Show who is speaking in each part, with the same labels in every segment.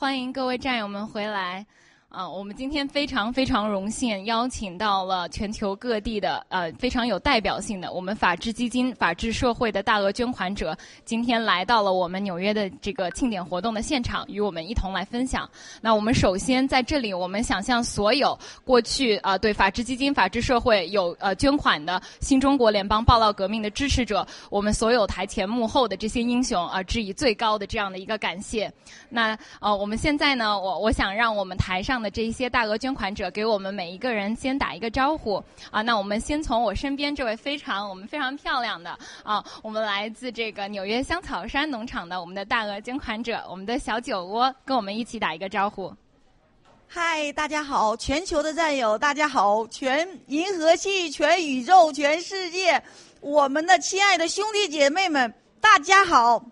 Speaker 1: 欢迎各位战友们回来。啊，我们今天非常非常荣幸邀请到了全球各地的呃非常有代表性的我们法治基金、法治社会的大额捐款者，今天来到了我们纽约的这个庆典活动的现场，与我们一同来分享。那我们首先在这里，我们想向所有过去啊对法治基金、法治社会有呃捐款的新中国联邦报道革命的支持者，我们所有台前幕后的这些英雄啊，致以最高的这样的一个感谢。那呃，我们现在呢，我我想让我们台上。的这一些大额捐款者，给我们每一个人先打一个招呼啊！那我们先从我身边这位非常我们非常漂亮的啊，我们来自这个纽约香草山农场的我们的大额捐款者，我们的小酒窝，跟我们一起打一个招呼。
Speaker 2: 嗨，大家好，全球的战友，大家好，全银河系、全宇宙、全世界，我们的亲爱的兄弟姐妹们，大家好。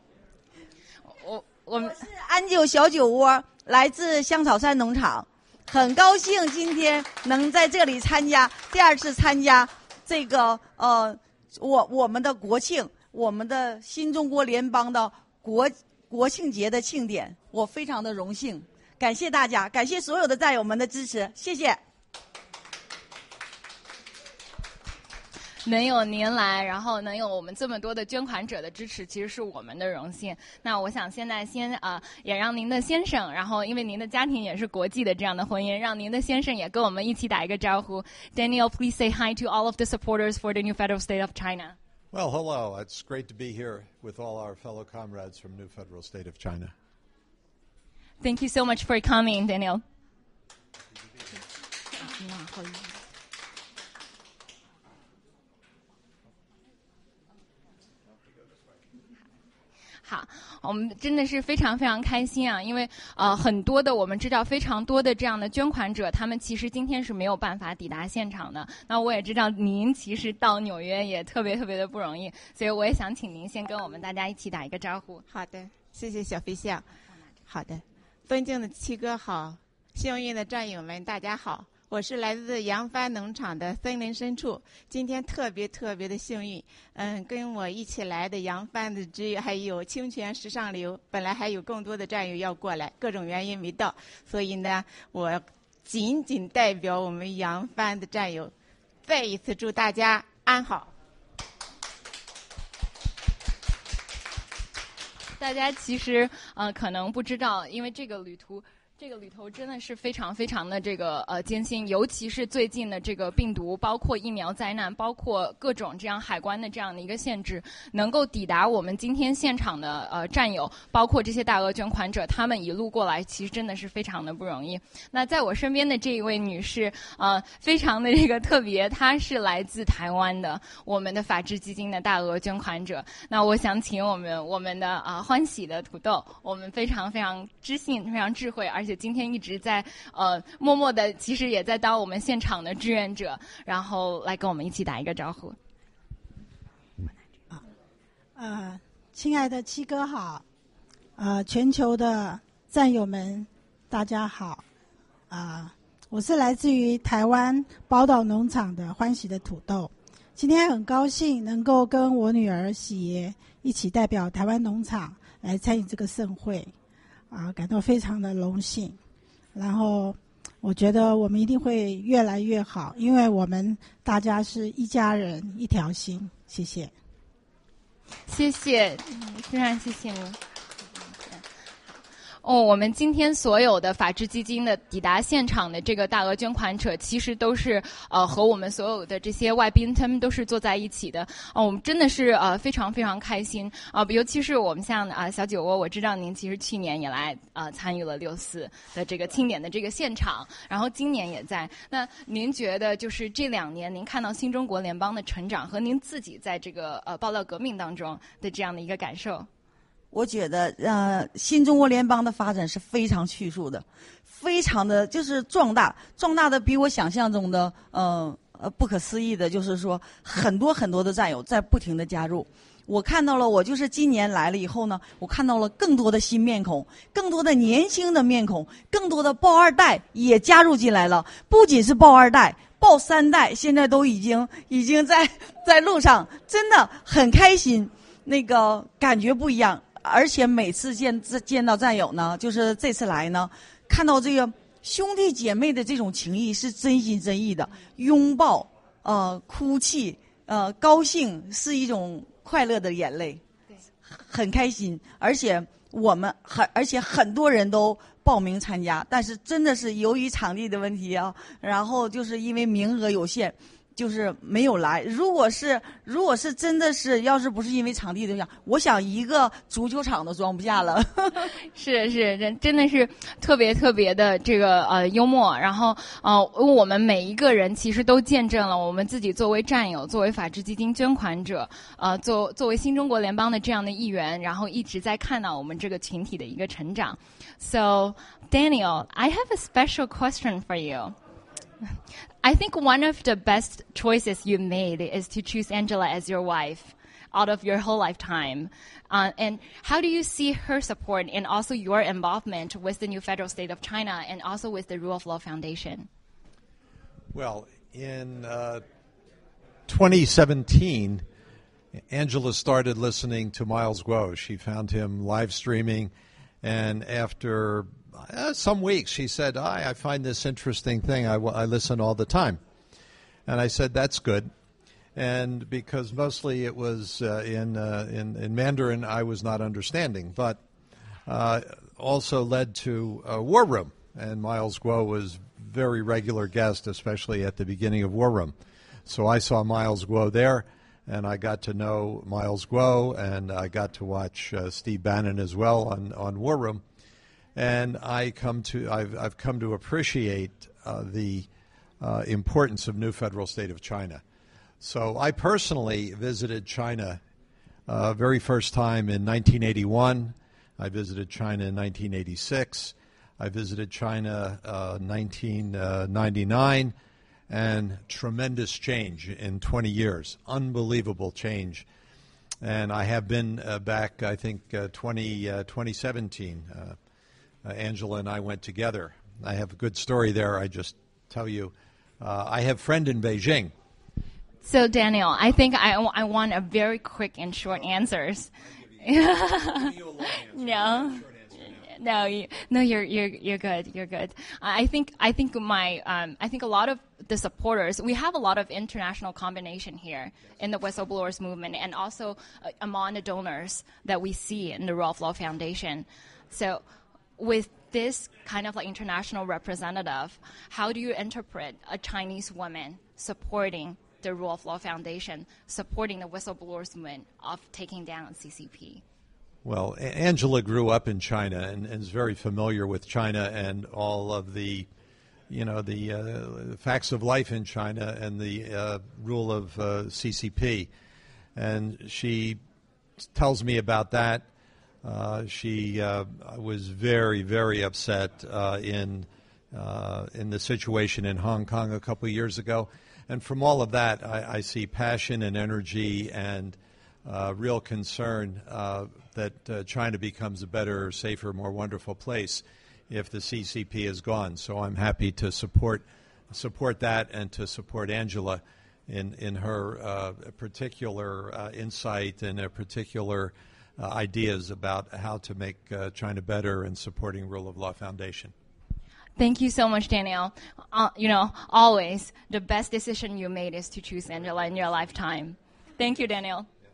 Speaker 2: 我我们是安九小酒窝。来自香草山农场，很高兴今天能在这里参加第二次参加这个呃，我我们的国庆，我们的新中国联邦的国国庆节的庆典，我非常的荣幸，感谢大家，感谢所有的战友们的支持，谢谢。
Speaker 1: 能有您来，然后能有我们这么多的捐款者的支持，其实是我们的荣幸。那我想现在先啊，也让您的先生，然后因为您的家庭也是国际的这样的婚姻，让您的先生也跟我们一起打一个招呼。Daniel, please say hi to all of the supporters for the new federal state of China.
Speaker 3: Well, hello. It's great to be here with all our fellow comrades from new federal state of China.
Speaker 1: Thank you so much for coming, Daniel. 好，我们真的是非常非常开心啊！因为呃，很多的我们知道非常多的这样的捐款者，他们其实今天是没有办法抵达现场的。那我也知道您其实到纽约也特别特别的不容易，所以我也想请您先跟我们大家一起打一个招呼。
Speaker 4: 好的，谢谢小飞象。好的，尊敬的七哥好，幸运的战友们大家好。我是来自扬帆农场的森林深处，今天特别特别的幸运，嗯，跟我一起来的扬帆的之友还有清泉时尚流，本来还有更多的战友要过来，各种原因没到，所以呢，我仅仅代表我们扬帆的战友，再一次祝大家安好。
Speaker 1: 大家其实呃可能不知道，因为这个旅途。这个旅途真的是非常非常的这个呃艰辛，尤其是最近的这个病毒，包括疫苗灾难，包括各种这样海关的这样的一个限制，能够抵达我们今天现场的呃战友，包括这些大额捐款者，他们一路过来，其实真的是非常的不容易。那在我身边的这一位女士，呃，非常的这个特别，她是来自台湾的我们的法治基金的大额捐款者。那我想请我们我们的啊欢喜的土豆，我们非常非常知性、非常智慧，而且。就今天一直在呃默默的，其实也在当我们现场的志愿者，然后来跟我们一起打一个招呼。
Speaker 5: 啊，呃，亲爱的七哥好，啊，全球的战友们大家好，啊，我是来自于台湾宝岛农场的欢喜的土豆，今天很高兴能够跟我女儿喜爷一起代表台湾农场来参与这个盛会。啊，感到非常的荣幸，然后我觉得我们一定会越来越好，因为我们大家是一家人，一条心。谢谢，
Speaker 1: 谢谢，非常谢谢您。哦，我们今天所有的法治基金的抵达现场的这个大额捐款者，其实都是呃和我们所有的这些外宾，他们都是坐在一起的。哦，我们真的是呃非常非常开心啊！尤其是我们像啊小酒窝，我知道您其实去年也来呃参与了六四的这个庆典的这个现场，然后今年也在。那您觉得就是这两年您看到新中国联邦的成长和您自己在这个呃报道革命当中的这样的一个感受？
Speaker 2: 我觉得，呃，新中国联邦的发展是非常迅速的，非常的就是壮大，壮大的比我想象中的，呃，呃，不可思议的，就是说很多很多的战友在不停的加入。我看到了，我就是今年来了以后呢，我看到了更多的新面孔，更多的年轻的面孔，更多的豹二代也加入进来了。不仅是豹二代，豹三代现在都已经已经在在路上，真的很开心，那个感觉不一样。而且每次见见到战友呢，就是这次来呢，看到这个兄弟姐妹的这种情谊是真心真意的，拥抱、呃哭泣、呃高兴是一种快乐的眼泪，很开心，而且我们很而且很多人都报名参加，但是真的是由于场地的问题啊，然后就是因为名额有限。就是没有来。如果是，如果是真的是，要是不是因为场地的影响，我想一个足球场都装不下了。
Speaker 1: 是是，真真的是特别特别的这个呃幽默。然后呃，我们每一个人其实都见证了我们自己作为战友、作为法治基金捐款者、呃作作为新中国联邦的这样的一员，然后一直在看到我们这个群体的一个成长。So Daniel, I have a special question for you. I think one of the best choices you made is to choose Angela as your wife out of your whole lifetime. Uh, and how do you see her support and also your involvement with the new federal state of China and also with the Rule of Law Foundation?
Speaker 3: Well, in uh, 2017, Angela started listening to Miles Guo. She found him live streaming, and after uh, some weeks she said, I, I find this interesting thing. I, I listen all the time. And I said, That's good. And because mostly it was uh, in, uh, in, in Mandarin, I was not understanding. But uh, also led to War Room. And Miles Guo was very regular guest, especially at the beginning of War Room. So I saw Miles Guo there, and I got to know Miles Guo, and I got to watch uh, Steve Bannon as well on, on War Room and I come to I've, I've come to appreciate uh, the uh, importance of new federal state of China. So I personally visited China uh, very first time in 1981. I visited China in 1986. I visited China 1999, uh, and tremendous change in 20 years. Unbelievable change. And I have been uh, back, I think, uh, 20, 2017 uh, Angela and I went together. I have a good story there. I just tell you. Uh, I have friend in Beijing.
Speaker 1: So Daniel, I think I, I want a very quick and short answers. no. No, you, no, you're you're you're good. You're good. I think I think my um, I think a lot of the supporters. We have a lot of international combination here in the whistleblowers movement, and also uh, among the donors that we see in the of Law Foundation. So with this kind of like international representative, how do you interpret a Chinese woman supporting the Rule of Law Foundation, supporting the whistleblowers movement of taking down CCP?
Speaker 3: Well, Angela grew up in China and, and, is very familiar with China and all of the, you know, the uh, facts of life in China and the uh, rule of uh, CCP. And she tells me about that she uh, was very, very upset uh, in uh, in the situation in Hong Kong a couple of years ago, and from all of that, I, I see passion and energy and uh, real concern that China becomes a better, safer, more wonderful place if the CCP is gone. So I'm happy to support support that and to support Angela in in her particular insight and a particular uh, ideas about how to make uh, China better and supporting Rule of Law Foundation.
Speaker 1: Thank you so much, Daniel. Uh, you know, always the best decision you made is to choose Angela in your lifetime. Thank you, Daniel. Yes.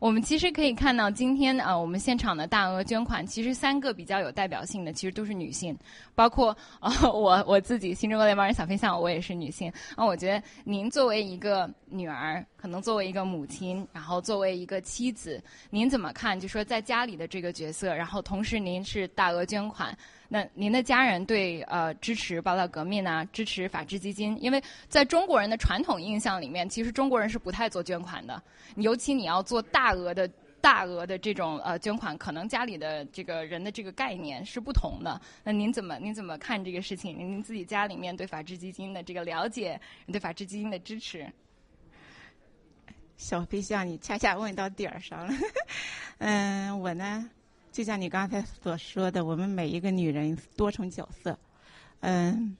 Speaker 1: 我们其实可以看到，今天啊，我们现场的大额捐款，其实三个比较有代表性的，其实都是女性，包括啊，我我自己新中国联邦人小飞象，我也是女性。啊，我觉得您作为一个女儿，可能作为一个母亲，然后作为一个妻子，您怎么看？就说在家里的这个角色，然后同时您是大额捐款。那您的家人对呃支持宝岛革命啊，支持法治基金，因为在中国人的传统印象里面，其实中国人是不太做捐款的，尤其你要做大额的、大额的这种呃捐款，可能家里的这个人的这个概念是不同的。那您怎么您怎么看这个事情？您自己家里面对法治基金的这个了解，对法治基金的支持？
Speaker 4: 小飞象，你恰恰问到点儿上了。嗯，我呢？就像你刚才所说的，我们每一个女人多重角色，嗯，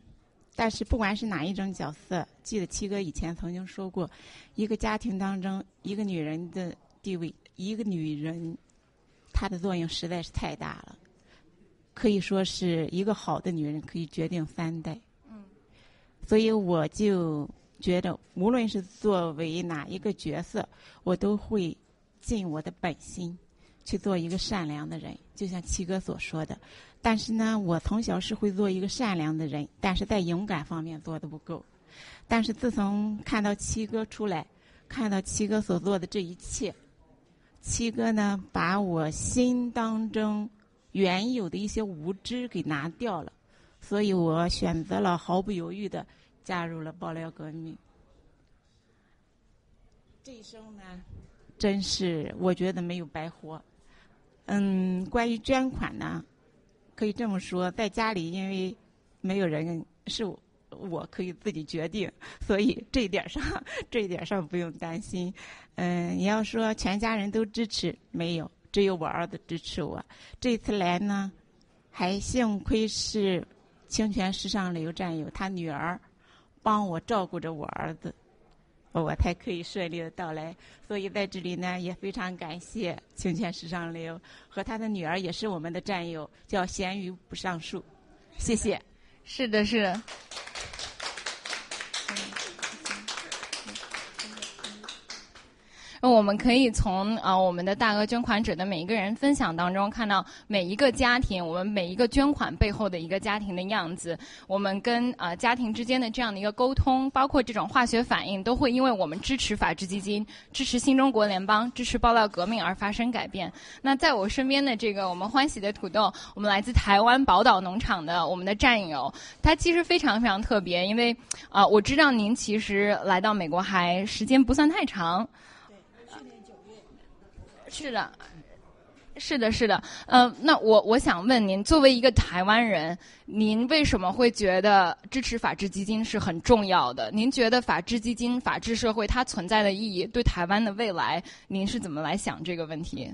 Speaker 4: 但是不管是哪一种角色，记得七哥以前曾经说过，一个家庭当中，一个女人的地位，一个女人，她的作用实在是太大了，可以说是一个好的女人可以决定三代。嗯，所以我就觉得，无论是作为哪一个角色，我都会尽我的本心去做一个善良的人，就像七哥所说的。但是呢，我从小是会做一个善良的人，但是在勇敢方面做的不够。但是自从看到七哥出来，看到七哥所做的这一切，七哥呢把我心当中原有的一些无知给拿掉了，所以我选择了毫不犹豫的加入了爆料革命。这一生呢，真是我觉得没有白活。嗯，关于捐款呢。可以这么说，在家里因为没有人是我可以自己决定，所以这一点上 这一点上不用担心。嗯，你要说全家人都支持，没有，只有我儿子支持我。这次来呢，还幸亏是清泉时尚旅游战友他女儿帮我照顾着我儿子。我才可以顺利的到来，所以在这里呢也非常感谢清泉时尚流和他的女儿也是我们的战友，叫咸鱼不上树，谢谢。
Speaker 1: 是的，是。那我们可以从啊我们的大额捐款者的每一个人分享当中看到每一个家庭，我们每一个捐款背后的一个家庭的样子。我们跟啊家庭之间的这样的一个沟通，包括这种化学反应，都会因为我们支持法治基金、支持新中国联邦、支持爆料革命而发生改变。那在我身边的这个我们欢喜的土豆，我们来自台湾宝岛农场的我们的战友，他其实非常非常特别，因为啊我知道您其实来到美国还时间不算太长。是的，是的，是的。呃，那我我想问您，作为一个台湾人，您为什么会觉得支持法治基金是很重要的？您觉得法治基金、法治社会它存在的意义，对台湾的未来，您是怎么来想这个问题？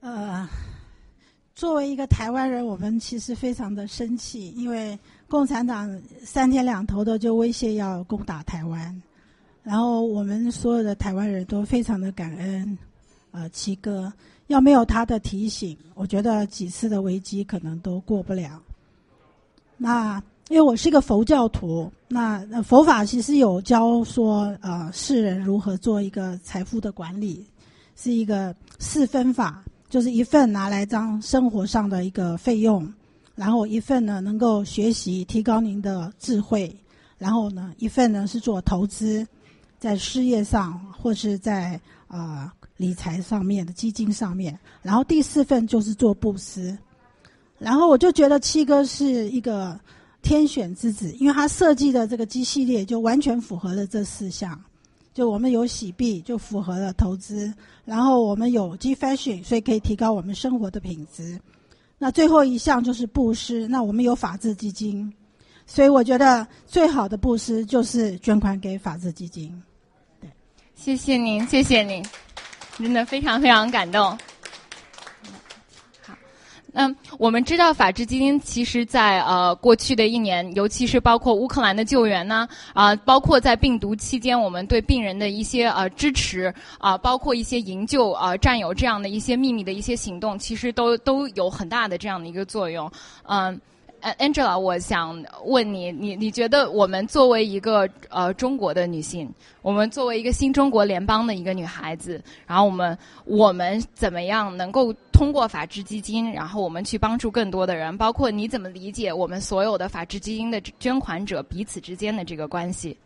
Speaker 5: 呃，作为一个台湾人，我们其实非常的生气，因为共产党三天两头的就威胁要攻打台湾。然后我们所有的台湾人都非常的感恩，呃，七哥，要没有他的提醒，我觉得几次的危机可能都过不了。那因为我是一个佛教徒，那佛法其实有教说，呃，世人如何做一个财富的管理，是一个四分法，就是一份拿来当生活上的一个费用，然后一份呢能够学习提高您的智慧，然后呢一份呢是做投资。在事业上，或是在啊理财上面的基金上面，然后第四份就是做布施，然后我就觉得七哥是一个天选之子，因为他设计的这个机系列就完全符合了这四项，就我们有洗币就符合了投资，然后我们有 G fashion，所以可以提高我们生活的品质，那最后一项就是布施，那我们有法治基金，所以我觉得最好的布施就是捐款给法治基金。
Speaker 1: 谢谢您，谢谢您，真的非常非常感动。好，那我们知道法治基金其实，在呃过去的一年，尤其是包括乌克兰的救援呢，啊，包括在病毒期间，我们对病人的一些呃支持啊，包括一些营救啊战友这样的一些秘密的一些行动，其实都都有很大的这样的一个作用，嗯。Angela，我想问你，你你觉得我们作为一个呃中国的女性，我们作为一个新中国联邦的一个女孩子，然后我们我们怎么样能够通过法治基金，然后我们去帮助更多的人？包括你怎么理解我们所有的法治基金的捐款者彼此之间的这个关系？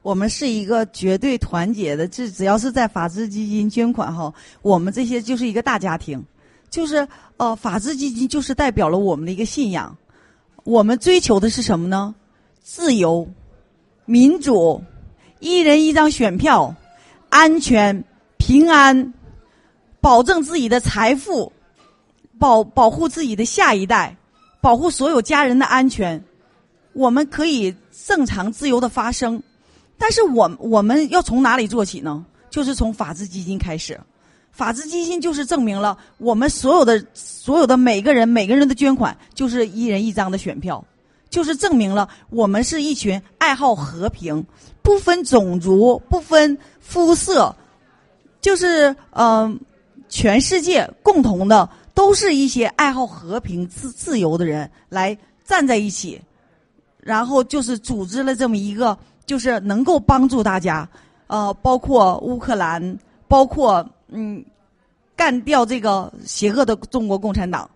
Speaker 2: 我们是一个绝对团结的，这只要是在法治基金捐款哈，我们这些就是一个大家庭。就是呃，法治基金就是代表了我们的一个信仰。我们追求的是什么呢？自由、民主、一人一张选票、安全、平安，保证自己的财富，保保护自己的下一代，保护所有家人的安全。我们可以正常自由的发声，但是我我们要从哪里做起呢？就是从法治基金开始。法治基金就是证明了我们所有的所有的每个人每个人的捐款就是一人一张的选票，就是证明了我们是一群爱好和平、不分种族、不分肤色，就是嗯、全世界共同的都是一些爱好和平、自自由的人来站在一起，然后就是组织了这么一个，就是能够帮助大家，呃，包括乌克兰，包括嗯，干掉这个邪恶的中国共产党。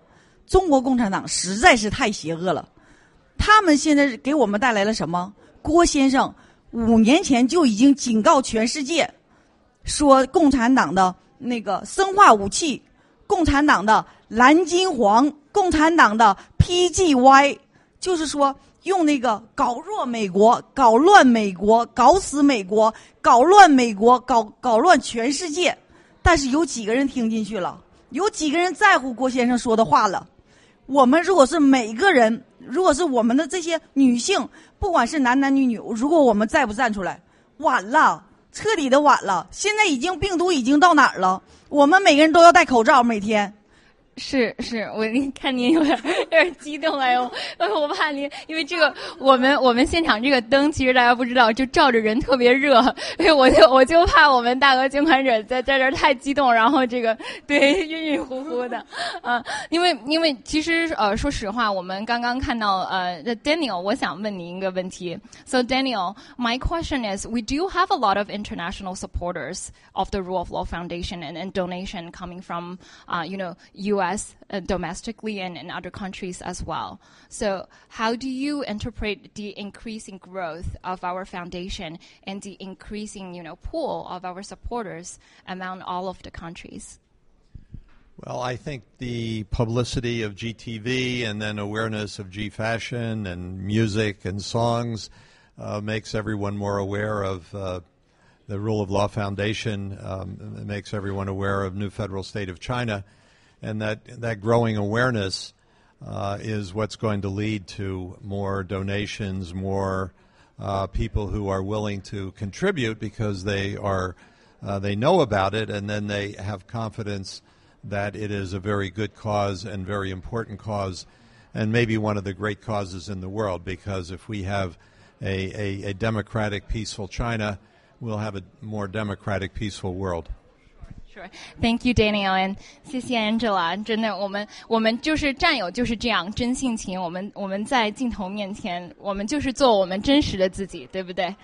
Speaker 2: 中国共产党实在是太邪恶了，他们现在给我们带来了什么？郭先生五年前就已经警告全世界，说共产党的那个生化武器，共产党的蓝金黄，共产党的 PGY，就是说用那个搞弱美国、搞乱美国、搞死美国、搞乱美国、搞搞乱全世界。但是有几个人听进去了？有几个人在乎郭先生说的话了？我们如果是每个人，如果是我们的这些女性，不管是男男女女，如果我们再不站出来，晚了，彻底的晚了。现在已经病毒已经到哪儿了？我们每个人都要戴口罩，每天。
Speaker 1: 是是，我看您有点有点激动哎呦，我怕您，因为这个我们我们现场这个灯，其实大家不知道，就照着人特别热，所以我就我就怕我们大额捐款者在在这儿太激动，然后这个对晕晕乎乎的，啊，因为因为其实呃说实话，我们刚刚看到呃 Daniel，我想问您一个问题，So Daniel，my question is, we do have a lot of international supporters of the Rule of Law Foundation and, and donation coming from uh, you know u U.S. Uh, domestically and in other countries as well. So, how do you interpret the increasing growth of our foundation and the increasing, you know, pool of our supporters among all of the countries?
Speaker 3: Well, I think the publicity of GTV and then awareness of G fashion and music and songs uh, makes everyone more aware of uh, the Rule of Law Foundation. Um, makes everyone aware of New Federal State of China, and that that growing awareness uh, is what's going to lead to more donations, more uh, people who are willing to contribute because they are uh, they know about it, and then they have confidence that it is a very good cause and very important cause, and maybe one of the great causes in the world. Because if we have a, a, a democratic, peaceful China, we'll have a more democratic, peaceful world.
Speaker 1: Sure. Thank you, Daniel, and 谢谢 Angela。真的，我们我们就是战友，就是这样真性情。我们我们在镜头面前，我们就是做我们真实的自己，对不对？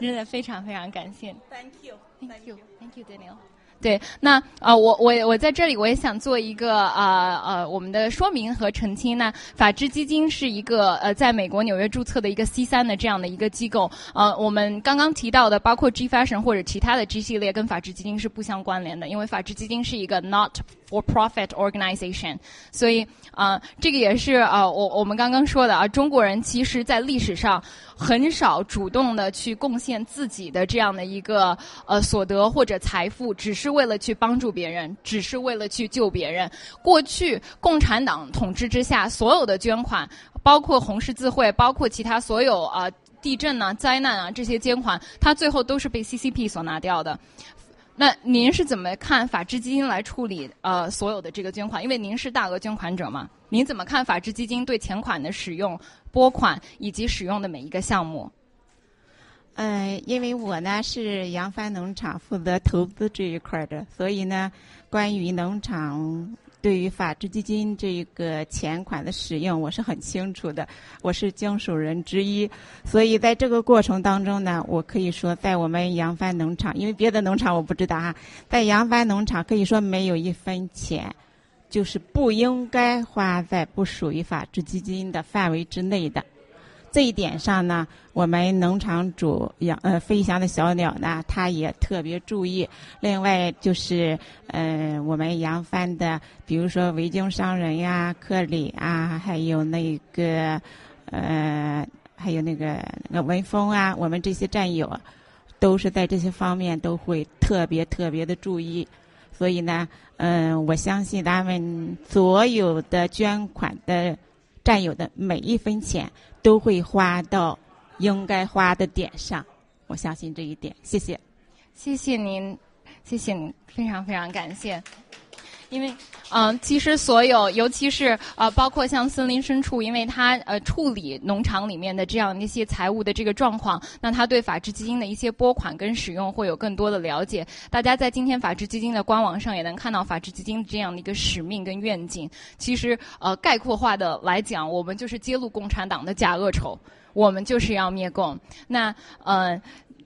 Speaker 1: 真的非常非常感谢。
Speaker 2: Thank you.
Speaker 1: Thank you, thank you, Daniel. 对，那呃，我我我在这里我也想做一个呃呃我们的说明和澄清。那法治基金是一个呃在美国纽约注册的一个 C 三的这样的一个机构。呃，我们刚刚提到的包括 G Fashion 或者其他的 G 系列跟法治基金是不相关联的，因为法治基金是一个 not for profit organization。所以呃这个也是呃我我们刚刚说的啊，中国人其实在历史上很少主动的去贡献自己的这样的一个呃所得或者财富，只是为了去帮助别人，只是为了去救别人。过去共产党统治之下，所有的捐款，包括红十字会，包括其他所有啊、呃、地震啊、灾难啊这些捐款，它最后都是被 CCP 所拿掉的。那您是怎么看法治基金来处理呃所有的这个捐款？因为您是大额捐款者嘛，您怎么看法治基金对钱款的使用、拨款以及使用的每一个项目？
Speaker 4: 呃，因为我呢是扬帆农场负责投资这一块的，所以呢，关于农场对于法治基金这个钱款的使用，我是很清楚的。我是经手人之一，所以在这个过程当中呢，我可以说，在我们扬帆农场，因为别的农场我不知道哈，在扬帆农场可以说没有一分钱，就是不应该花在不属于法治基金的范围之内的。这一点上呢，我们农场主养呃飞翔的小鸟呢，他也特别注意。另外就是呃我们扬帆的，比如说维京商人呀、克里啊，还有那个呃还有那个那个文峰啊，我们这些战友都是在这些方面都会特别特别的注意。所以呢，嗯、我相信他们所有的捐款的战友的每一分钱都会花到应该花的点上，我相信这一点。谢谢。
Speaker 1: 谢谢您，谢谢您，非常非常感谢。因为，嗯，其实所有，尤其是呃，包括像森林深处，因为他呃处理农场里面的这样一些财务的这个状况，那他对法治基金的一些拨款跟使用会有更多的了解。大家在今天法治基金的官网上也能看到法治基金这样的一个使命跟愿景。其实，呃，概括化的来讲，我们就是揭露共产党的假恶丑，我们就是要灭共。那，呃。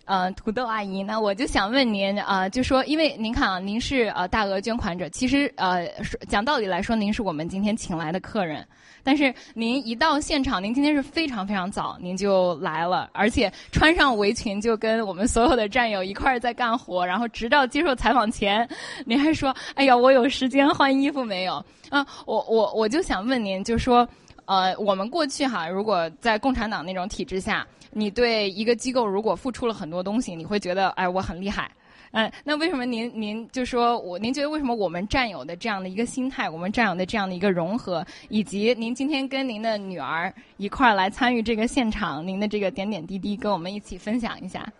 Speaker 1: 呃，土豆阿姨，那我就想问您啊，就说，因为您看啊，您是呃大额捐款者，其实呃讲道理来说，您是我们今天请来的客人，但是您一到现场，您今天是非常非常早，您就来了，而且穿上围裙就跟我们所有的战友一块儿在干活，然后直到接受采访前，您还说，哎呀，我有时间换衣服没有？啊，我我我就想问您，就说，呃，我们过去哈，如果在共产党那种体制下。你对一个机构如果付出了很多东西，你会觉得哎，我很厉害，嗯，那为什么您您就说我您觉得为什么我们占有的这样的一个心态，我们占有的这样的一个融合，以及您今天跟您的女儿一块儿来参与这个现场，您的这个点点滴滴，跟我们一起分享一下。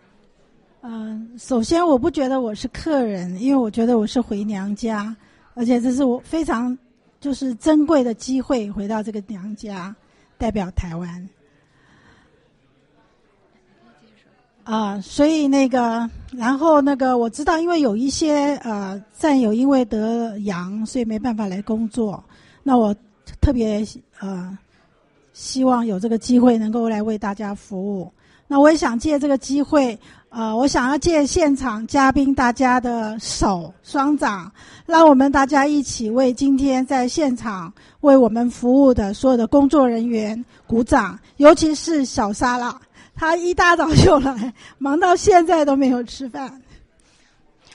Speaker 5: 嗯，首先我不觉得我是客人，因为我觉得我是回娘家，而且这是我非常就是珍贵的机会，回到这个娘家，代表台湾。啊，所以那个，然后那个，我知道，因为有一些呃战友因为得阳，所以没办法来工作。那我特别呃希望有这个机会能够来为大家服务。那我也想借这个机会，呃，我想要借现场嘉宾大家的手双掌，让我们大家一起为今天在现场为我们服务的所有的工作人员鼓掌，尤其是小沙拉。他一大早就来，忙到现在都没有吃饭。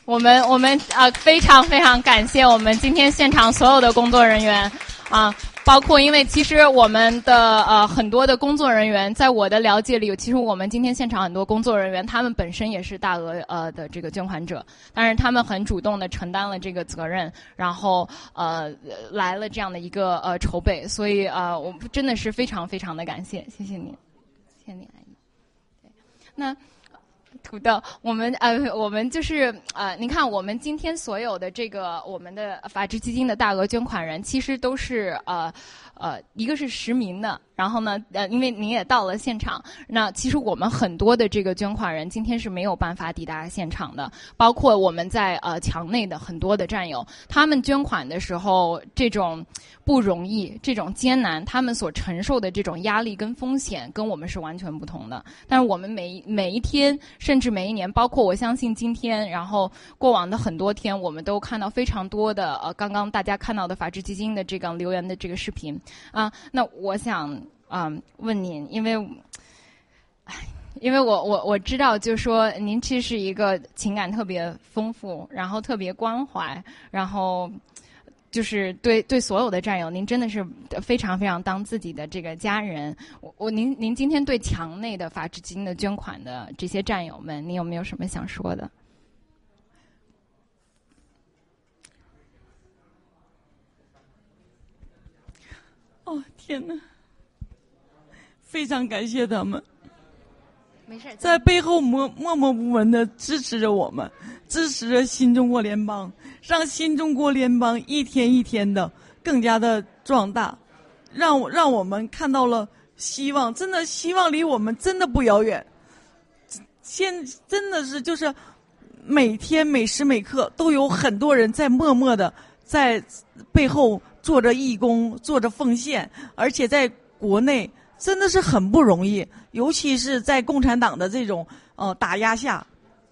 Speaker 1: 我们我们啊，非常非常感谢我们今天现场所有的工作人员啊，包括因为其实我们的呃很多的工作人员，在我的了解里，其实我们今天现场很多工作人员，他们本身也是大额呃的这个捐款者，但是他们很主动的承担了这个责任，然后呃来了这样的一个呃筹备，所以呃我真的是非常非常的感谢，谢谢您，谢谢您。那土豆，我们呃，我们就是呃，您看，我们今天所有的这个我们的法治基金的大额捐款人，其实都是呃呃，一个是实名的。然后呢，呃，因为您也到了现场，那其实我们很多的这个捐款人今天是没有办法抵达现场的，包括我们在呃墙内的很多的战友，他们捐款的时候这种不容易，这种艰难，他们所承受的这种压力跟风险跟我们是完全不同的。但是我们每每一天，甚至每一年，包括我相信今天，然后过往的很多天，我们都看到非常多的呃，刚刚大家看到的法治基金的这个留言的这个视频啊，那我想。嗯，问您，因为，因为我我我知道，就说您其实是一个情感特别丰富，然后特别关怀，然后就是对对所有的战友，您真的是非常非常当自己的这个家人。我我您您今天对墙内的法治基金的捐款的这些战友们，您有没有什么想说的？
Speaker 2: 哦，天哪！非常感谢他们，
Speaker 1: 没事，
Speaker 2: 在背后默默默无闻的支持着我们，支持着新中国联邦，让新中国联邦一天一天的更加的壮大，让让我们看到了希望，真的希望离我们真的不遥远。现真的是就是每天每时每刻都有很多人在默默的在背后做着义工，做着奉献，而且在国内。真的是很不容易，尤其是在共产党的这种呃打压下，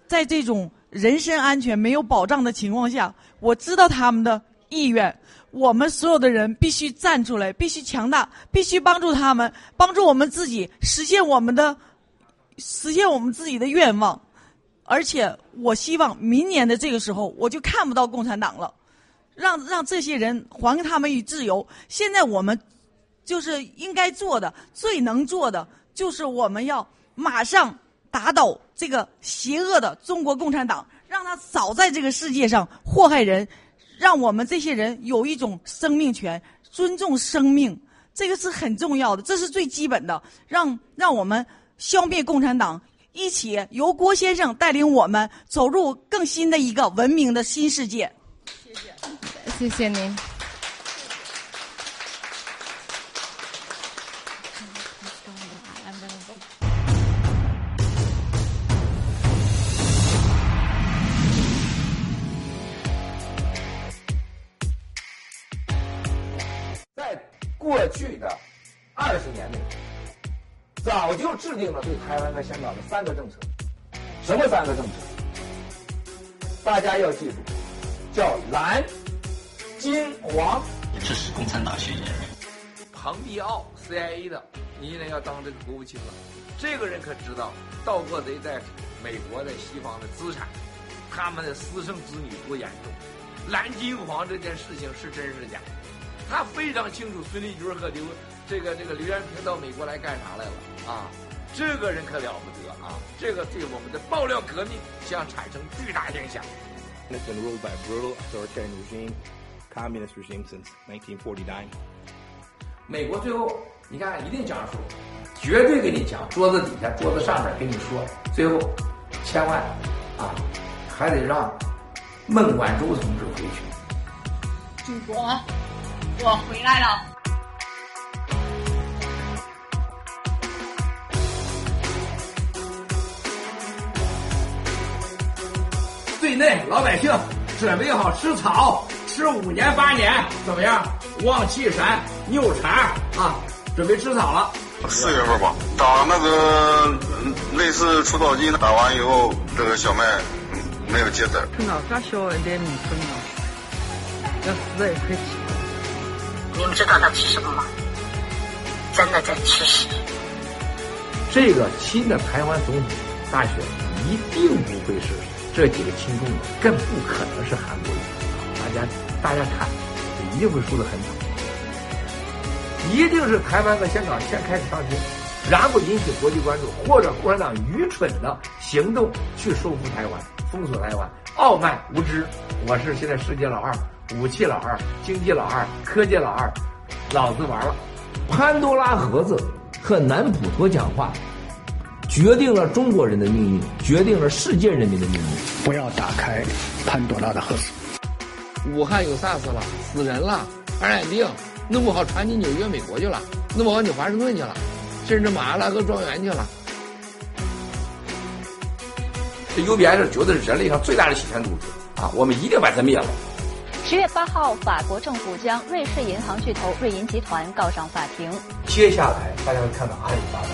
Speaker 2: 在这种人身安全没有保障的情况下，我知道他们的意愿。我们所有的人必须站出来，必须强大，必须帮助他们，帮助我们自己实现我们的实现我们自己的愿望。而且，我希望明年的这个时候，我就看不到共产党了，让让这些人还给他们以自由。现在我们。就是应该做的，最能做的，就是我们要马上打倒这个邪恶的中国共产党，让他少在这个世界上祸害人，让我们这些人有一种生命权，尊重生命，这个是很重要的，这是最基本的。让让我们消灭共产党，一起由郭先生带领我们走入更新的一个文明的新世界。谢谢。
Speaker 1: 谢谢您。
Speaker 6: 过去的二十年内，早就制定了对台湾和香港的三个政策。什么三个政策？大家要记住，叫蓝、金、黄。
Speaker 7: 这是共产党宣言。
Speaker 6: 彭碧奥，CIA 的，明年要当这个国务卿了。这个人可知道盗过贼在美国在西方的资产，他们的私生子女多严重。蓝金黄这件事情是真是假？他非常清楚孙立军和刘这个这个刘元平到美国来干啥来了啊！这个人可了不得啊！这个对我们的爆料革命将产生巨大影响。
Speaker 8: It's been ruled by brutal authoritarian regime, communist regime since 1949.
Speaker 6: 美国最后你看一定讲数，绝对给你讲，桌子底下、桌子上面跟你说，最后千万啊，还得让孟晚舟同志回去。
Speaker 9: 祖国，我回来了。
Speaker 6: 对内老百姓准备好吃草，吃五年八年，怎么样？望气山、牛肠啊，准备吃草了。
Speaker 10: 四月份吧，打那个类似除草剂，打完以后，这个小麦没有结籽。
Speaker 11: 看到咋小一点米粉了，要死的也可以吃。
Speaker 12: 你们知道他吃什么吗？真的在吃屎。
Speaker 6: 这个新的台湾总统大选一定不会是这几个亲中的，更不可能是韩国瑜。大家大家看，一定会输得很惨。一定是台湾和香港先开始上军，然后引起国际关注，或者共产党愚蠢的行动去收复台湾、封锁台湾，傲慢无知。我是现在世界老二，武器老二，经济老二，科技老二，老子玩了。
Speaker 13: 潘多拉盒子和南普陀讲话，决定了中国人的命运，决定了世界人民的命运。
Speaker 14: 不要打开潘多拉的盒子。
Speaker 15: 武汉有 SARS 了，死人了，传染病。弄不好传进纽约、美国去了，弄不好你华盛顿去了，甚至马阿拉戈庄园去了。
Speaker 6: 这 UBS 绝对是人类上最大的洗钱组织啊！我们一定把它灭了。
Speaker 16: 十月八号，法国政府将瑞士银行巨头瑞银集团告上法庭。
Speaker 17: 接下来大家会看到阿里巴巴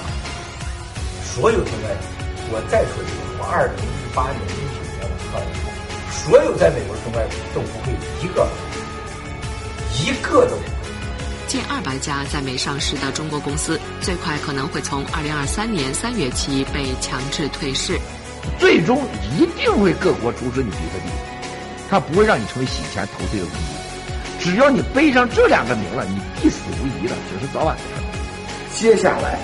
Speaker 17: 所有中外企业，我再说一遍，我二零一八年、一九年我告诉你，所有在美国的中外企业都不会一个一个都不会。
Speaker 18: 近二百家在美上市的中国公司，最快可能会从二零二三年三月起被强制退市。
Speaker 13: 最终一定会各国阻止你比特他不会让你成为洗钱投资的工具。只要你背上这两个名了，你必死无疑了，只是早晚的事。
Speaker 6: 接下来，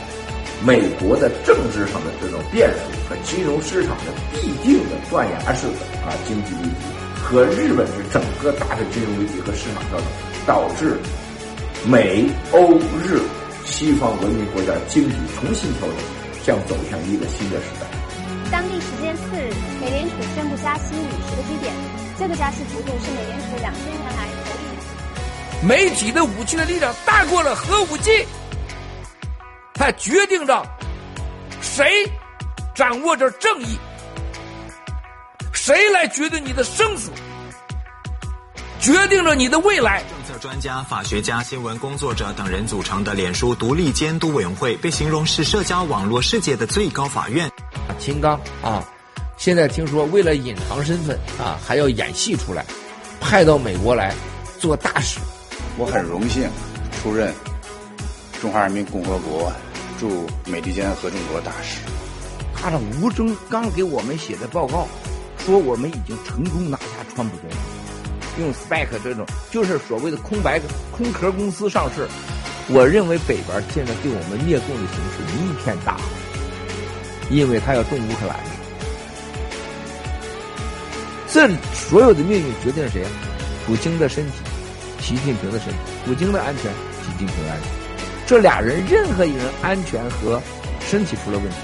Speaker 6: 美国的政治上的这种变数和金融市场的必定的断崖式的啊经济危机，和日本的整个大的金融危机和市场调整，导致。美、欧、日西方文明国家经济重新调整，将走向一个新的时代。
Speaker 16: 当地时间四日，美联储宣布加息五十个基点，这个加息幅度是美联储两千年来头一。
Speaker 15: 媒体的武器的力量大过了核武器，它决定着谁掌握着正义，谁来决定你的生死，决定着你的未来。
Speaker 19: 专家、法学家、新闻工作者等人组成的脸书独立监督委员会被形容是社交网络世界的最高法院。
Speaker 13: 秦刚啊，现在听说为了隐藏身份啊，还要演戏出来，派到美国来做大使。
Speaker 10: 我很荣幸出任中华人民共和国驻美利坚合众国大使。
Speaker 13: 他的吴征刚给我们写的报告，说我们已经成功拿下川普总统。用 SPAC 这种就是所谓的空白空壳公司上市，我认为北边现在对我们灭共的形势一片大好，因为他要动乌克兰。这所有的命运决定谁？普京的身体，习近平的身体。普京的安全，习近平的安全。这俩人任何一人安全和身体出了问题，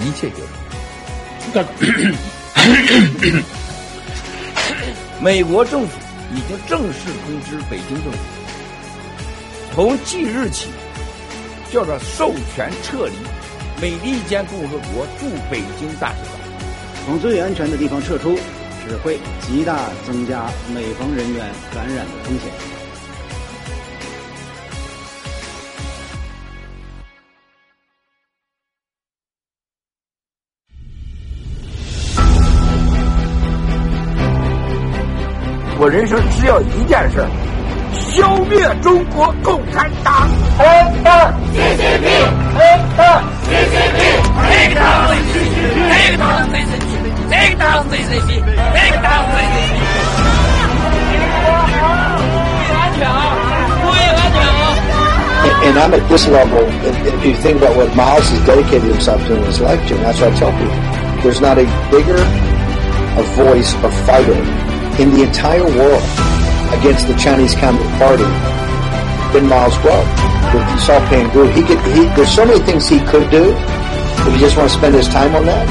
Speaker 13: 一切结束。美国政府
Speaker 20: 已经正式通知北京政府，从即日起，叫做授权撤离美利坚共和国驻北京大使馆。
Speaker 21: 从最安全的地方撤出，只会极大增加美方人员感染的风险。
Speaker 20: 我人生只要一件事，消灭中国共产党。黑的 CCP，黑的 CCP，黑的 CCP，黑的 CCP，黑的 CCP，黑的
Speaker 22: CCP。And I'm at this level, if you think about what Miles has dedicated himself to in his life to, that's what I tell people. There's not a bigger a voice or fighter in the entire world against the Chinese Communist Party than Miles Guo. With Saul Pangu, he could. He, there's so many things he could do if he just want to spend his time on that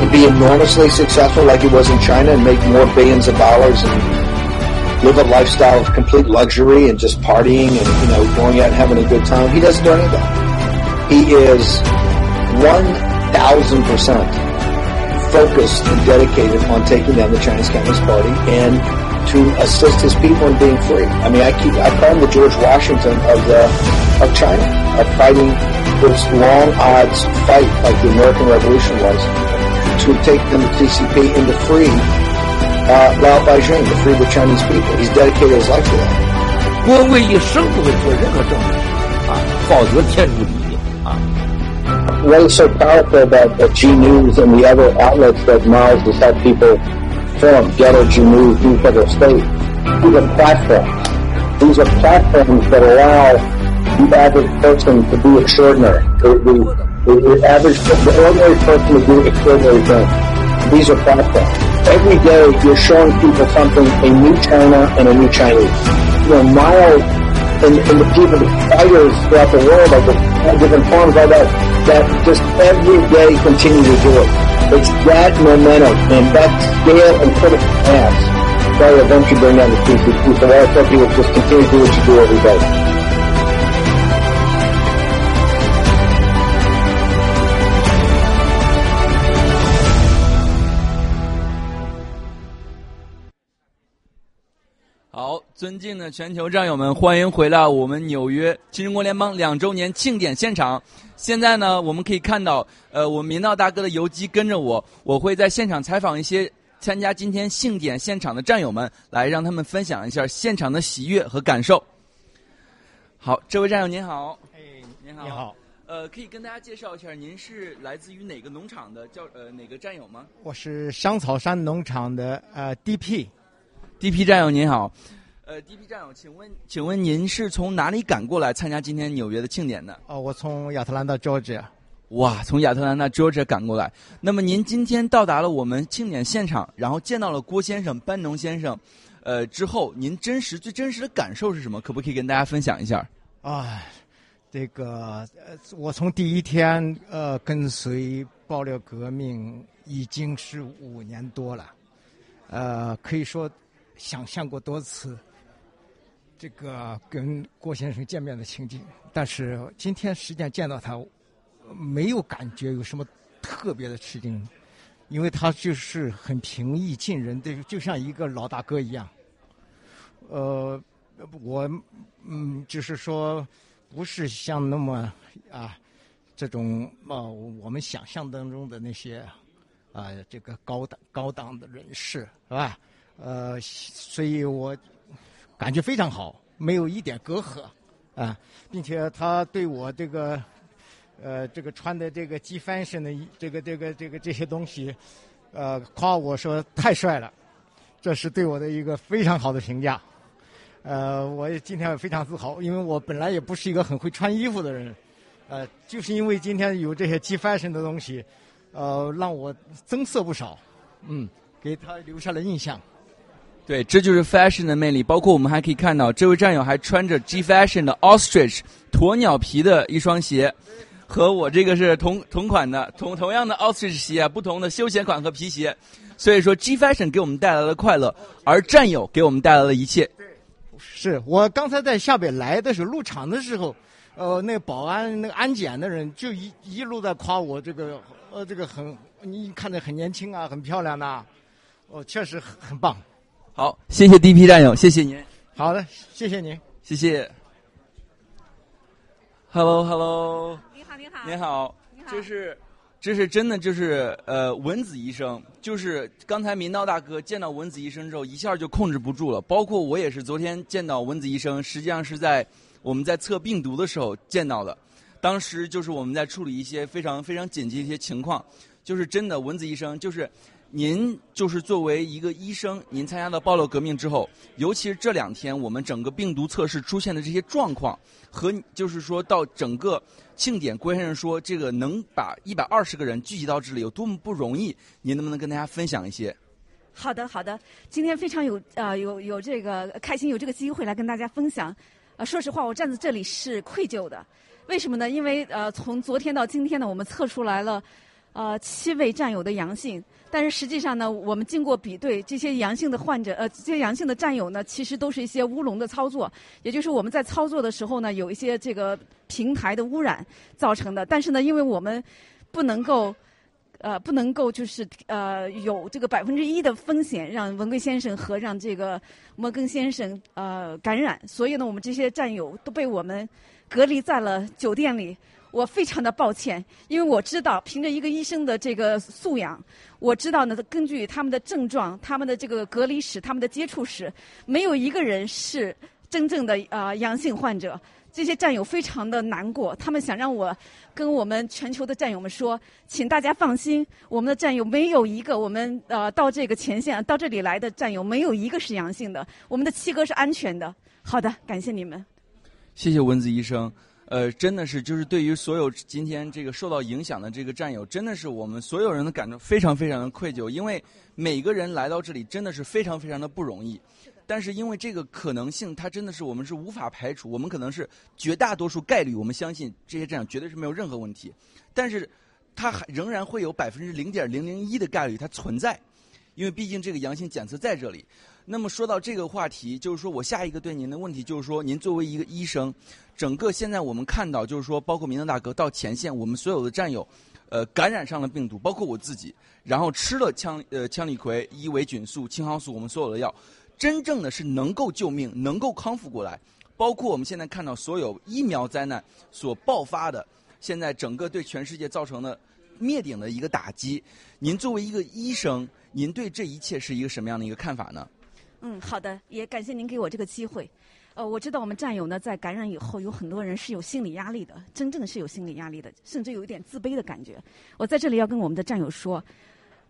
Speaker 22: and be enormously successful like he was in China and make more billions of dollars and live a lifestyle of complete luxury and just partying and you know going out and having a good time. He doesn't do any of that. He is one thousand percent focused and dedicated on taking down the Chinese Communist Party and to assist his people in being free. I mean, I keep I call him the George Washington of the of China, of fighting this long odds fight like the American Revolution was to take them to CCP and to free uh, Laobaixing, to free the Chinese people. He's dedicated his life to that.
Speaker 20: 国威一生不会做任何政治啊，保决天诛笔啊。
Speaker 22: What is so powerful about the G News and the other outlets that Miles has helped people form, GETTR G News, New Federal State, these are platforms. These are platforms that allow the average person to be extraordinary. The, the, the, average, the ordinary person to do extraordinary things. These are platforms. Every day you're showing people something, a new China and a new Chinese. You know, Miles and, and the people, the fighters throughout the world, like the different forms like that, that just every day continue to do it. It's that momentum and that scale and critical mass that will eventually bring down the CCP. So I tell people just continue to do what you do every day.
Speaker 23: 尊敬的全球战友们，欢迎回到我们纽约新中国联邦两周年庆典现场。现在呢，我们可以看到，呃，我们明道大哥的游击跟着我，我会在现场采访一些参加今天庆典现场的战友们，来让他们分享一下现场的喜悦和感受。好，这位战友您好，
Speaker 24: 哎，
Speaker 23: 您好，
Speaker 24: 你好，
Speaker 23: 呃，可以跟大家介绍一下，您是来自于哪个农场的叫呃哪个战友吗？
Speaker 24: 我是香草山农场的呃 DP。
Speaker 23: DP 战友您好，呃，DP 战友，请问，请问您是从哪里赶过来参加今天纽约的庆典的？
Speaker 24: 哦，我从亚特兰大 Georgia。
Speaker 23: 哇，从亚特兰大 Georgia 赶过来。那么您今天到达了我们庆典现场，然后见到了郭先生、班农先生，呃，之后您真实最真实的感受是什么？可不可以跟大家分享一下？
Speaker 24: 啊，这个呃，我从第一天呃跟随爆料革命已经是五年多了，呃，可以说想象过多次这个跟郭先生见面的情景，但是今天实际上见到他，没有感觉有什么特别的吃惊，因为他就是很平易近人的，就像一个老大哥一样。呃，我嗯，就是说，不是像那么啊，这种啊，我们想象当中的那些啊，这个高档高档的人士是吧？呃，所以我感觉非常好，没有一点隔阂啊，并且他对我这个呃这个穿的这个 G fashion 的这个这个这个这些东西，呃，夸我说太帅了，这是对我的一个非常好的评价。呃，我也今天非常自豪，因为我本来也不是一个很会穿衣服的人，呃，就是因为今天有这些 G fashion 的东西，呃，让我增色不少，嗯，给他留下了印象。
Speaker 23: 对，这就是 fashion 的魅力。包括我们还可以看到，这位战友还穿着 G Fashion 的 ostrich 鸵鸟皮的一双鞋，和我这个是同同款的同同样的 ostrich 鞋，不同的休闲款和皮鞋。所以说，G Fashion 给我们带来了快乐，而战友给我们带来了一切。
Speaker 24: 是我刚才在下边来的时候，入场的时候，呃，那个保安、那个安检的人就一一路在夸我这个，呃，这个很，你看着很年轻啊，很漂亮呐、哦，确实很很棒。
Speaker 23: 好，谢谢第一批战友，谢谢您。
Speaker 24: 好的，谢谢您。
Speaker 23: 谢谢。Hello，Hello。
Speaker 25: 你好，你好。
Speaker 23: 你好，这是，这是真的，就是呃，文子医生，就是刚才明道大哥见到文子医生之后，一下就控制不住了。包括我也是，昨天见到文子医生，实际上是在我们在测病毒的时候见到的。当时就是我们在处理一些非常非常紧急的一些情况，就是真的文子医生，就是您就是作为一个医生，您参加到暴露革命之后，尤其是这两天我们整个病毒测试出现的这些状况，和就是说到整个庆典，郭先生说这个能把一百二十个人聚集到这里有多么不容易，您能不能跟大家分享一些？
Speaker 25: 好的，好的。今天非常有呃有有这个开心有这个机会来跟大家分享。呃，说实话，我站在这里是愧疚的。为什么呢？因为呃，从昨天到今天呢，我们测出来了呃七位战友的阳性，但是实际上呢，我们经过比对，这些阳性的患者呃，这些阳性的战友呢，其实都是一些乌龙的操作，也就是我们在操作的时候呢，有一些这个平台的污染造成的。但是呢，因为我们不能够。呃，不能够就是呃有这个百分之一的风险让文贵先生和让这个摩根先生呃感染，所以呢，我们这些战友都被我们隔离在了酒店里。我非常的抱歉，因为我知道凭着一个医生的这个素养，我知道呢，根据他们的症状、他们的这个隔离史、他们的接触史，没有一个人是真正的呃阳性患者。这些战友非常的难过，他们想让我跟我们全球的战友们说，请大家放心，我们的战友没有一个，我们呃到这个前线到这里来的战友没有一个是阳性的，我们的七哥是安全的。好的，感谢你们。
Speaker 23: 谢谢文子医生。呃，真的是，就是对于所有今天这个受到影响的这个战友，真的是我们所有人的感受非常非常的愧疚，因为每个人来到这里真的是非常非常的不容易。但是因为这个可能性，它真的是我们是无法排除，我们可能是绝大多数概率，我们相信这些战友绝对是没有任何问题。但是它还仍然会有百分之零点零零一的概率它存在，因为毕竟这个阳性检测在这里。那么说到这个话题，就是说我下一个对您的问题就是说，您作为一个医生，整个现在我们看到就是说，包括明德大哥到前线，我们所有的战友，呃，感染上了病毒，包括我自己，然后吃了羟呃羟氯喹、伊维菌素、青蒿素，我们所有的药，真正的是能够救命、能够康复过来。包括我们现在看到所有疫苗灾难所爆发的，现在整个对全世界造成的灭顶的一个打击。您作为一个医生，您对这一切是一个什么样的一个看法呢？
Speaker 25: 嗯，好的，也感谢您给我这个机会。呃，我知道我们战友呢，在感染以后，有很多人是有心理压力的，真正是有心理压力的，甚至有一点自卑的感觉。我在这里要跟我们的战友说，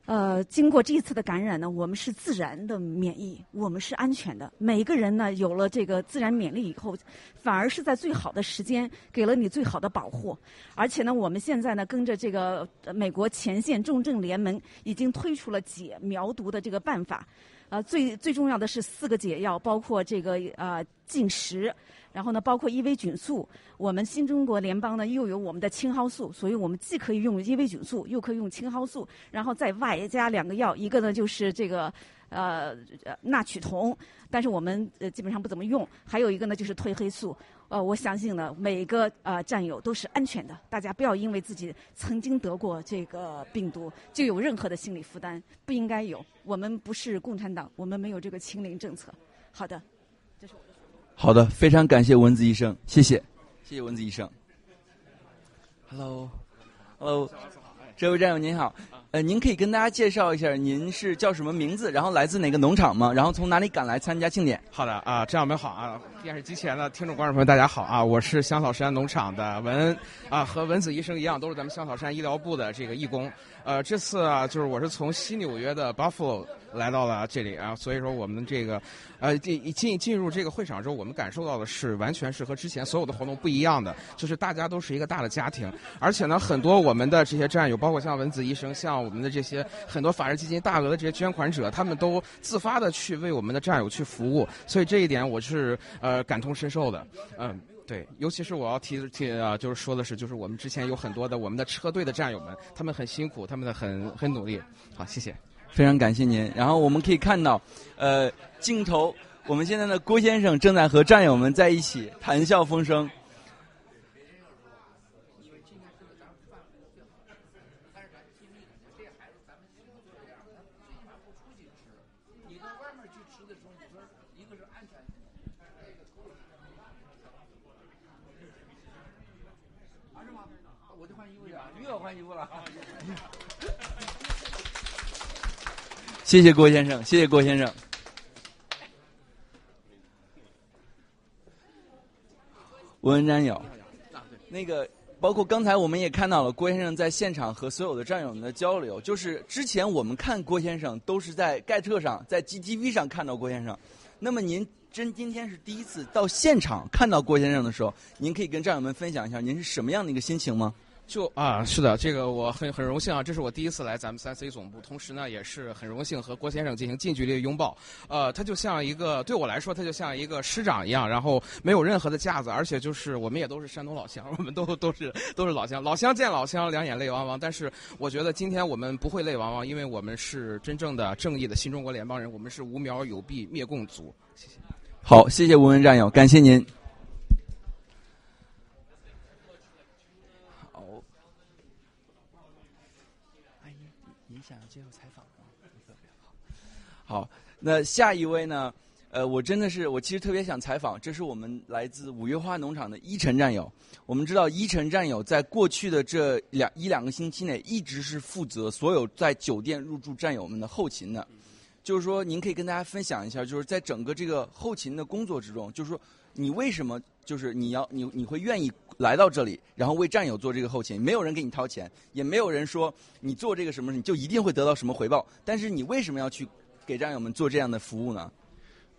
Speaker 25: 呃，经过这一次的感染呢，我们是自然的免疫，我们是安全的。每一个人呢，有了这个自然免疫以后，反而是在最好的时间给了你最好的保护。而且呢，我们现在呢，跟着这个美国前线重症联盟已经推出了解苗毒的这个办法。呃，最最重要的是四个解药，包括这个呃禁食，然后呢，包括伊维菌素。我们新中国联邦呢又有我们的青蒿素，所以我们既可以用伊维菌素，又可以用青蒿素，然后再外加两个药，一个呢就是这个呃纳曲酮，但是我们呃基本上不怎么用，还有一个呢就是褪黑素。呃，我相信呢，每个呃战友都是安全的。大家不要因为自己曾经得过这个病毒，就有任何的心理负担，不应该有。我们不是共产党，我们没有这个清零政策。好的，这是我的。
Speaker 23: 好的，非常感谢蚊子医生，谢谢，谢谢蚊子医生。Hello，Hello，这位战友您好，呃，您可以跟大家介绍一下您是叫什么名字，然后来自哪个农场吗？然后从哪里赶来参加庆典？
Speaker 26: 好的啊，战友们好啊，电视机前的听众观众朋友大家好啊，我是香草山农场的文啊，和文子医生一样，都是咱们香草山医疗部的这个义工。呃，这次啊，就是我是从西纽约的 Buffalo 来到了这里啊，所以说我们这个呃进进进入这个会场之后，我们感受到的是完全是和之前所有的活动不一样的，就是大家都是一个大的家庭，而且呢，很多我们的这些战友，包括像文子医生，像我们的这些很多法治基金大额的这些捐款者，他们都自发的去为我们的战友去服务，所以这一点我是呃感同身受的，嗯。对，尤其是我要提提啊，就是说的是，就是我们之前有很多的我们的车队的战友们，他们很辛苦，他们的很很努力。好，谢谢。
Speaker 23: 非常感谢您。然后我们可以看到，呃，镜头，我们现在的郭先生正在和战友们在一起谈笑风生。谢谢郭先生，谢谢郭先生。文文战友，那个包括刚才我们也看到了郭先生在现场和所有的战友们的交流，就是之前我们看郭先生都是在盖特上，在 GTV 上看到郭先生，那么您真今天是第一次到现场看到郭先生的时候，您可以跟战友们分享一下您是什么样的一个心情吗？
Speaker 26: 就啊，是的，这个我很很荣幸啊，这是我第一次来咱们三 C 总部，同时呢，也是很荣幸和郭先生进行近距离的拥抱。呃，他就像一个对我来说，他就像一个师长一样，然后没有任何的架子，而且就是我们也都是山东老乡，我们都都是都是老乡，老乡见老乡，两眼泪汪汪。但是我觉得今天我们不会泪汪汪，因为我们是真正的正义的新中国联邦人，我们是无苗有弊灭共族。谢谢。
Speaker 23: 好，谢谢文文战友，感谢您。好，那下一位呢？呃，我真的是，我其实特别想采访，这是我们来自五月花农场的依晨战友。我们知道依晨战友在过去的这两一两个星期内，一直是负责所有在酒店入住战友们的后勤的。就是说，您可以跟大家分享一下，就是在整个这个后勤的工作之中，就是说，你为什么就是你要你你会愿意来到这里，然后为战友做这个后勤？没有人给你掏钱，也没有人说你做这个什么你就一定会得到什么回报。但是你为什么要去？给战友们做这样的服务呢？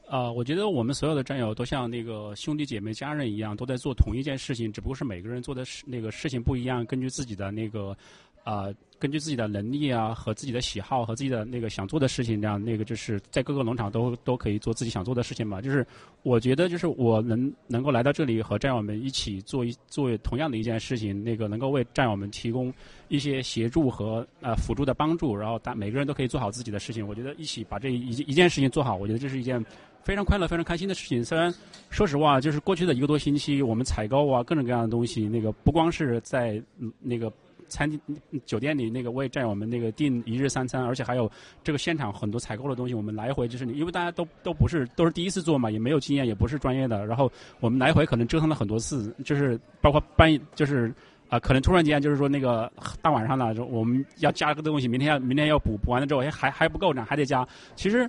Speaker 27: 啊，我觉得我们所有的战友都像那个兄弟姐妹、家人一样，都在做同一件事情，只不过是每个人做的事那个事情不一样，根据自己的那个啊，根据自己的能力啊和自己的喜好和自己的那个想做的事情，这样那个就是在各个农场都都可以做自己想做的事情嘛。就是我觉得，就是我能能够来到这里和战友们一起做一做同样的一件事情，那个能够为战友们提供。一些协助和呃辅助的帮助，然后大每个人都可以做好自己的事情。我觉得一起把这一一件事情做好，我觉得这是一件非常快乐、非常开心的事情。虽然说实话，就是过去的一个多星期，我们采购啊各种各样的东西，那个不光是在那个餐厅、酒店里那个为战友们那个订一日三餐，而且还有这个现场很多采购的东西，我们来回就是你因为大家都都不是都是第一次做嘛，也没有经验，也不是专业的，然后我们来回可能折腾了很多次，就是包括半夜就是。啊，可能突然间就是说那个大晚上了，我们要加个东西，明天要明天要补，补完了之后，哎，还还不够呢，还得加。其实，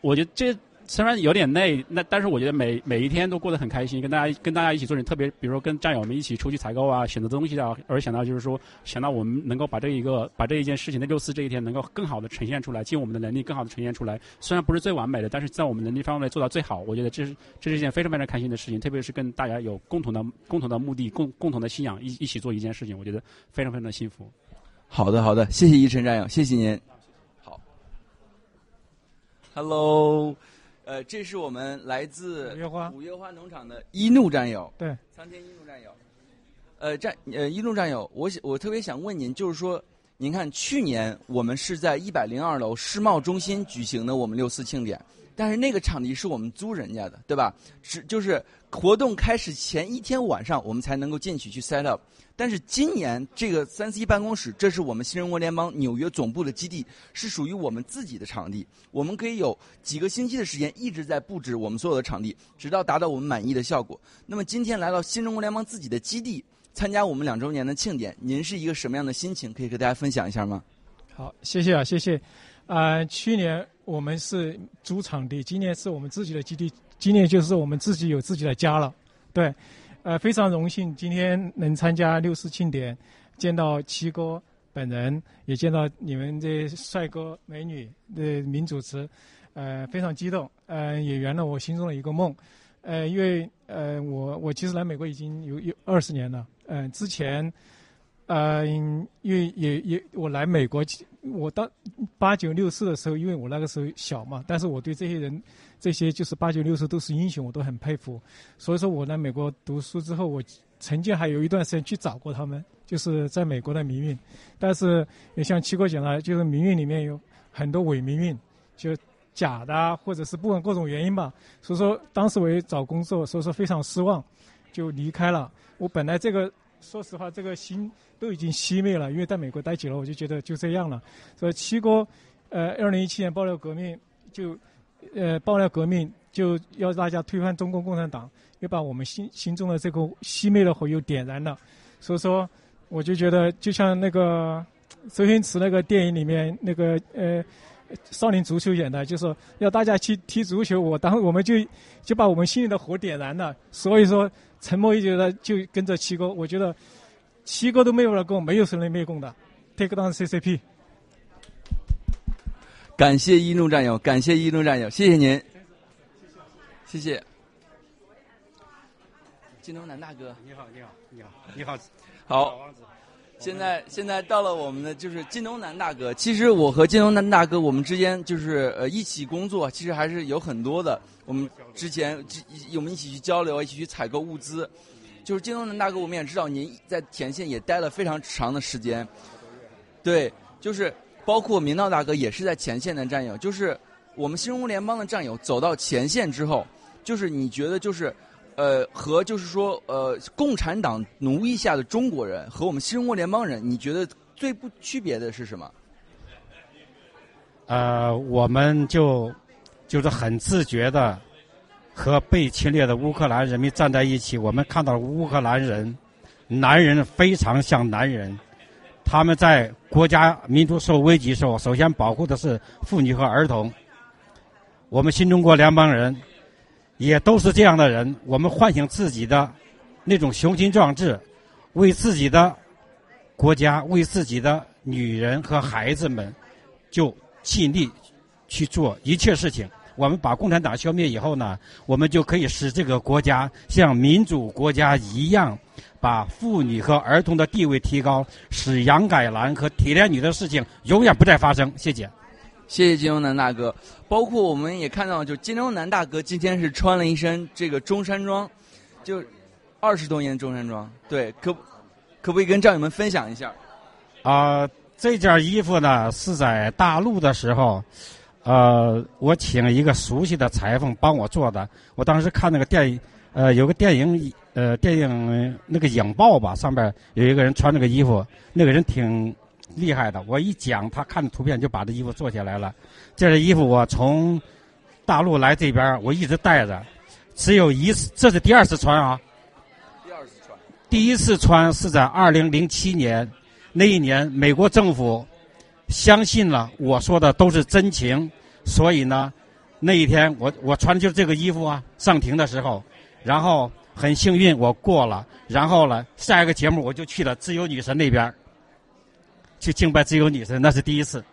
Speaker 27: 我觉得这。虽然有点累，那但是我觉得每每一天都过得很开心，跟大家跟大家一起做点特别，比如说跟战友们一起出去采购啊，选择东西啊，而想到就是说想到我们能够把这一个把这一件事情在六四这一天能够更好的呈现出来，尽我们的能力更好的呈现出来。虽然不是最完美的，但是在我们能力范围内做到最好，我觉得这是这是一件非常非常开心的事情。特别是跟大家有共同的共同的目的、共共同的信仰一一起做一件事情，我觉得非常非常的幸福。
Speaker 23: 好的，好的，谢谢一晨战友，谢谢您。好，Hello。呃，这是我们来自
Speaker 28: 五月花
Speaker 23: 五月花农场的一怒战友，
Speaker 28: 对，
Speaker 23: 苍天一怒战友。呃，战呃一怒战友，我我特别想问您，就是说，您看去年我们是在一百零二楼世贸中心举行的我们六四庆典，但是那个场地是我们租人家的，对吧？是就是活动开始前一天晚上，我们才能够进去去 set up。但是今年这个三 C 办公室，这是我们新中国联邦纽约总部的基地，是属于我们自己的场地。我们可以有几个星期的时间一直在布置我们所有的场地，直到达到我们满意的效果。那么今天来到新中国联邦自己的基地，参加我们两周年的庆典，您是一个什么样的心情？可以给大家分享一下吗？
Speaker 28: 好，谢谢啊，谢谢。啊，去年我们是租场地，今年是我们自己的基地，今年就是我们自己有自己的家了，对。呃，非常荣幸今天能参加六四庆典，见到七哥本人，也见到你们这帅哥美女的名主持，呃，非常激动，呃，也圆了我心中的一个梦，呃，因为呃，我我其实来美国已经有有二十年了，嗯，之前，呃，因为也也我来美国，我到八九六四的时候，因为我那个时候小嘛，但是我对这些人。这些就是八九六四都是英雄，我都很佩服。所以说我来美国读书之后，我曾经还有一段时间去找过他们，就是在美国的民运。但是也像七哥讲了，就是民运里面有很多伪民运，就假的，或者是不管各种原因吧。所以说当时我也找工作，所以说非常失望，就离开了。我本来这个说实话，这个心都已经熄灭了，因为在美国待久了，我就觉得就这样了。所以七哥，呃，二零一七年爆料革命就，呃，爆料革命就要大家推翻中国共产党，又把我们心心中的这个熄灭的火又点燃了。所以说，我就觉得就像那个周星驰那个电影里面那个呃少林足球演的，就是要大家去踢足球，我当我们就就把我们心里的火点燃了。所以说，沉默已久的就跟着七哥，我觉得七哥都没有了共，没有谁能灭共的。Take down CCP。
Speaker 23: 感谢一路战友，感谢一路战友，谢谢您，谢谢。金东南大哥，
Speaker 29: 你好，你好，你好，你好，
Speaker 23: 好。现在现在到了我们的就是金东南大哥。其实我和金东南大哥，我们之间就是呃一起工作，其实还是有很多的。我们之前我们一起去交流，一起去采购物资。就是金东南大哥，我们也知道您在前线也待了非常长的时间。对，就是包括明道大哥也是在前线的战友。就是我们新中国联邦的战友走到前线之后，就是你觉得就是。呃，和就是说，呃，共产党奴役下的中国人和我们新中国联邦人，你觉得最不区别的是什么？
Speaker 29: 呃，我们就就是很自觉的和被侵略的乌克兰人民站在一起。我们看到乌克兰人，男人非常像男人，他们在国家民族受危机时候，首先保护的是妇女和儿童。我们新中国联邦人。也都是这样的人，我们唤醒自己的那种雄心壮志，为自己的国家、为自己的女人和孩子们，就尽力去做一切事情。我们把共产党消灭以后呢，我们就可以使这个国家像民主国家一样，把妇女和儿童的地位提高，使杨改兰和铁链女的事情永远不再发生。谢谢。
Speaker 23: 谢谢金东南大哥，包括我们也看到，就金东南大哥今天是穿了一身这个中山装，就二十多年中山装，对，可可不可以跟战友们分享一下？
Speaker 29: 啊，这件衣服呢是在大陆的时候，呃，我请一个熟悉的裁缝帮我做的。我当时看那个电影，呃，有个电影，呃，电影那个影报吧，上边有一个人穿那个衣服，那个人挺。厉害的，我一讲，他看图片就把这衣服做下来了。这件衣服我从大陆来这边，我一直带着，只有一次，这是第二次穿啊。
Speaker 23: 第二次穿。
Speaker 29: 第一次穿是在二零零七年，那一年美国政府相信了我说的都是真情，所以呢，那一天我我穿的就是这个衣服啊。上庭的时候，然后很幸运我过了，然后呢，下一个节目我就去了自由女神那边。去敬拜自由女神，那是第一次。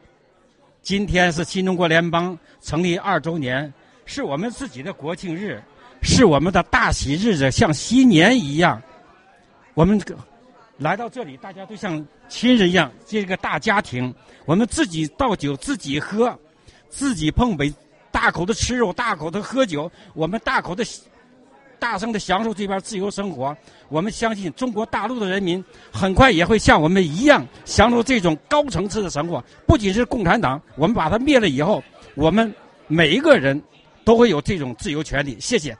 Speaker 29: 今天是新中国联邦成立二周年，是我们自己的国庆日，是我们的大喜日子，像新年一样。我们来到这里，大家都像亲人一样，这个大家庭，我们自己倒酒，自己喝，自己碰杯，大口的吃肉，大口的喝酒，我们大口的。大声的享受这边自由生活，我们相信中国大陆的人民很快也会像我们一样享受这种高层次的生活。不仅是共产党，我们把它灭了以后，我们每一个人都会有这种自由权利。谢谢，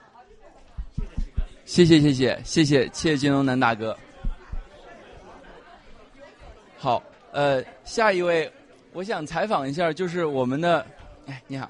Speaker 23: 谢谢，谢谢，谢谢，谢谢金龙南大哥。好，呃，下一位，我想采访一下，就是我们的，哎，你好，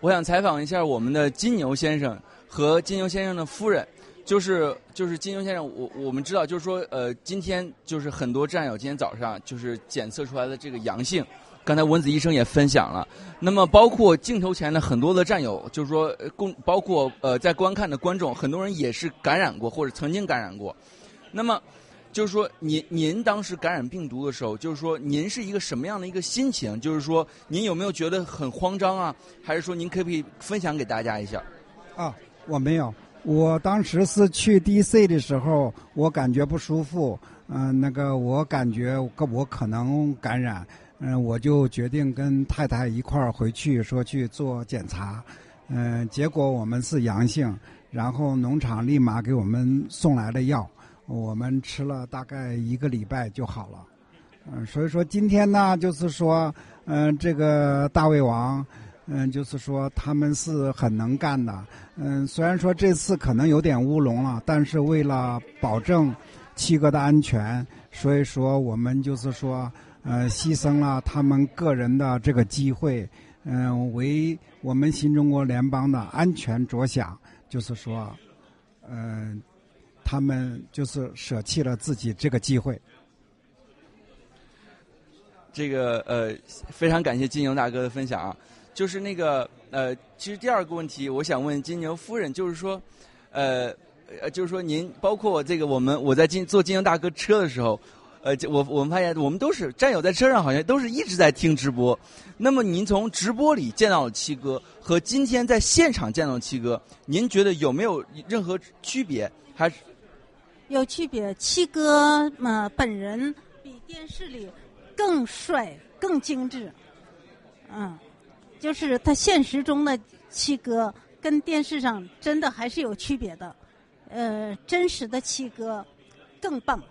Speaker 23: 我想采访一下我们的金牛先生。和金牛先生的夫人，就是就是金牛先生，我我们知道，就是说，呃，今天就是很多战友今天早上就是检测出来的这个阳性，刚才文子医生也分享了。那么包括镜头前的很多的战友，就是说，共包括呃在观看的观众，很多人也是感染过或者曾经感染过。那么就是说，您您当时感染病毒的时候，就是说您是一个什么样的一个心情？就是说您有没有觉得很慌张啊？还是说您可不可以分享给大家一下？
Speaker 30: 啊。我没有，我当时是去 DC 的时候，我感觉不舒服，嗯，那个我感觉我可能感染，嗯，我就决定跟太太一块儿回去说去做检查，嗯，结果我们是阳性，然后农场立马给我们送来了药，我们吃了大概一个礼拜就好了，嗯，所以说今天呢，就是说，嗯、这个大胃王，嗯、就是说他们是很能干的。嗯，虽然说这次可能有点乌龙了，但是为了保证七哥的安全，所以说我们就是说，呃，牺牲了他们个人的这个机会，嗯、为我们新中国联邦的安全着想，就是说，嗯、他们就是舍弃了自己这个机会。
Speaker 23: 这个呃，非常感谢金牛大哥的分享啊。就是那个呃，其实第二个问题，我想问金牛夫人，就是说，呃呃，就是说您包括这个我们我在金坐金牛大哥车的时候，呃，我我们发现我们都是战友在车上好像都是一直在听直播。那么您从直播里见到了七哥和今天在现场见到的七哥，您觉得有没有任何区别？还是
Speaker 31: 有区别。七哥嘛、本人比电视里更帅、更精致，嗯，就是他现实中的七哥跟电视上真的还是有区别的，呃，真实的七哥更棒。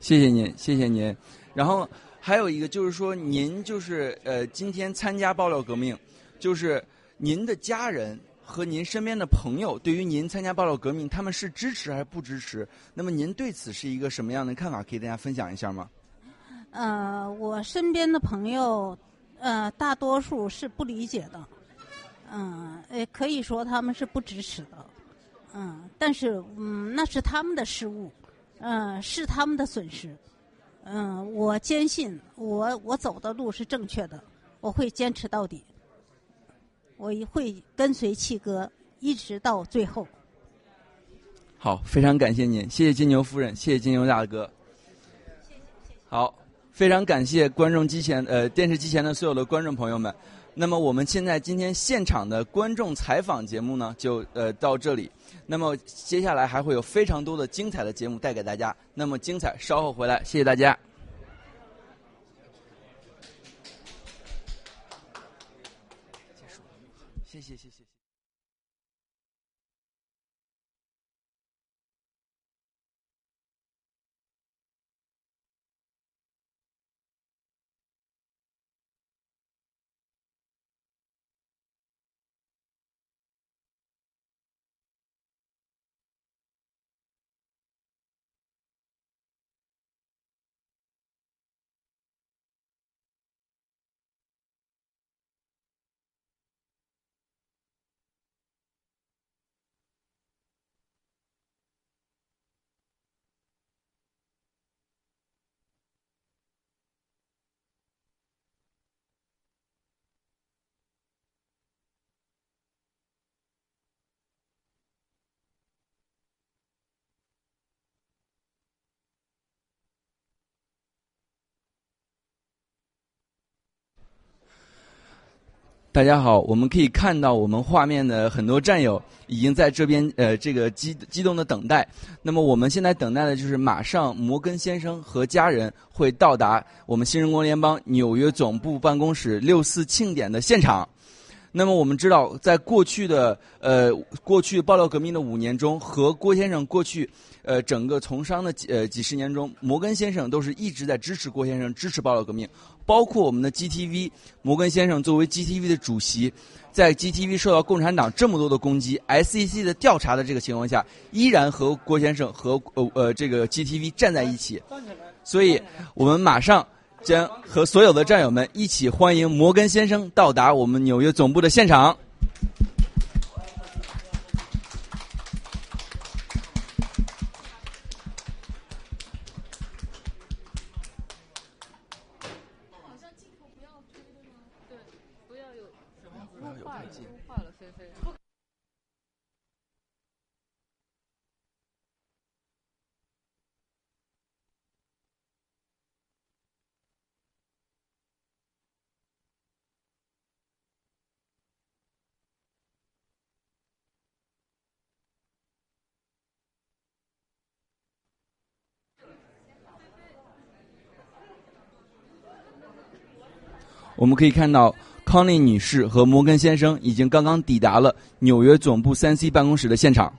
Speaker 23: 谢谢您，谢谢您。然后还有一个就是说，您就是呃，今天参加爆料革命，就是您的家人和您身边的朋友对于您参加爆料革命，他们是支持还是不支持？那么您对此是一个什么样的看法？可以大家分享一下吗？
Speaker 31: 呃，我身边的朋友，呃，大多数是不理解的，嗯、呃，可以说他们是不支持的，嗯，但是嗯，那是他们的失误，嗯、是他们的损失，嗯、我坚信我我走的路是正确的，我会坚持到底，我也会跟随七哥一直到最后。
Speaker 23: 好，非常感谢您，谢谢金牛夫人，谢谢金牛大哥。好，非常感谢观众机前呃电视机前的所有的观众朋友们。那么我们现在今天现场的观众采访节目呢，就呃到这里。那么接下来还会有非常多的精彩的节目带给大家。那么精彩稍后回来，谢谢大家。大家好，我们可以看到我们画面的很多战友已经在这边呃这个激激动的等待。那么我们现在等待的就是马上摩根先生和家人会到达我们新中国联邦纽约总部办公室六四庆典的现场。那么我们知道，在过去的呃过去爆料革命的五年中，和郭先生过去呃整个从商的几呃几十年中，摩根先生都是一直在支持郭先生，支持爆料革命。包括我们的 GTV，摩根先生作为 GTV 的主席，在 GTV 受到共产党这么多的攻击，SEC 的调查的这个情况下，依然和郭先生和呃呃这个 GTV 站在一起。所以我们马上将和所有的战友们一起欢迎摩根先生到达我们纽约总部的现场。我们可以看到，康利女士和摩根先生已经刚刚抵达了纽约总部三 C 办公室的现场。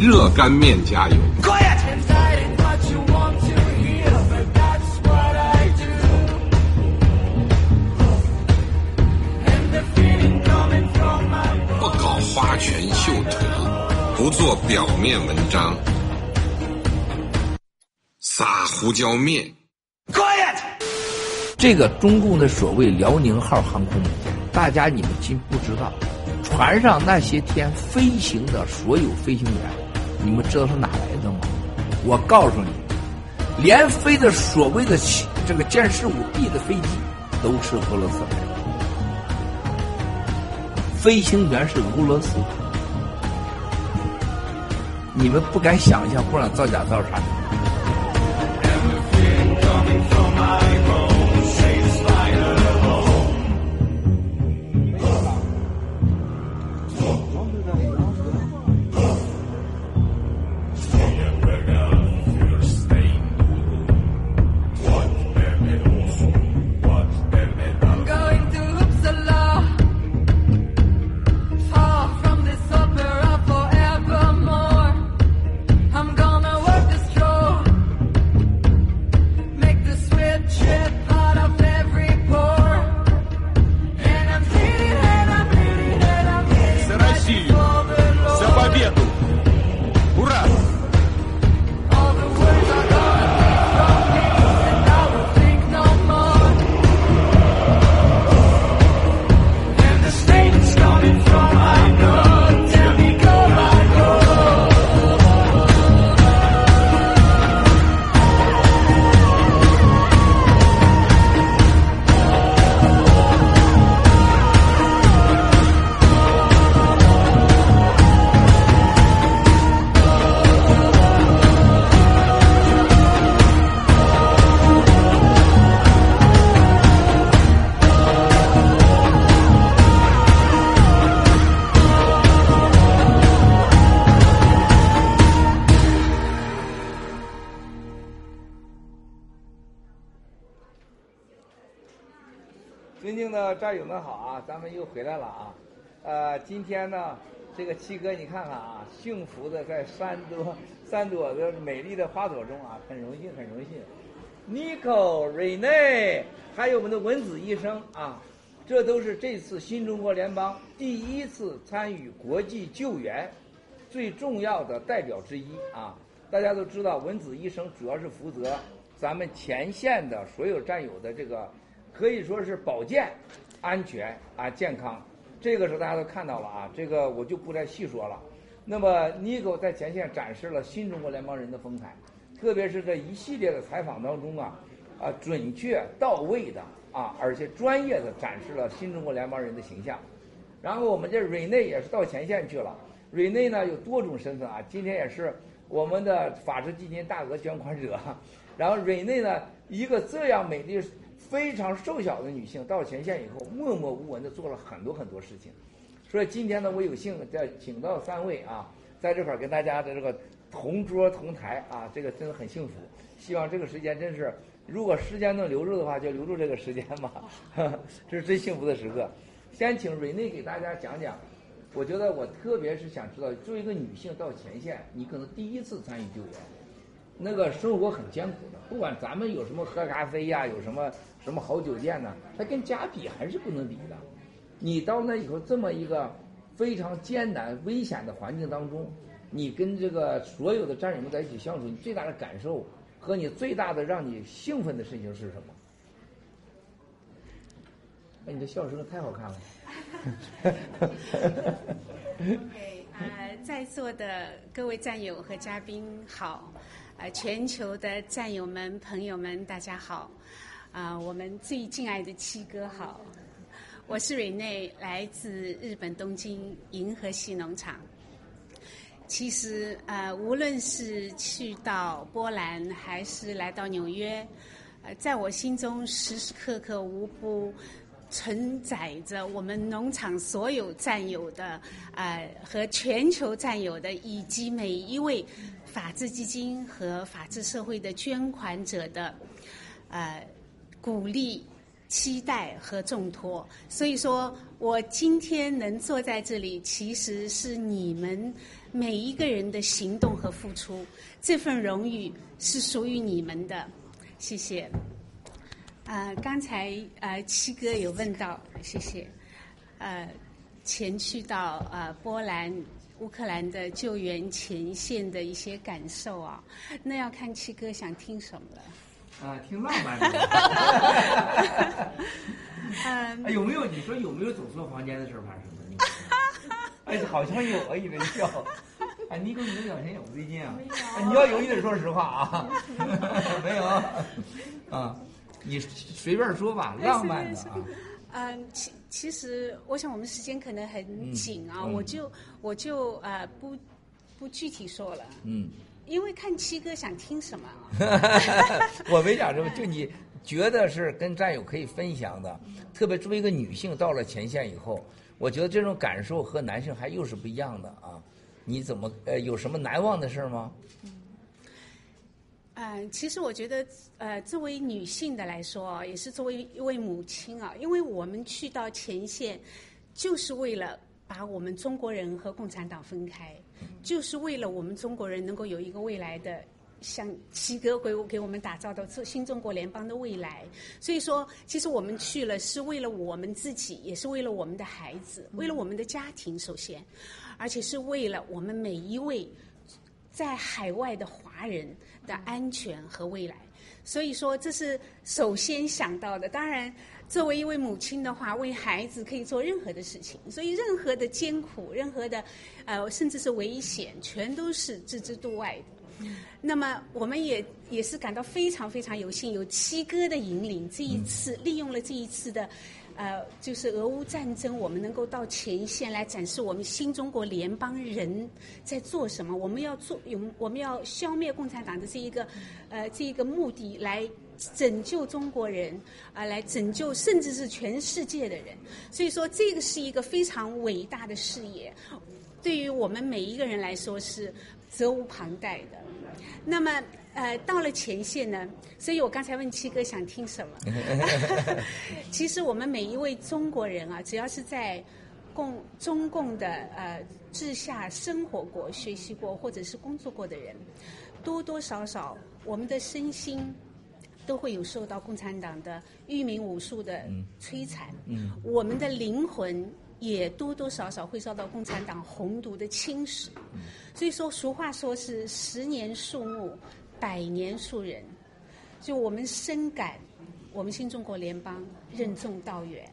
Speaker 20: 热干面加油！不搞花拳绣腿，不做表面文章，撒胡椒面。
Speaker 6: 这个中共的所谓辽宁号航空母舰，大家你们竟不知道，船上那些天飞行的所有飞行员，你们知道是哪来的吗？我告诉你，连飞的所谓的这个歼十五 B 的飞机都是俄罗斯来的。飞行员是俄罗斯，你们不敢想象，不然造假造啥？今天呢，这个七哥你看看啊，幸福的在三朵三朵的美丽的花朵中啊，很荣幸，很荣幸。Nico、Rene，还有我们的文子医生啊，这都是这次新中国联邦第一次参与国际救援最重要的代表之一啊。大家都知道，文子医生主要是负责咱们前线的所有战友的这个。可以说是保健、安全啊、健康，这个是大家都看到了啊，这个我就不再细说了。那么尼狗在前线展示了新中国联邦人的风采，特别是这一系列的采访当中啊，啊准确到位的啊，而且专业的展示了新中国联邦人的形象。然后我们这瑞内也是到前线去了，瑞内呢有多种身份啊，今天也是我们的法治基金大额捐款者。然后瑞内呢一个这样美丽。非常瘦小的女性到前线以后，默默无闻的做了很多很多事情。所以今天呢，我有幸在请到三位啊，在这块儿跟大家的这个同桌同台啊，这个真的很幸福。希望这个时间真是，如果时间能留住的话，就留住这个时间吧。这是最幸福的时刻。先请瑞内给大家讲讲，我觉得我特别是想知道，作为一个女性到前线，你可能第一次参与救援，那个生活很艰苦的。不管咱们有什么喝咖啡呀，有什么。什么好酒店呢？它跟家比还是不能比的。你到那以后，这么一个非常艰难、危险的环境当中，你跟这个所有的战友们在一起相处，你最大的感受和你最大的让你兴奋的事情是什么？哎，你的笑声太好看了。
Speaker 32: OK，呃，在座的各位战友和嘉宾好，呃，全球的战友们、朋友们，大家好。啊，我们最敬爱的七哥好，我是瑞内，来自日本东京银河系农场。其实，呃，无论是去到波兰，还是来到纽约，呃，在我心中时时刻刻无不承载着我们农场所有战友的，呃，和全球战友的，以及每一位法治基金和法治社会的捐款者的，呃。鼓励、期待和重托。所以说我今天能坐在这里，其实是你们每一个人的行动和付出。这份荣誉是属于你们的，谢谢。呃，刚才呃七哥有问到，谢谢。呃，前去到呃波兰、乌克兰的救援前线的一些感受啊，那要看七哥想听什么了。
Speaker 6: 啊，挺浪漫的。
Speaker 32: 嗯、
Speaker 6: 哎，有没有你说有没有走错房间的事儿发生的？哎，好像有，我以为笑。哎，你给我你的表情有最近啊？哎你要有，你得说实话啊。没有啊，你随便说吧，浪漫的啊。
Speaker 32: 嗯，其其实我想我们时间可能很紧啊，我就我就呃不不具体说了，
Speaker 6: 嗯，
Speaker 32: 因为看七哥想听什么啊。
Speaker 6: 我没讲什么，就你觉得是跟战友可以分享的，特别作为一个女性到了前线以后，我觉得这种感受和男性还又是不一样的啊。你怎么呃有什么难忘的事儿吗？
Speaker 32: 嗯，其实我觉得，呃，作为女性的来说啊，也是作为一位母亲啊，因为我们去到前线，就是为了把我们中国人和共产党分开，就是为了我们中国人能够有一个未来的。像七哥给我给我们打造的新中国联邦的未来，所以说，其实我们去了是为了我们自己，也是为了我们的孩子，为了我们的家庭，首先，而且是为了我们每一位在海外的华人的安全和未来。所以说，这是首先想到的。当然，作为一位母亲的话，为孩子可以做任何的事情，所以任何的艰苦、任何的呃，甚至是危险，全都是置之度外的。那么，我们也也是感到非常非常有幸，有七哥的引领，这一次利用了这一次的。呃，就是俄乌战争，我们能够到前线来展示我们新中国联邦人在做什么。我们要做，有我们要消灭共产党的这一个，呃，这一个目的，来拯救中国人，啊、来拯救甚至是全世界的人。所以说，这个是一个非常伟大的事业，对于我们每一个人来说是责无旁贷的。那么，呃，到了前线呢，所以我刚才问七哥想听什么。其实我们每一位中国人啊，只要是在共中共的呃治下生活过、学习过或者是工作过的人，多多少少我们的身心都会有受到共产党的愚民武术的摧残，
Speaker 6: 嗯
Speaker 32: 我们的灵魂也多多少少会受到共产党红毒的侵蚀。所以说，俗话说是十年树木，百年树人。就我们深感，我们新中国联邦任重道远。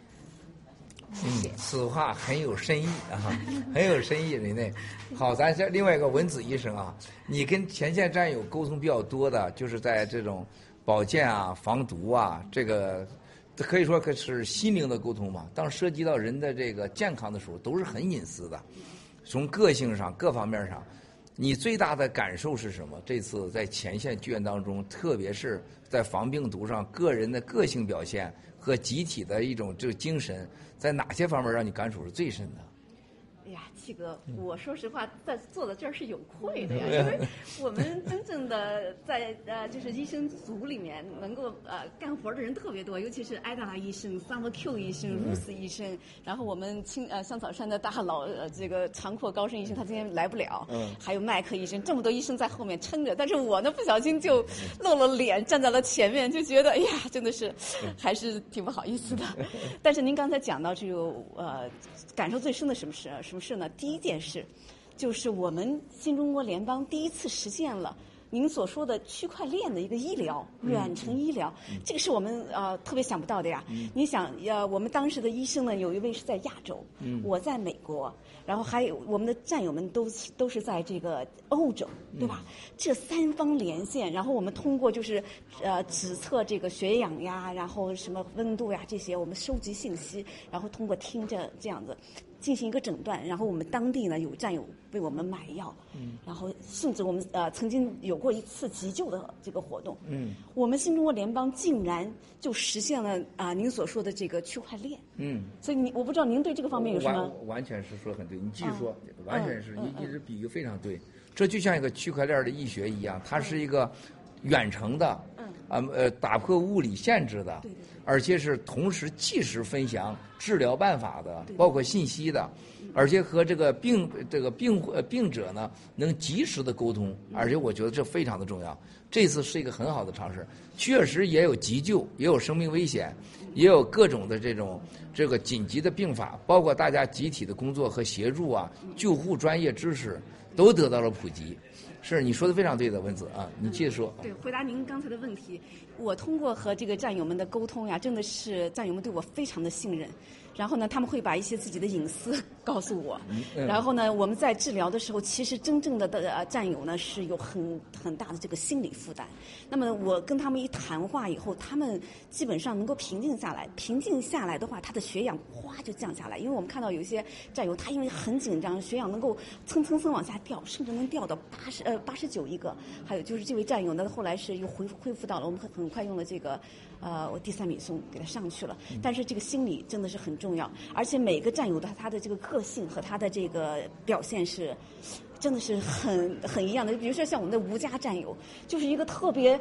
Speaker 6: 嗯，此话很有深意啊，很有深意，人类。好，咱这另外一个文子医生啊，你跟前线战友沟通比较多的，就是在这种保健啊、防毒啊，这个可以说可是心灵的沟通嘛。当涉及到人的这个健康的时候，都是很隐私的。从个性上、各方面上，你最大的感受是什么？这次在前线救援当中，特别是在防病毒上，个人的个性表现和集体的一种这个精神，在哪些方面让你感触是最深的？
Speaker 25: 哎呀，七哥，我说实话，在坐在这儿是有愧的呀，因为我们真正的在呃，就是医生组里面能够呃干活的人特别多，尤其是艾达拉医生、桑德 Q 医生、露丝医生，然后我们青呃香草山的大佬呃这个长阔高深医生，他今天来不了，
Speaker 33: 嗯
Speaker 25: 还有麦克医生，这么多医生在后面撑着，但是我呢不小心就露了脸，站在了前面，就觉得哎呀，真的是还是挺不好意思的。但是您刚才讲到这个呃，感受最深的什么事？什么事呢？第一件事，就是我们新中国联邦第一次实现了。您所说的区块链的一个医疗，
Speaker 33: 嗯
Speaker 25: 远程医疗，这个是我们呃特别想不到的呀。
Speaker 33: 嗯
Speaker 25: 你想，呃，我们当时的医生呢，有一位是在亚洲，
Speaker 33: 嗯
Speaker 25: 我在美国，然后还有我们的战友们都都是在这个欧洲，对吧？这三方连线，然后我们通过就是呃指测这个血氧呀，然后什么温度呀这些，我们收集信息，然后通过听着这样子进行一个诊断，然后我们当地呢有战友为我们买药，
Speaker 6: 嗯
Speaker 25: 然后甚至我们呃曾经有过一次急救的这个活动，
Speaker 6: 嗯
Speaker 25: 我们新中国联邦竟然就实现了啊、您所说的这个区块链。
Speaker 6: 嗯，
Speaker 25: 所以你我不知道您对这个方面有什么？
Speaker 6: 完完全是说得很对，你继续说，
Speaker 25: 嗯
Speaker 6: 完全是
Speaker 25: 嗯
Speaker 6: 你你这比喻非常对。这就像一个区块链的医学一样，它是一个远程的，
Speaker 25: 嗯
Speaker 6: 啊呃打破物理限制的，而且是同时即时分享治疗办法的，包括信息的，而且和这个病这个病呃病者呢能及时的沟通，而且我觉得这非常的重要。这次是一个很好的尝试，确实也有急救，也有生命危险，也有各种的这种这个紧急的病法，包括大家集体的工作和协助啊，救护专业知识都得到了普及。是你说的非常对的，文子啊，你继续说。
Speaker 25: 对，回答您刚才的问题，我通过和这个战友们的沟通呀，真的是战友们对我非常的信任。然后呢，他们会把一些自己的隐私 告诉我。
Speaker 6: 嗯
Speaker 25: 然后呢，我们在治疗的时候，其实真正的的呃战友呢是有很很大的这个心理负担。那么我跟他们一谈话以后，他们基本上能够平静下来。平静下来的话，他的血氧哗就降下来。因为我们看到有一些战友，他因为很紧张，血氧能够蹭蹭蹭往下掉，甚至能掉到八十呃八十九一个。还有就是这位战友呢，后来是又恢复恢复到了，我们很很快用了这个呃我第三米松给他上去了。但是这个心理真的是很重要，而且每个战友的他的这个个性和他的这个表现是。真的是很很一样的，比如说像我们的吴家战友，就是一个特别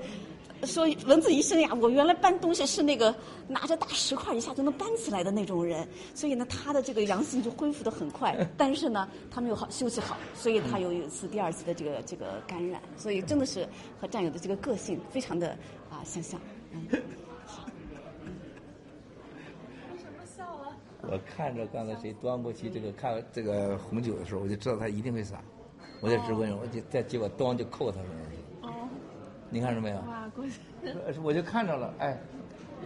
Speaker 25: 说文字一生呀，我原来搬东西是那个拿着大石块一下就能搬起来的那种人，所以呢，他的这个阳性就恢复的很快，但是呢，他没有好休息好，所以他有一次第二次的这个这个感染，所以真的是和战友的这个个性非常的啊相像。嗯
Speaker 6: 我看着刚才谁端过去这个看这个红酒的时候，我就知道他一定会洒。我在直播间，我就再结果咣就扣他身上去。
Speaker 25: 哦，
Speaker 6: 你看着没有？
Speaker 25: 哇，过去。
Speaker 6: 我就看着了，哎，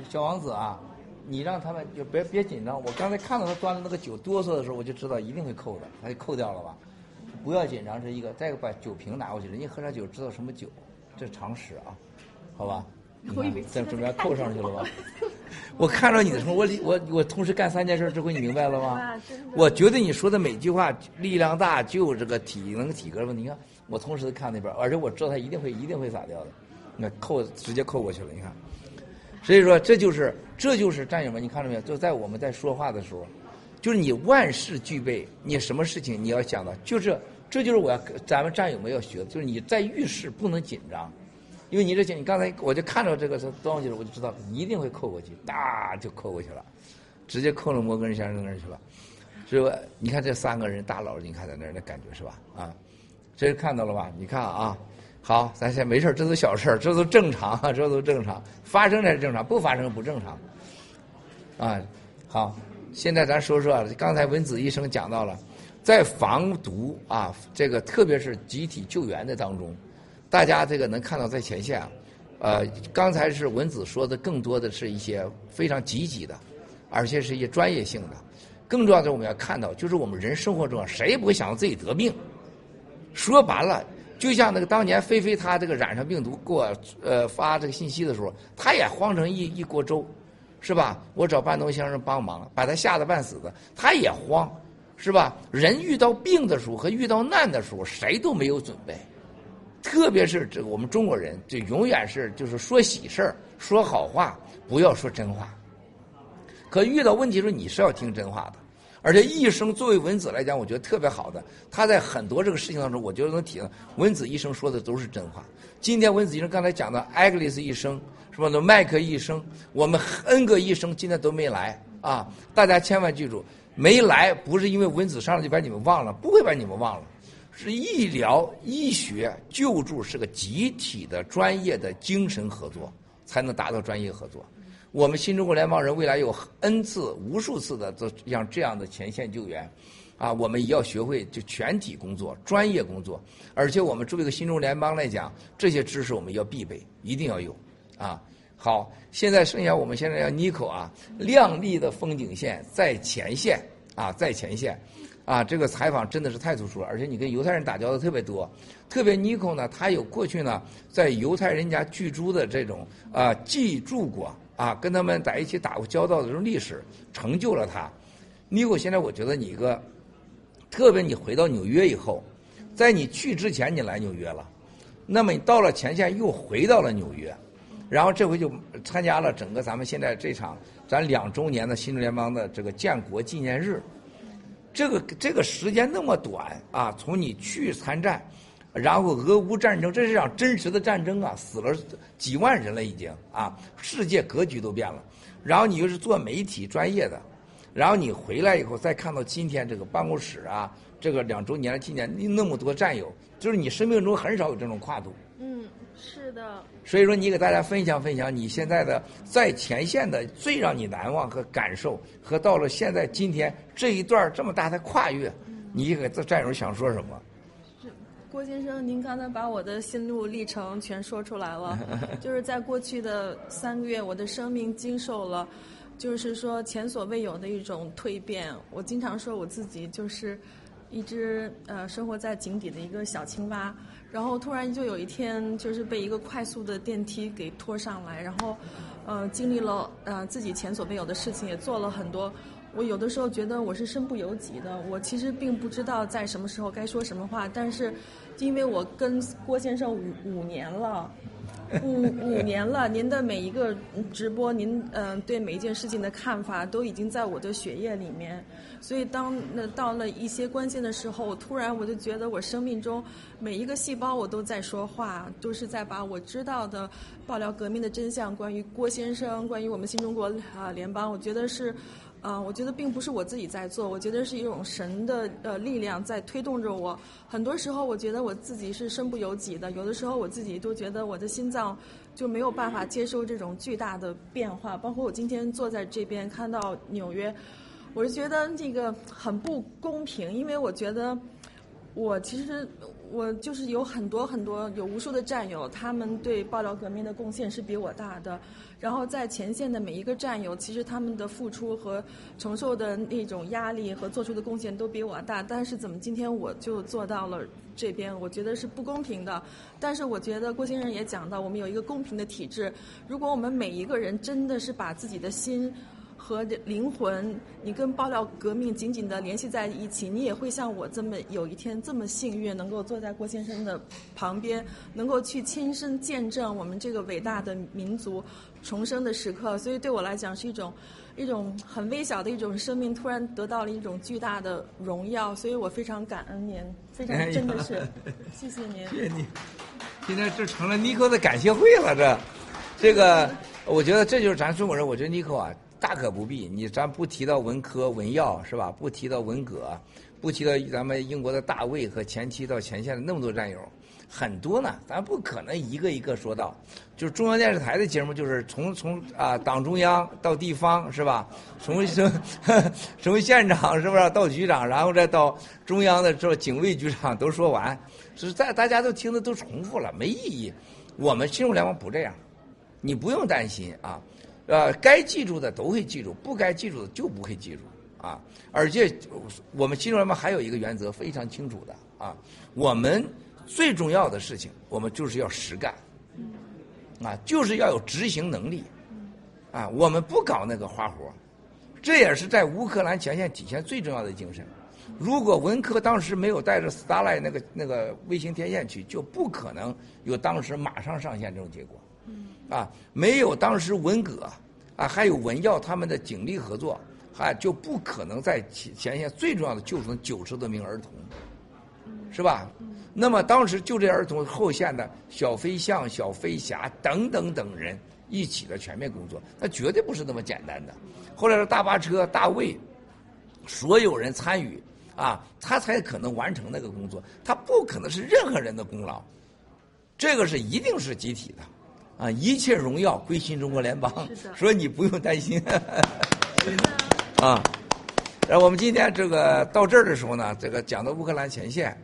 Speaker 6: 小王子啊，你让他们就别别紧张。我刚才看到他端的那个酒哆嗦的时候，我就知道一定会扣的，他就扣掉了吧。不要紧张，这一个。再一个把酒瓶拿过去，人家喝点酒知道什么酒，这是常识啊，好吧？
Speaker 25: 我以为
Speaker 6: 这准备要扣上去了吧？我看着你的时候，我理我我同时干三件事，这回你明白了吗？我觉得你说的每句话力量大，就这个体能体格问题。你看，我同时看那边，而且我知道他一定会一定会洒掉的。那扣直接扣过去了，你看。所以说，这就是这就是战友们，你看到没有？就在我们在说话的时候，就是你万事俱备，你什么事情你要想到，就是这就是我要咱们战友们要学的，就是你在遇事不能紧张。因为你这你刚才我就看到这个是东西了，我就知道一定会扣过去，哒就扣过去了，直接扣到摩根先生那儿去了，是吧？你看这三个人大佬，你看在那儿那感觉是吧？啊，这看到了吧？你看啊，好，咱先没事这都小事这都正常，这都正常，发生才是正常，不发生不正常。啊，好，现在咱说说，刚才文子医生讲到了，在防毒啊，这个特别是集体救援的当中。大家这个能看到在前线啊，呃，刚才是文子说的，更多的是一些非常积极的，而且是一些专业性的。更重要的，我们要看到，就是我们人生活中谁也不会想到自己得病。说白了，就像那个当年菲菲她这个染上病毒给我呃发这个信息的时候，她也慌成一一锅粥，是吧？我找半东先生帮忙，把她吓得半死的，她也慌，是吧？人遇到病的时候和遇到难的时候，谁都没有准备。特别是这我们中国人，就永远是就是说喜事儿、说好话，不要说真话。可遇到问题的时候，你是要听真话的。而且医生作为文子来讲，我觉得特别好的，他在很多这个事情当中，我觉得能体现文子医生说的都是真话。今天文子医生刚才讲的艾格里斯医生，是吧？那麦克医生，我们 N 个医生今天都没来啊！大家千万记住，没来不是因为文子上来就把你们忘了，不会把你们忘了。是医疗、医学救助是个集体的、专业的精神合作，才能达到专业合作。我们新中国联邦人未来有 N 次、无数次的这像这样的前线救援，啊，我们也要学会就全体工作、专业工作。而且我们作为一个新中国联邦来讲，这些知识我们要必备，一定要有。啊，好，现在剩下我们现在要 Nico 啊，亮丽的风景线在前线啊，在前线。啊，这个采访真的是太突出了，而且你跟犹太人打交道特别多，特别尼克呢，他有过去呢在犹太人家居住的这种啊寄住过啊，跟他们在一起打过交道的这种历史，成就了他。尼克现在我觉得你一个，特别你回到纽约以后，在你去之前你来纽约了，那么你到了前线又回到了纽约，然后这回就参加了整个咱们现在这场咱两周年的新中联邦的这个建国纪念日。这个这个时间那么短啊！从你去参战，然后俄乌战争，这是场真实的战争啊，死了几万人了已经啊，世界格局都变了。然后你又是做媒体专业的，然后你回来以后再看到今天这个办公室啊，这个两周年的纪念，那么多战友，就是你生命中很少有这种跨度。
Speaker 11: 嗯，是的。
Speaker 6: 所以说，你给大家分享分享你现在的在前线的最让你难忘和感受，和到了现在今天这一段这么大的跨越，你给这战友想说什么？
Speaker 11: 郭先生，您刚才把我的心路历程全说出来了，就是在过去的三个月，我的生命经受了，就是说前所未有的一种蜕变。我经常说我自己就是一只呃生活在井底的一个小青蛙，然后突然就有一天就是被一个快速的电梯给拖上来，然后呃经历了呃自己前所未有的事情，也做了很多。我有的时候觉得我是身不由己的，我其实并不知道在什么时候该说什么话，但是，因为我跟郭先生五五年了，五五年了，您的每一个直播，您嗯对每一件事情的看法都已经在我的血液里面，所以当那到了一些关键的时候，我突然我就觉得我生命中每一个细胞我都在说话，都是在把我知道的爆料革命的真相，关于郭先生，关于我们新中国啊联邦，我觉得是。嗯，我觉得并不是我自己在做，我觉得是一种神的呃力量在推动着我。很多时候，我觉得我自己是身不由己的，有的时候我自己都觉得我的心脏就没有办法接受这种巨大的变化。包括我今天坐在这边看到纽约，我是觉得这个很不公平，因为我觉得我其实。我就是有很多很多有无数的战友，他们对爆料革命的贡献是比我大的。然后在前线的每一个战友，其实他们的付出和承受的那种压力和做出的贡献都比我大。但是怎么今天我就做到了这边？我觉得是不公平的。但是我觉得郭先生也讲到，我们有一个公平的体制。如果我们每一个人真的是把自己的心。和灵魂，你跟爆料革命紧紧的联系在一起，你也会像我这么有一天这么幸运，能够坐在郭先生的旁边，能够去亲身见证我们这个伟大的民族重生的时刻。所以对我来讲是一种一种很微小的一种生命，突然得到了一种巨大的荣耀。所以我非常感恩您，非常真的是，谢谢您。
Speaker 6: 谢谢你。今天这成了尼克的感谢会了，这，这个我觉得这就是咱中国人。我觉得尼克啊。大可不必，你咱不提到文科、文药是吧？不提到文革，不提到咱们英国的大卫和前期到前线的那么多战友，很多呢，咱不可能一个一个说到。就是中央电视台的节目，就是从从啊党中央到地方是吧？从从 从县长是不是到局长，然后再到中央的这警卫局长都说完，是在大家都听的都重复了，没意义。我们新中联盟不这样，你不用担心啊。呃，该记住的都会记住，不该记住的就不会记住啊！而且我们新中联盟还有一个原则非常清楚的啊，我们最重要的事情，我们就是要实干，啊，就是要有执行能力，啊，我们不搞那个花活，这也是在乌克兰前线体现最重要的精神。如果文科当时没有带着 Starlight 那个那个卫星天线去，就不可能有当时马上上线这种结果。啊，没有当时文革，啊，还有文耀他们的警力合作，还就不可能在前前线最重要的救出九十多名儿童，是吧？那么当时就这儿童后线的小飞象、小飞侠等等等人一起的全面工作，那绝对不是那么简单的。后来的大巴车、大卫，所有人参与，啊，他才可能完成那个工作，他不可能是任何人的功劳，这个是一定是集体的。啊，一切荣耀归新中国联邦，所以你不用担心。啊，然后我们今天这个到这儿的时候呢，这个讲到乌克兰前线，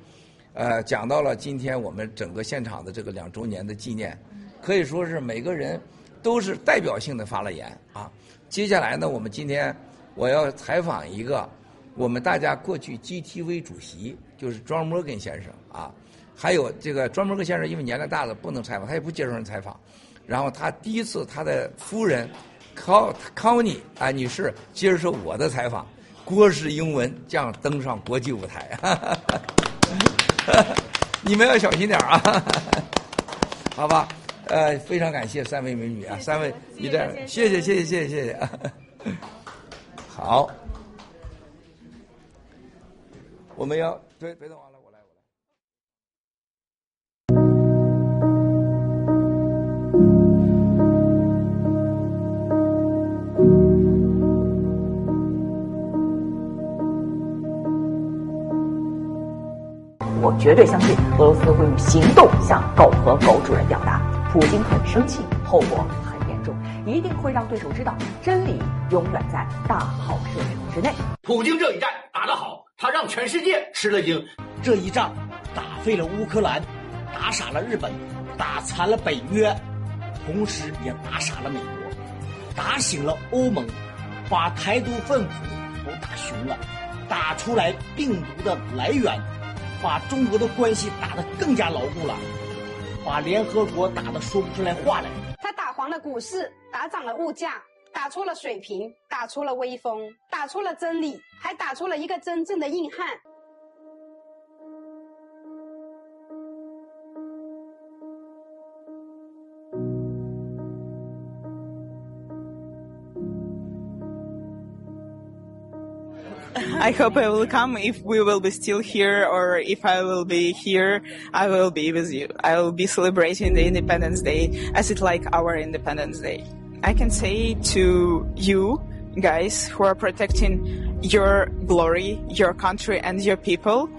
Speaker 6: 呃，讲到了今天我们整个现场的这个两周年的纪念，可以说是每个人都是代表性的发了言啊。接下来呢，我们今天我要采访一个我们大家过去 GTV 主席，就是庄摩根先生啊。还有这个庄摩根先生，因为年龄大了不能采访，他也不接受人采访。然后他第一次，他的夫人康康妮啊女士接受我的采访，郭氏英文将登上国际舞台，你们要小心点啊，好吧？呃，非常感谢三位美女啊，三位你这谢谢谢谢谢谢谢谢，好，我们要对别动啊。
Speaker 34: 我绝对相信俄罗斯会用行动向狗和狗主人表达，普京很生气，后果很严重，一定会让对手知道真理永远在大好社程之内。
Speaker 35: 普京这一战打得好，他让全世界吃了惊。
Speaker 36: 这一仗打废了乌克兰，打傻了日本，打残了北约，同时也打傻了美国，打醒了欧盟，把台独分子都打熊了，打出来病毒的来源，把中国的关系打得更加牢固了，把联合国打得说不出来话来。
Speaker 37: 他打黄了股市，打涨了物价，打出了水平，打出了威风，打出了真理，还打出了一个真正的硬汉。
Speaker 38: I hope I will come if we will be still here or if I will be here, I will be with you. I will be celebrating the Independence Day as it like our Independence Day. I can say to you guys who are protecting your glory, your country and your people,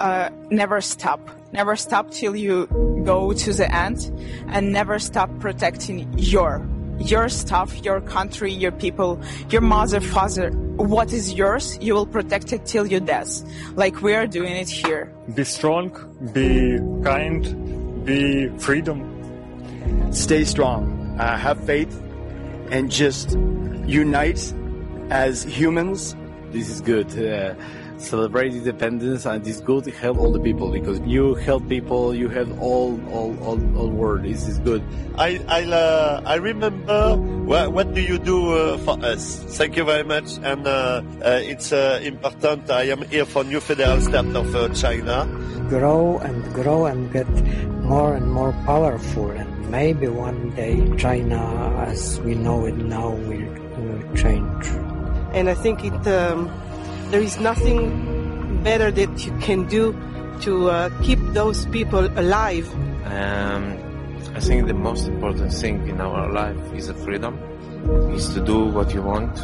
Speaker 38: uh, never stop. Never stop till you go to the end and never stop protecting your your stuff, your country, your people, your mother, father, what is yours, you will protect it till your death, like we are doing it here.
Speaker 39: Be strong, be kind, be freedom.
Speaker 40: Stay strong, uh, have faith, and just unite as humans.
Speaker 41: This is good. Uh, celebrate independence and it's good to help all the people because you help people, you help all all all, all world. This is good.
Speaker 42: I I, uh, I remember what, what do you do uh, for us? Thank you very much, and uh, uh, it's uh, important. I am here for New Federal State of uh, China.
Speaker 43: Grow and grow and get more and more powerful, and maybe one day China, as we know it now, will, will change.
Speaker 44: And I think it um, there is nothing better that you can do to uh, keep those people alive.
Speaker 45: Um, I think the most important thing in our life is the freedom, is to do what you want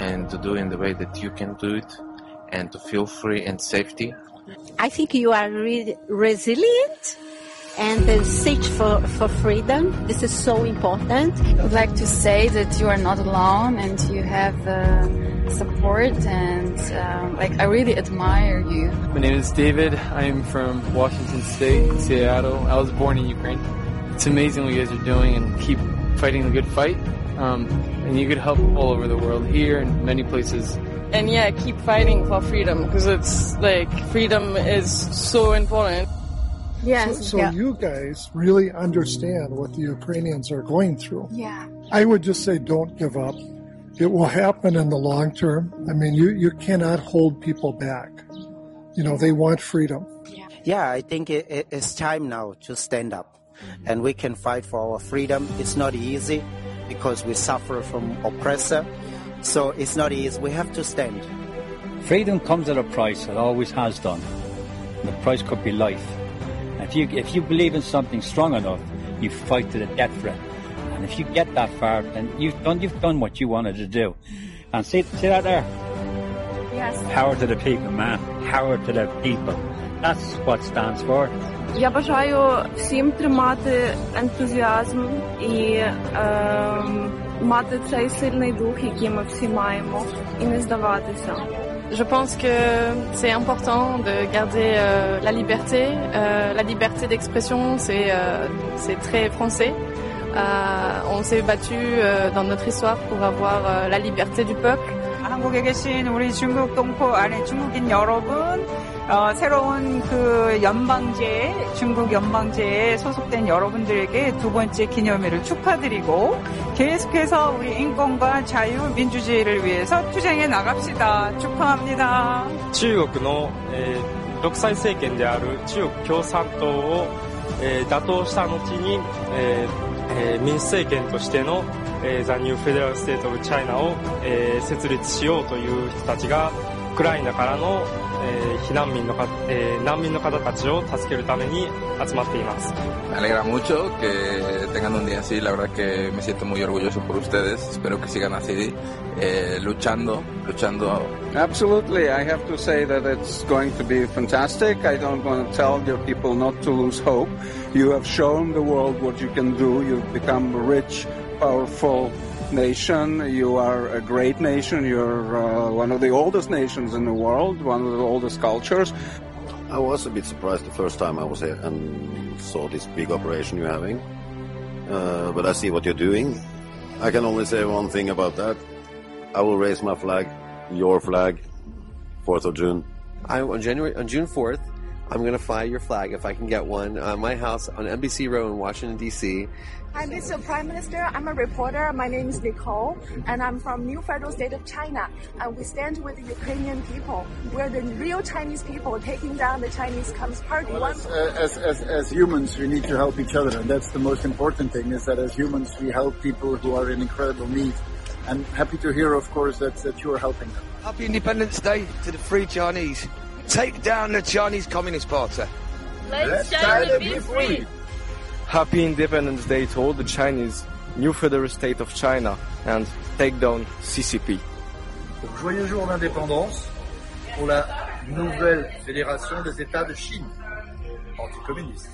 Speaker 45: and to do in the way that you can do it and to feel free and safety.
Speaker 46: I think you are really resilient and the search for, for freedom. This is so important.
Speaker 47: I would like to say that you are not alone and you have uh, support and um, like I really admire you.
Speaker 48: My name is David. I'm from Washington State, Seattle. I was born in Ukraine. It's amazing what you guys are doing and keep fighting the good fight. Um, and you could help all over the world, here and many places.
Speaker 44: And yeah, keep fighting for freedom because it's like freedom is so important.
Speaker 49: So, so you guys really understand what the Ukrainians are going through.
Speaker 47: Yeah.
Speaker 49: I would just say don't give up. It will happen in the long term. I mean, you, you cannot hold people back. You know, they want freedom.
Speaker 43: Yeah, I think it, it, it's time now to stand up. Mm-hmm. And we can fight for our freedom. It's not easy because we suffer from oppressor. So it's not easy. We have to stand.
Speaker 50: Freedom comes at a price. It always has done. And the price could be life. If you if you believe in something strong enough, you fight to the death for it. And if you get that far, then you've done you've done what you wanted to do. And see see that there?
Speaker 47: Yes.
Speaker 50: Power to the people, man. Power to the people. That's what stands for.
Speaker 11: Я бажаю всім тримати ентузіазм і е, мати цей сильний дух, який ми всі маємо, і не здаватися.
Speaker 44: Je pense que c'est important de garder euh, la liberté. Euh, la liberté d'expression, c'est euh, très français. On s'est battu dans notre histoire pour avoir la liberté du peuple.
Speaker 51: 한국에 계신 우리 중국 동포 아니 중국인 여러분 어, 새로운 그 연방제 중국 연방제에 소속된 여러분들에게 두 번째 기념일을 축하드리고 계속해서 우리 인권과 자유 민주주의를 위해서 투쟁해 나갑시다 축하합니다.
Speaker 39: 중국의 独裁政権である中国共産党を打倒した後に、えーえー民主政権としての、えー、ザ・ニュー・フェデラル・ステート・オブ・チャイナを、えー設立しようという人たちがウクライナからの、えー避難民のか、えー難民の方たちを助けるために集まっています。
Speaker 45: Me alegra mucho que tengan un día así, la verdad que me siento muy orgulloso por ustedes, espero que sigan así
Speaker 41: eh, luchando, luchando.
Speaker 52: Absolutely. I have to say that it's going to be fantastic. I don't want to tell your people not to lose hope. You have shown the world what you can do. You've become a rich, powerful nation. You are a great nation. You're uh, one of the oldest nations in the world, one of the oldest cultures.
Speaker 42: I was a bit surprised the first time I was here and saw this big operation you're having. Uh, but I see what you're doing. I can only say one thing about that. I will raise my flag, your flag, 4th of June.
Speaker 53: I, on January on June 4th, I'm going to fly your flag if I can get one on my house on Embassy Row in Washington D.C.
Speaker 54: Hi, Mr. Prime Minister. I'm a reporter. My name is Nicole, and I'm from New Federal State of China. And we stand with the Ukrainian people. We're the real Chinese people taking down the Chinese Communist Party.
Speaker 40: Well, as, as, as, as humans, we need to help each other, and that's the most important thing. Is that as humans, we help people who are in incredible need. And happy to hear, of course, that that you are helping them.
Speaker 55: Happy Independence Day to the free Chinese. Take down the Chinese Communist Party.
Speaker 56: Let China be free.
Speaker 39: Happy Independence Day to all the Chinese, new federal state of China, and take down CCP.
Speaker 57: Joyeux jour d'indépendance pour la nouvelle fédération des États de Chine, anticommuniste.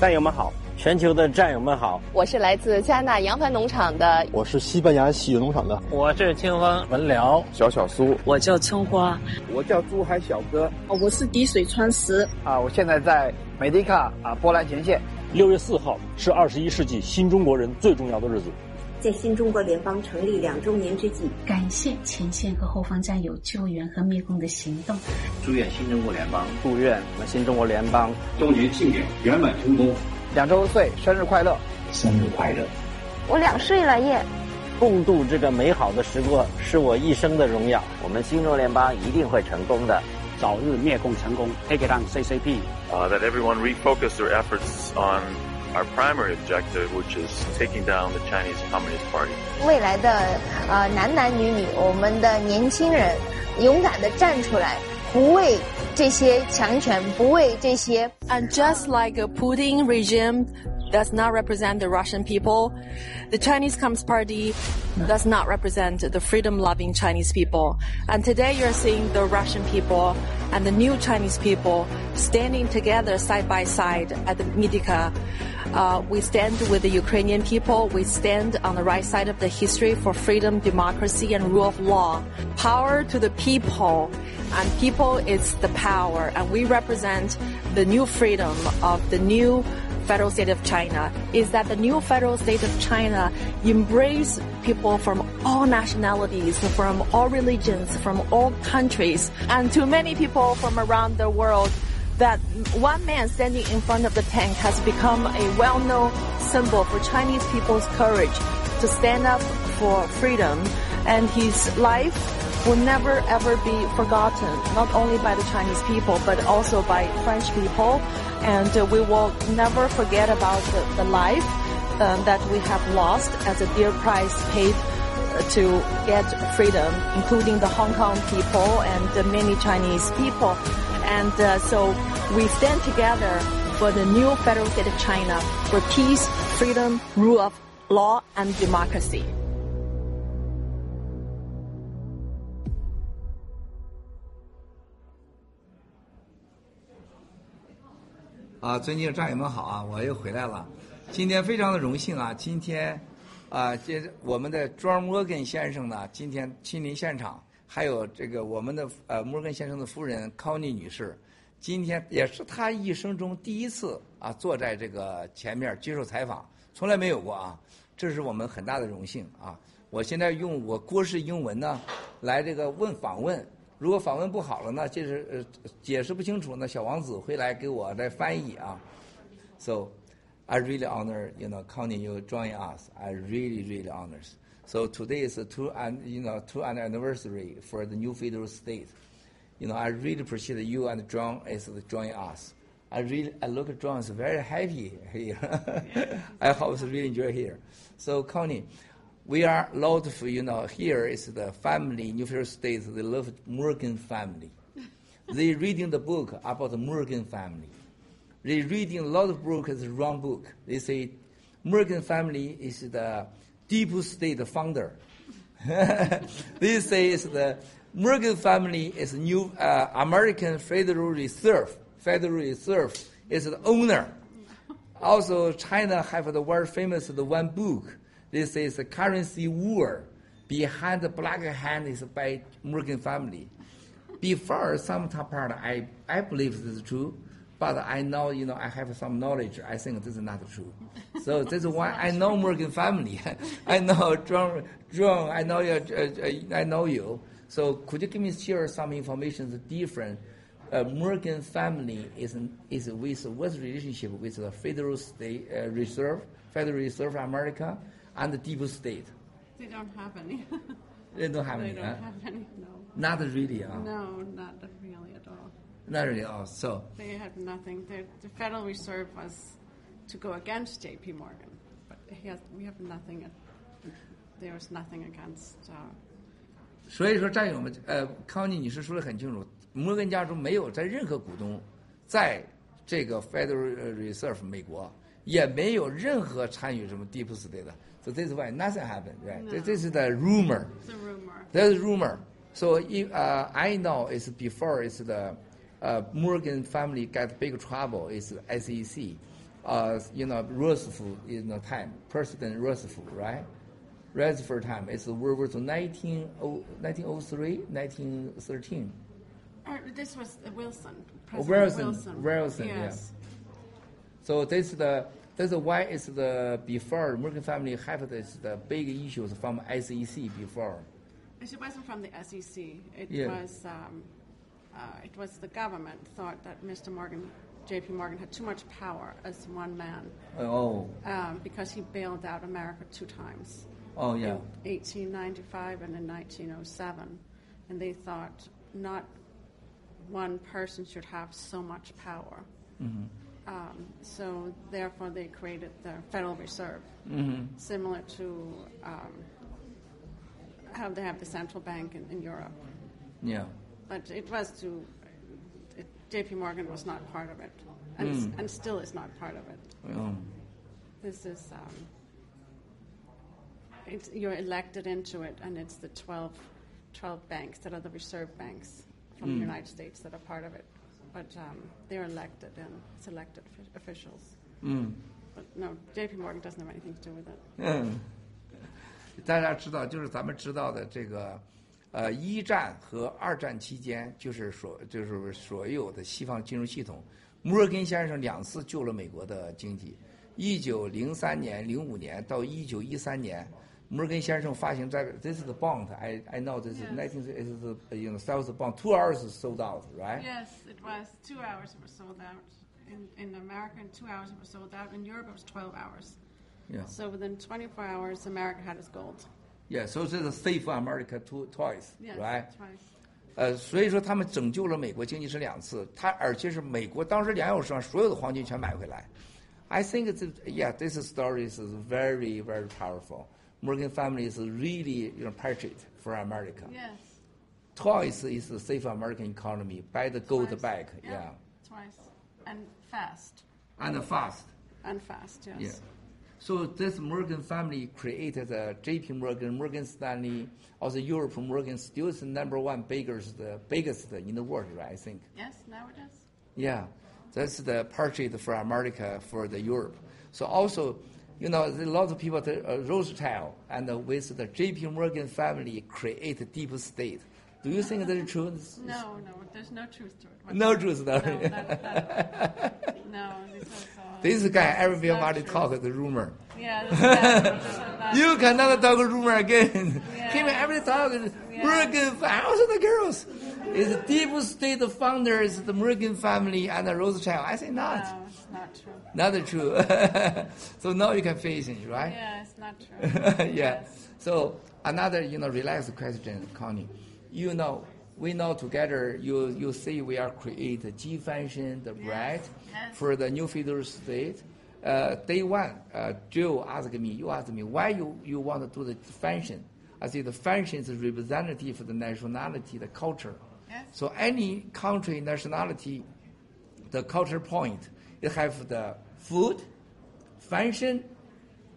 Speaker 58: 战友们好，全球的战友们好，
Speaker 59: 我是来自加拿大扬帆农场的，
Speaker 60: 我是西班牙喜悦农场的，
Speaker 58: 我是清风文辽。
Speaker 61: 小小苏，
Speaker 62: 我叫春花，
Speaker 63: 我叫珠海小哥，
Speaker 64: 我是滴水穿石。
Speaker 65: 啊，我现在在美迪卡啊波兰前线。
Speaker 66: 六月四号是二十一世纪新中国人最重要的日子。
Speaker 67: 在新中国联邦成立两周年之际，
Speaker 68: 感谢前线和后方战友救援和灭共的行动。
Speaker 69: 祝愿新中国联邦，
Speaker 60: 祝愿我们新中国联邦
Speaker 70: 周年庆典圆满成功。
Speaker 65: 两周岁生日快乐，
Speaker 70: 生日快乐！
Speaker 18: 我两岁了耶！
Speaker 58: 共度这个美好的时光是我一生的荣耀。
Speaker 71: 我们新中国联邦一定会成功的，
Speaker 60: 早日灭共成功，Take it on CCP。
Speaker 72: Uh, that everyone refocus their efforts on our primary objective, which is taking down the Chinese Communist Party.
Speaker 18: 未来的呃男男女女，我们的年轻人勇敢的站出来，不为这些强权，不为这些。
Speaker 11: And just like a Putin regime does not represent the Russian people, the Chinese Communist Party does not represent the freedom-loving Chinese people. And today you're seeing the Russian people and the new Chinese people standing together side by side at the Medyka. Uh, we stand with the Ukrainian people. We stand on the right side of the history for freedom, democracy, and rule of law. Power to the people, and people is the power. And we represent the new freedom of the new federal state of China. Is that the new federal state of China embrace people from all nationalities, from all religions, from all countries, and to many people from around the world that one man standing in front of the tank has become a well-known symbol for Chinese people's courage to stand up for freedom and his life will never ever be forgotten, not only by the Chinese people, but also by French people. And uh, we will never forget about the, the life um, that we have lost as a dear price paid to get freedom, including the Hong Kong people and many Chinese people. And uh, so we stand together for the new federal state of China for peace, freedom, rule of law, and democracy.
Speaker 6: 啊，尊敬的战友们好啊，我又回来了。今天非常的荣幸啊，今天啊，这我们的 John Morgan 先生呢，今天亲临现场，还有这个我们的呃摩根先生的夫人康妮女士，今天也是他一生中第一次啊坐在这个前面接受采访，从来没有过啊，这是我们很大的荣幸啊。我现在用我郭氏英文呢来这个问访问。如果访问不好了呢，就是呃解释不清楚呢，小王子会来给我来翻译啊。So I really honor you know Connie you join us. I really really honors. So today is a two and you know two anniversary for the new federal state. You know I really appreciate you and John is join us. I really I look at John is very happy here. I hope really enjoy here. So Connie. we are a lot of, you know, here is the family, New Federal States, they love Morgan family. they reading the book about the Morgan family. They reading a lot of books, the wrong book. They say Morgan family is the deep state founder. they say it's the Morgan family is new uh, American Federal Reserve. Federal Reserve is the owner. Also, China have the very famous the one book. This is a currency war. Behind the black hand is by Morgan family. Before some part, I, I believe this is true, but I know, you know, I have some knowledge. I think this is not true. So this is why I know Morgan family. I know John, John, I know you, uh, I know you. So could you give me share some information that's different? Uh, Morgan family is, is with what relationship with the Federal State uh, Reserve, Federal Reserve America, and the deep state?
Speaker 73: They don't have any.
Speaker 6: they don't have
Speaker 73: they
Speaker 6: any.
Speaker 73: They don't
Speaker 6: huh?
Speaker 73: have any. No.
Speaker 6: Not really. Huh?
Speaker 73: No, not really at all.
Speaker 6: Not really. Oh, so
Speaker 73: they had nothing. The, the Federal Reserve was to go against J.P. Morgan, but has, we have nothing. There was nothing against. Uh,
Speaker 6: 所以说，战友们，呃，康妮女士说的很清楚，摩根家族没有在任何股东，在这个 Federal Reserve 美国也没有任何参与什么 deep state 的。 So this is why nothing happened, right?
Speaker 73: No.
Speaker 6: This, is the rumor.
Speaker 73: It's a rumor.
Speaker 6: There's rumor. So if, uh, I know it's before it's the uh, Morgan family got big trouble. It's SEC. Uh, you know, Roosevelt in the time, President Roosevelt, right? Roosevelt time. It's the World War II, 19, 1903, 1913.
Speaker 73: Uh, this was Wilson.
Speaker 6: Oh,
Speaker 73: President
Speaker 6: Wilson,
Speaker 73: Wilson.
Speaker 6: Wilson,
Speaker 73: yes.
Speaker 6: yeah. So this is the that's why it's the before Morgan family have this the big issues from SEC before.
Speaker 73: It wasn't from the SEC. It
Speaker 6: Yeah.
Speaker 73: was um, uh, it was the government thought that Mr. Morgan, J.P. Morgan, had too much power as one man.
Speaker 6: Oh.
Speaker 73: Um, because he bailed out America two times.
Speaker 6: Oh yeah.
Speaker 73: In 1895 and in 1907, and they thought not one person should have so much power.
Speaker 6: Mm-hmm.
Speaker 73: Um, so therefore, they created the Federal Reserve,
Speaker 6: Mhm.
Speaker 73: similar to um, how they have the central bank in, in Europe.
Speaker 6: Yeah.
Speaker 73: But it was to it, J.P. Morgan was not part of it, and,
Speaker 6: Mm.
Speaker 73: and still is not part of it.
Speaker 6: Oh.
Speaker 73: This is um, it's, you're elected into it, and it's the 12, 12 banks that are the reserve banks from
Speaker 6: Mm.
Speaker 73: the United States that are part of it. But um, they're elected and it's elected offi- officials.
Speaker 6: Mm.
Speaker 73: But no, J.P. Morgan doesn't have anything to do with it.
Speaker 6: 嗯，大家知道，就是咱们知道的这个，呃，一战和二战期间，就是所就是所有的西方金融系统，摩尔根先生两次救了美国的经济。一九零三年、零五年到一九一三年，摩根先生发行这个，this is the bond，I I know this is nineteen is the you know sales bond two hours sold out right？
Speaker 73: Yes, it was two hours it was sold out. In, in America, in two hours it was sold out. In Europe, it was 12 hours.
Speaker 6: Yeah.
Speaker 73: So within 24 hours, America had its gold.
Speaker 6: Yeah, so this is save America two twice,
Speaker 73: Yes,
Speaker 6: right?
Speaker 73: twice.
Speaker 6: 呃，所以说他们拯救了美国经济是两次，他而且是美国当时两小时上所有的黄金全买回来。I think it's yeah, this story is very very powerful. Morgan family is really you know patriot for America.
Speaker 73: Yes,
Speaker 6: Twice is to save American economy by the gold
Speaker 73: Twice.
Speaker 6: back,
Speaker 73: Yeah.
Speaker 6: yeah,
Speaker 73: twice. And fast.
Speaker 6: and fast.
Speaker 73: And fast, yes.
Speaker 6: Yeah. So this Morgan family created uh, the J.P. Morgan, Morgan Stanley, also Europe from Morgan still is the number one biggest, the biggest in the world, right? I think.
Speaker 73: Yes, now it is.
Speaker 6: Yeah, that's the purchase for America for the Europe. So also, you know, a lot of people, the, uh, Rothschild and uh, with the J.P. Morgan family create a deep state. Do you think that is true?
Speaker 73: No, no, there's no truth to it.
Speaker 6: No
Speaker 73: whatsoever.
Speaker 6: truth, no.
Speaker 73: No, that, that, no this is all.
Speaker 6: This guy, everybody
Speaker 73: not true.
Speaker 6: talk the rumor.
Speaker 73: Yeah, this guy, this is not
Speaker 6: You cannot talk rumor again.
Speaker 73: Yeah.
Speaker 6: Him every talk is
Speaker 73: Yeah.
Speaker 6: Morgan thousands of girls. Is the deep state founder is the Morgan family and the Rothschild. I say not.
Speaker 73: No, it's not true.
Speaker 6: Not true. so now you can face it, right?
Speaker 73: Yeah, it's not true.
Speaker 6: yeah.
Speaker 73: Yes.
Speaker 6: So another, you know, relaxed question, Connie. You know, we know together. You you say we are create the G function, the right,
Speaker 73: Yes.
Speaker 6: for the new federal state, uh, day one, uh, Joe asked me, you asked me, why you, you want to do the function? I said the function is representative of the nationality, the culture.
Speaker 73: Yes.
Speaker 6: So any country nationality, the culture point, it have the food, function,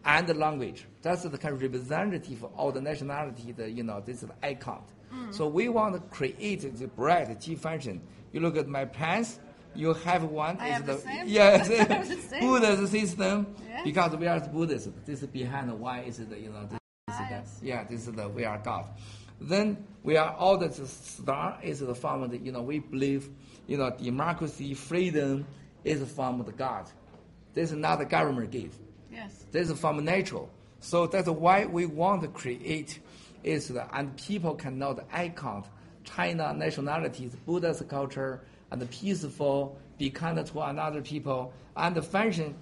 Speaker 6: and the language. That's the kind of representative of all the nationality. The you know this is the icon.
Speaker 73: Mm.
Speaker 6: So we want to create the bread G function. You look at my pants. You have one.
Speaker 73: I
Speaker 6: is
Speaker 73: have the same.
Speaker 6: Yes,
Speaker 73: the.
Speaker 6: Buddhist system.
Speaker 73: Yes.
Speaker 6: Because we are Buddhist. This is behind why is the you know this,
Speaker 73: Ah,
Speaker 6: is
Speaker 73: yes.
Speaker 6: the, yeah this is the we are God. Then we are all the star is the form of the, you know we believe you know democracy freedom is from the God. This is not the government give.
Speaker 73: Yes.
Speaker 6: This is from natural. So that's why we want to create is the, and people cannot the icon, China nationalities, Buddhist culture, and peaceful, be kind to another people, and the function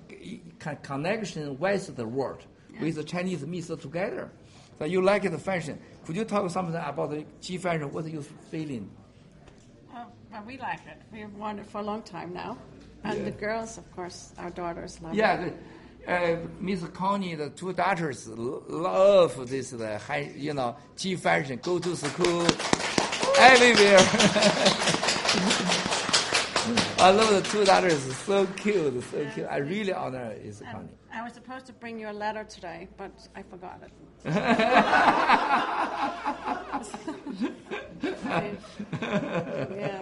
Speaker 6: connection with the world, with the Chinese mix together. So you like the function. Could you talk something about the G function? What are you feeling?
Speaker 73: Well, we like it. We've worn it for a long time now. And
Speaker 6: Yeah.
Speaker 73: the girls, of course, our daughters love
Speaker 6: Yeah,
Speaker 73: it.
Speaker 6: the, uh, Miss Connie, the two daughters love this, the high, you know, G fashion, go to school, everywhere. I love the two daughters, so cute, so cute. I really honor is
Speaker 73: And
Speaker 6: Connie.
Speaker 73: I was supposed to bring you a letter today, but I forgot it. yeah,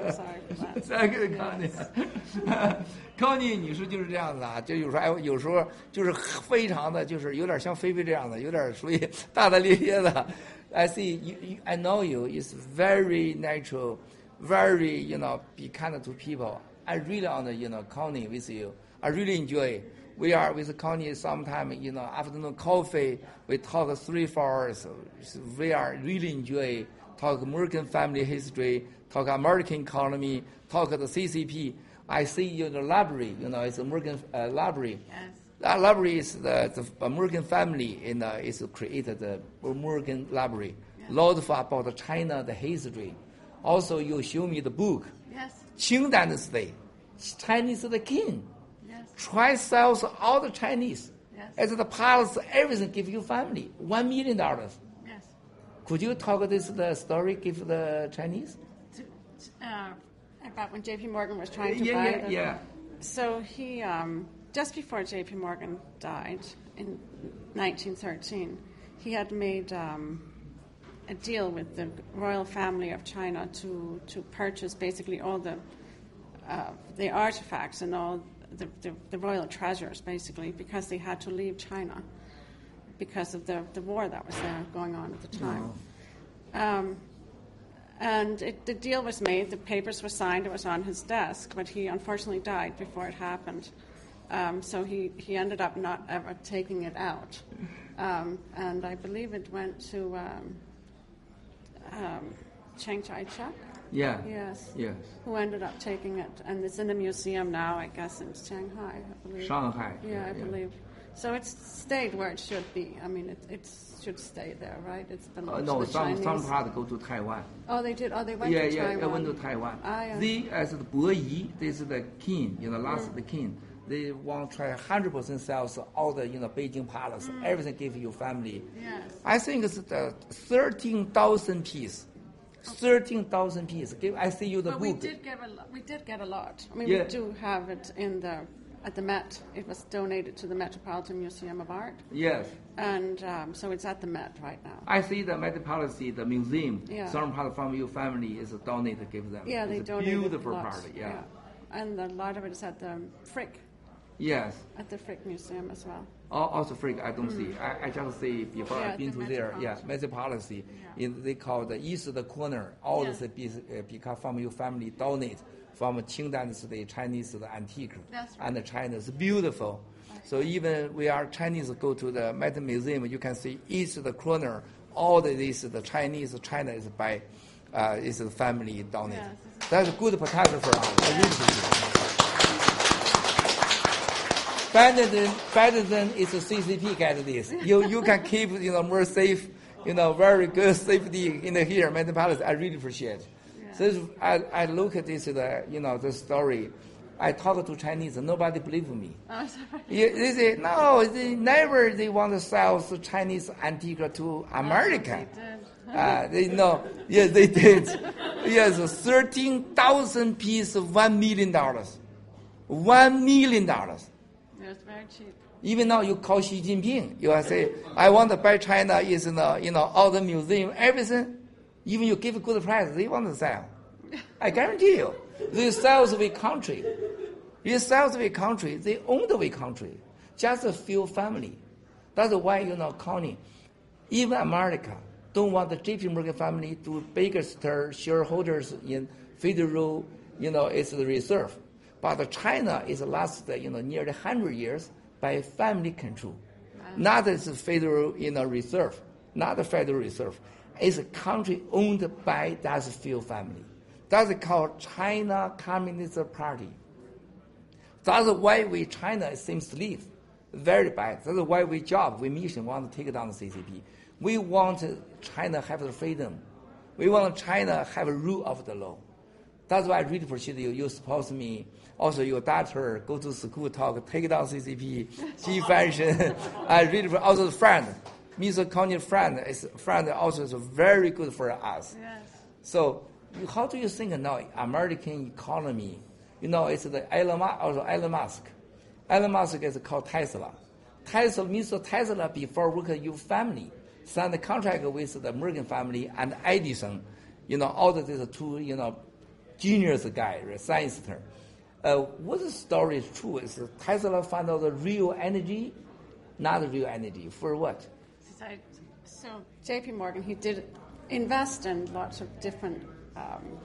Speaker 73: I'm sorry for that.
Speaker 6: 三个 Connie，Connie 女士就是这样子啊，就有时候哎，有时候就是非常的，就是有点像菲菲这样的，有点属于大大咧咧的。I see you, you, I know you is very natural, very you know be kind to people. I really honor you know Connie with you. I really enjoy. We are with Connie sometime you know afternoon coffee. We talk three four hours. We are really enjoy talk American family history, talk American economy, talk the CCP. I see you in the library, you know, it's American uh, library.
Speaker 73: Yes.
Speaker 6: That library is the, the American family in uh, is created the American library. Lot of about China, the history. Also, you show me the book.
Speaker 73: Yes.
Speaker 6: Qing Dynasty, Chinese the king.
Speaker 73: Yes.
Speaker 6: Try sells all the Chinese.
Speaker 73: Yes.
Speaker 6: As the palace, everything give you family. One million dollars.
Speaker 73: Yes.
Speaker 6: Could you talk this the story give the Chinese?
Speaker 73: Uh, about when J.P. Morgan was trying to
Speaker 6: Yeah,
Speaker 73: buy
Speaker 6: yeah,
Speaker 73: the,
Speaker 6: yeah.
Speaker 73: So he, um, just before J.P. Morgan died in 1913, he had made um, a deal with the royal family of China to, to purchase basically all the uh, the artifacts and all the, the, the royal treasures, basically, because they had to leave China because of the, the war that was there going on at the time. Um, and it, the deal was made, the papers were signed, it was on his desk, but he unfortunately died before it happened. Um, so he, he ended up not ever taking it out. Um, and I believe it went to um, um, Chiang Kai shek.
Speaker 6: Yeah.
Speaker 73: Yes.
Speaker 6: Yes.
Speaker 73: Who ended up taking it, and it's in a museum now, I guess, in Shanghai, I believe.
Speaker 6: Shanghai,
Speaker 73: Yeah,
Speaker 6: yeah,
Speaker 73: I
Speaker 6: yeah.
Speaker 73: believe. So it's stayed where it should be. I mean, it, it should stay there, right? It's been
Speaker 6: Uh, no,
Speaker 73: the
Speaker 6: some
Speaker 73: Chinese.
Speaker 6: some part go to Taiwan.
Speaker 73: Oh, they did. Oh, they went
Speaker 6: yeah,
Speaker 73: to
Speaker 6: yeah,
Speaker 73: Taiwan.
Speaker 6: I went to Taiwan.
Speaker 73: Ah, yeah.
Speaker 6: They as the Bo Yi, this is the king, you know, last
Speaker 73: Mm.
Speaker 6: the king. They want to try hundred percent sales all the you know Beijing palace,
Speaker 73: Mm.
Speaker 6: everything give you family.
Speaker 73: Yes.
Speaker 6: I think it's the thirteen thousand piece. Thirteen thousand piece. Give I see you the
Speaker 73: But we did get a lot. We did get a lot. I mean,
Speaker 6: Yeah.
Speaker 73: we do have it in the at the Met. It was donated to the Metropolitan Museum of Art,
Speaker 6: Yes.
Speaker 73: and um, so it's at the Met right now.
Speaker 6: I see the Met Policy, the museum,
Speaker 73: Yeah.
Speaker 6: some part from your family is donated, give them.
Speaker 73: Yeah, they
Speaker 6: it's a
Speaker 73: donated
Speaker 6: beautiful part, yeah.
Speaker 73: And a lot of it is at the Frick,
Speaker 6: Yes.
Speaker 73: at the Frick Museum as well.
Speaker 6: Al- Also, freak, I don't see. I, I just see before
Speaker 73: Mm. Yeah,
Speaker 6: I've been
Speaker 73: the
Speaker 6: to there. Yeah,
Speaker 73: Metropolitan.
Speaker 6: Met policy. In, they call the east the corner. All
Speaker 73: Yeah.
Speaker 6: the be, uh, become from your family donate from Qing Dynasty, Chinese the antique,
Speaker 73: That's right.
Speaker 6: and the China is beautiful. So even we are Chinese go to the Met Museum, you can see east the corner. All the this the Chinese China is by uh, is the family donate.
Speaker 73: Yes,
Speaker 6: That's a good protection for us. I really appreciate it. Better than better than it's a CCP this. You you can keep you know more safe, you know very good safety in the here Metropolitan. I really appreciate. So I I look at this the you know the story, I talk to Chinese, nobody believe me.
Speaker 73: Oh, sorry.
Speaker 6: They say no, they never they want to sell the Chinese antique to America.
Speaker 73: Oh, they did.
Speaker 6: Uh, they know, yes, they did. yes, thirteen thousand pieces, one million dollars, one million dollars.
Speaker 73: Very cheap.
Speaker 6: Even now, you call Xi Jinping, you say, "I want to buy China." Is you know, you know, all the museum, everything. Even you give a good price, they want to sell. I guarantee you, they sell the country. They sell the country. They own the country. Just a few family. That's why you know, Connie, even America don't want the J.P. Morgan family to biggest shareholders in federal, you know, it's the reserve. But China is last, you know, nearly 100 years by family control. Not as a federal, you know, reserve, not a federal reserve. It's a country owned by that few family. That's called China Communist Party. That's why we China seems to lead very bad. That's why we job, we mission want to take down the CCP. We want China have the freedom. We want China have a rule of the law. That's why I really appreciate you. You support me. Also, your daughter go to school, talk, take down CCP, G fashion. I really also the friend, Mr. Connie friend is friend also is very good for us.
Speaker 73: Yes.
Speaker 6: So, how do you think now American economy? You know, it's the Elon Musk, also Elon Musk. Elon Musk is called Tesla. Tesla, Mr. Tesla before work at your family signed a contract with the Morgan family and Edison. You know, all these two, you know, genius guy, scientist. Uh, what the story is true is Tesla found out the real energy, not the real energy. For what?
Speaker 73: So J.P. Morgan, he did invest in lots of different um,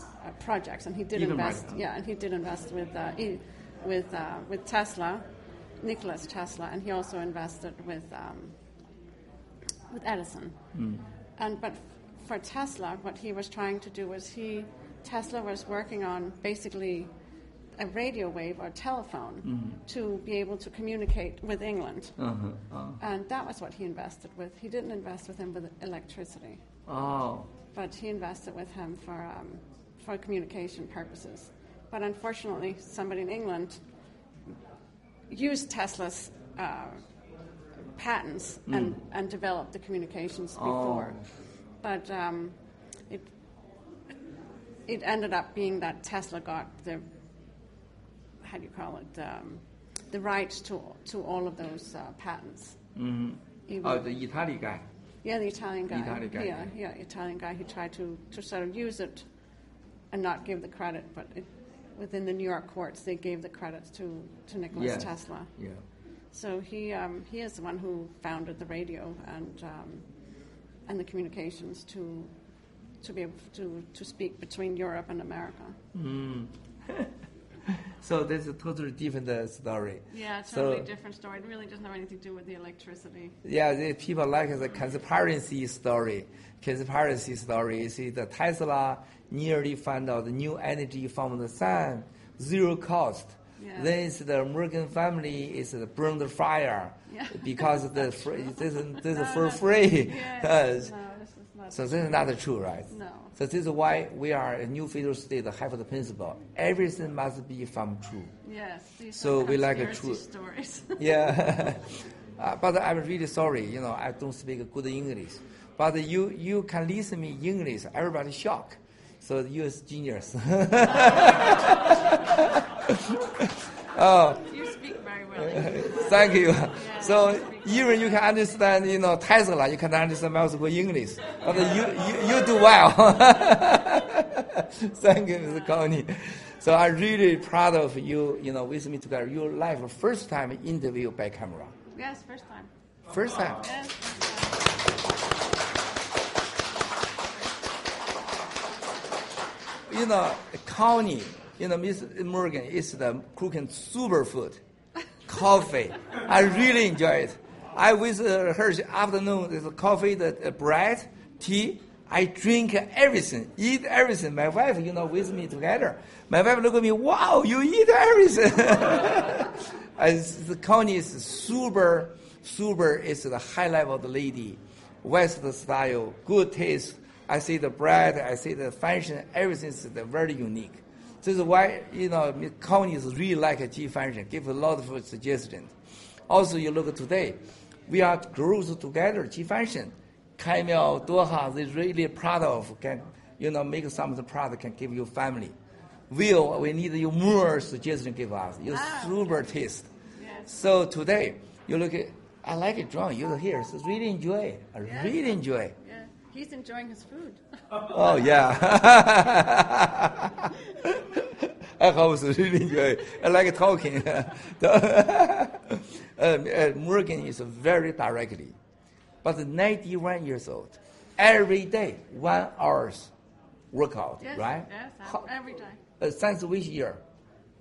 Speaker 73: uh, projects, and he did
Speaker 6: Even
Speaker 73: invest.
Speaker 6: right.
Speaker 73: Yeah, and he did invest with uh, he, with uh, with Tesla, Nicholas Tesla, and he also invested with um, with Edison.
Speaker 6: Mm.
Speaker 73: And but for Tesla, what he was trying to do was he Tesla was working on basically a radio wave or telephone
Speaker 6: Mhm.
Speaker 73: to be able to communicate with England.
Speaker 6: Uh-huh. Uh.
Speaker 73: And that was what he invested with. He didn't invest with him with electricity,
Speaker 6: Oh.
Speaker 73: but he invested with him for um, for communication purposes. But unfortunately, somebody in England used Tesla's uh, patents and,
Speaker 6: Mm.
Speaker 73: and developed the communications
Speaker 6: Oh.
Speaker 73: before. But um, it it ended up being that Tesla got the how do you call it um, the right to to all of those uh, patents.
Speaker 6: Mm-hmm.
Speaker 73: Even-
Speaker 6: Oh, the Italy guy.
Speaker 73: Yeah, the Italian guy.
Speaker 6: Italian guy,
Speaker 73: Yeah, yeah, Italian guy. He tried to, to sort of use it and not give the credit, but it, within the New York courts, they gave the credit to, to Nicholas
Speaker 6: Yes.
Speaker 73: Tesla.
Speaker 6: Yeah.
Speaker 73: So he um, he is the one who founded the radio and um, and the communications to to be able to, to speak between Europe and America.
Speaker 6: Mm. so that's a totally different uh, story.
Speaker 73: Yeah,
Speaker 6: So-
Speaker 73: totally different story. It really doesn't have anything to do with the electricity.
Speaker 6: Yeah, the people like the conspiracy story. Conspiracy story. You see, the Tesla nearly found out the new energy from the sun, zero cost.
Speaker 73: Yeah.
Speaker 6: Then it's the Morgan family is the burn the fire
Speaker 73: Yeah.
Speaker 63: because the free, this is this is
Speaker 73: No,
Speaker 63: for
Speaker 73: no.
Speaker 63: free.
Speaker 73: Yes,
Speaker 63: Uh,
Speaker 73: no, this is not
Speaker 63: so this is not true, right?
Speaker 73: No.
Speaker 63: So this is why we are a new federal state have the principle. Everything must be from true.
Speaker 73: Yes.
Speaker 63: So we like a true.
Speaker 73: stories.
Speaker 63: yeah. uh, but I'm really sorry. You know, I don't speak good English. But you you can listen me English. Everybody shocked. So you is genius. oh.
Speaker 73: You speak very well.
Speaker 63: Thank you. So even you can understand, you know, Tesla, you can understand multiple English, but you, you, you do well. Thank you, Mr. Connie. So I'm really proud of you, you know, with me together. Your life first time interview by camera.
Speaker 73: Yes, first time.
Speaker 63: First time.
Speaker 73: Yes.
Speaker 63: You know, Connie, you know, Miss Morgan is the cooking super food, coffee. I really enjoy it. I with uh, her afternoon, there's coffee, the uh, bread, tea. I drink everything, eat everything. My wife, you know, with me together. My wife look at me, wow, you eat everything. As the Connie is super, super is the high level of the lady, West style, good taste. I see the bread, I see the fashion, everything is very unique.
Speaker 6: This is why, you know, colonies really like G function, give a lot of suggestions. Also, you look today, we are growth together, G function. Camel, Doha, they really proud of, can, you know, make some of the product can give you family. Will, we need you more suggestion give us. You
Speaker 73: Ah,
Speaker 6: super taste.
Speaker 73: Yes.
Speaker 6: So today, you look at, I like it, John, you're here, so really enjoy. I really enjoy.
Speaker 73: He's enjoying his food.
Speaker 6: Oh yeah. So. Really it. I like talking. um, uh, Morgan is very directly, but 91 years old, every day one hours workout,
Speaker 73: yes,
Speaker 6: right?
Speaker 73: Yes,
Speaker 6: How-
Speaker 73: every day.
Speaker 6: Uh, since which year?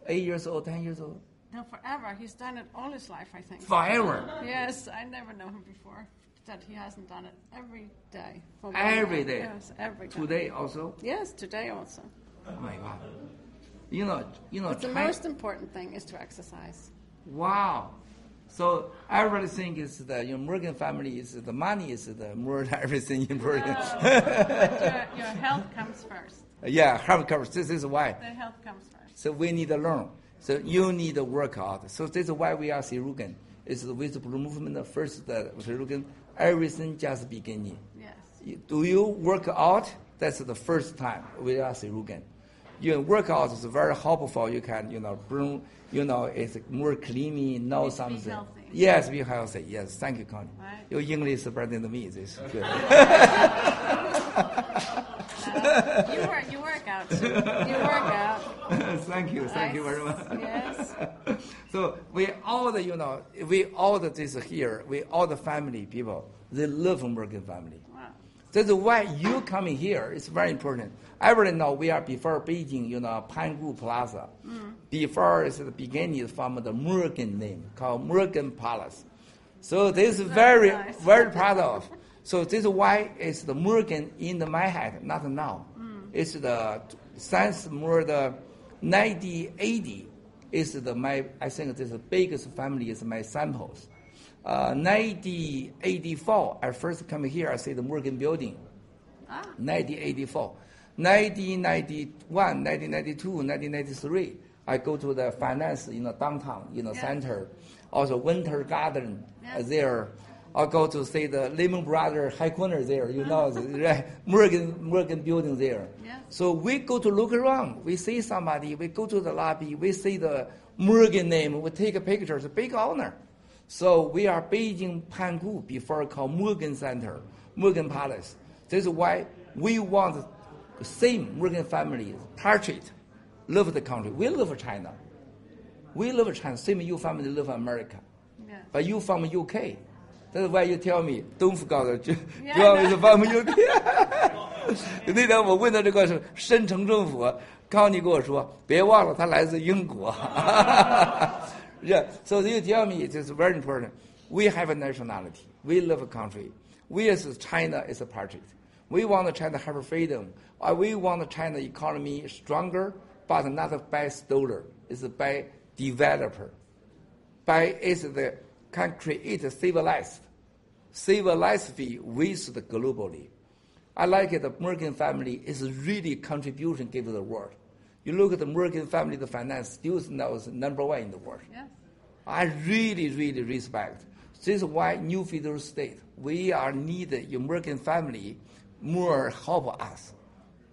Speaker 6: Eight years old, ten years old.
Speaker 73: No, forever. He's done it all his life, I think.
Speaker 6: Forever?
Speaker 73: Yes, I never know him before. That he hasn't done it every day. for
Speaker 6: Every day.
Speaker 73: Yes, every day.
Speaker 6: Today also.
Speaker 73: Yes, today also.
Speaker 6: Oh my God. You know, you know.
Speaker 73: But the most important thing is to exercise.
Speaker 6: Wow. So everybody think is the you know, Morgan family is the money is the more everything important.
Speaker 73: But your, your health comes first.
Speaker 6: yeah, health coverage. This is why.
Speaker 73: The health comes first.
Speaker 6: So we need to learn. So you need to work out. So this is why we are Sirugan. It's with the blue movement first the Sirugan, everything just beginning.
Speaker 73: Yes.
Speaker 6: Do you work out? That's the first time we are Sirugan. You work out is very helpful. You can, you know, bring, you know, it's more clean, know
Speaker 73: Be- be
Speaker 6: something.
Speaker 73: healthy.
Speaker 6: Yes, be healthy. Yes, thank you, Connie.
Speaker 73: Right.
Speaker 6: Your English is better than me. This is good.
Speaker 73: You work, you work out. You work out.
Speaker 6: thank you, thank you very much.
Speaker 73: Yes.
Speaker 6: so we all the, you know, we all the this here, we all the family people, they love Morgan family.
Speaker 73: Wow.
Speaker 6: That's why you coming here is very important. Everyone know we are before Beijing, you know, Pangu Plaza.
Speaker 73: Mm.
Speaker 6: Before is the beginning is from the Morgan name called Morgan Palace. So this is very,
Speaker 73: nice.
Speaker 6: very proud of. So this is why it's the Morgan in the Manhattan, not now.
Speaker 73: Mm.
Speaker 6: It's the since more the 1980 is the my I think this is the biggest family is my samples. Uh, 1984 I first come here I see the Morgan building.
Speaker 73: Ah.
Speaker 6: 1984, 1991, 1992, 1993 I go to the finance you know downtown you know
Speaker 73: Yeah.
Speaker 6: center, also Winter Garden uh, there. I'll go to see the Lehman Brothers headquarters there, you know, the- right? Morgan, Morgan building there.
Speaker 73: Yeah.
Speaker 6: So we go to look around. We see somebody. We go to the lobby. We see the Morgan name. We take a picture. It's a big honor. So we are Beijing Pangu before called Morgan Center, Morgan Palace. This is why we want the same Morgan family, portrait, love the country. We love China. We love China. Same you family love America.
Speaker 73: Yeah.
Speaker 6: But you from UK. That's why you tell me don't forget 主
Speaker 73: Yeah,
Speaker 6: 主要是
Speaker 73: no.
Speaker 6: from UK 。那天我问他这个是深城政府，康妮跟我说，别忘了他来自英国。yeah, so you tell me it is very important. We have a nationality. We love a country. We as China is a party. We want China to have freedom. Or we want China economy stronger, but not by stoler. It's by developer. By is the can create a civilized, civilized with the globally. I like it. The Morgan family is really contribution give to the world. You look at the Morgan family, the finance still now is number one in the world.
Speaker 73: Yes.
Speaker 6: I really, really respect. This is why New Federal State, we are needed American family more help us.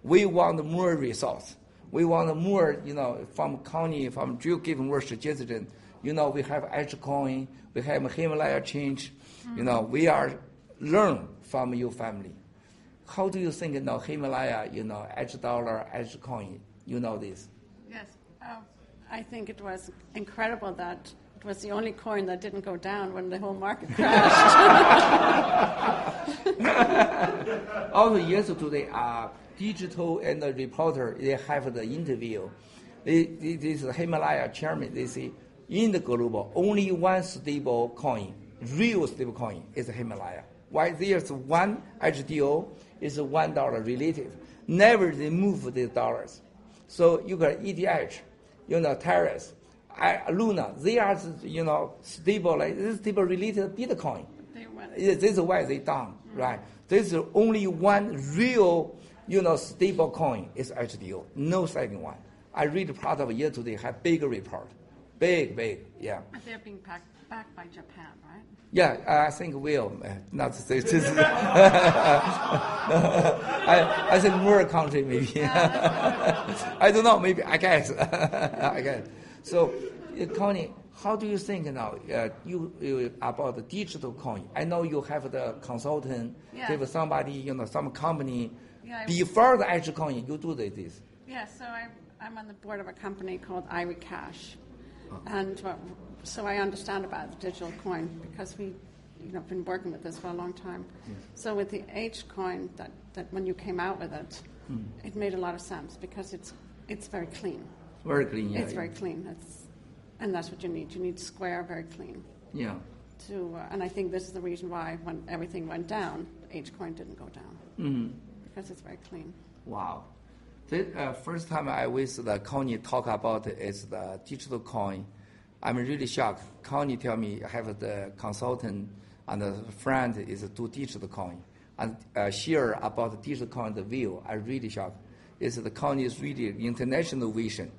Speaker 6: We want more resource. We want more, you know, from county, from Jew given more suggestion. You know, we have edge coin, we have Himalaya change. You know, we are learn from your family. How do you think now Himalaya, you know, edge dollar, edge coin, you know this?
Speaker 73: Yes. Oh, I think it was incredible that it was the only coin that didn't go down when the whole market crashed.
Speaker 6: also, yesterday, uh, digital and the reporter they have the interview. They, they, this is Himalaya chairman. They say in the global only one stable coin, real stable coin, is Himalaya. Why there's one HDO is one dollar related. Never they move the dollars. So you got ETH, you know, Terrace, I- Luna. They are you know stable like this stable related Bitcoin. Yeah, this is why they down, mm. right? This is only one real, you know, stable coin is HDO, no second one. I read part of year today have big report, big big yeah.
Speaker 73: But they're being backed, backed by Japan, right?
Speaker 6: Yeah, I think will uh, not say this. I I think more country maybe. I don't know. Maybe I guess. I guess. So, uh, Connie, how do you think now? Uh, you, you about the digital coin? I know you have the consultant,
Speaker 73: Yeah.
Speaker 6: give somebody, you know, some company.
Speaker 73: Yeah,
Speaker 6: Before the actual coin, you do the this.
Speaker 73: Yeah, so I, I'm on the board of a company called Irie Cash. And uh, so I understand about the digital coin because we, you know, been working with this for a long time. So with the H coin, that, that when you came out with it,
Speaker 6: Mm.
Speaker 73: it made a lot of sense because it's it's very clean.
Speaker 6: Very clean, yeah,
Speaker 73: It's
Speaker 6: yeah.
Speaker 73: very clean. It's, and that's what you need. You need square, very clean.
Speaker 6: Yeah.
Speaker 73: To uh, and I think this is the reason why when everything went down, H coin didn't go down
Speaker 6: Mhm.
Speaker 73: because it's very clean.
Speaker 6: Wow. The uh, first time I with the Connie talk about is the digital coin. I'm really shocked. Connie tell me I have the consultant and the friend is do digital coin and uh, share about the digital coin the view. I really shocked. Is the Connie is really international vision.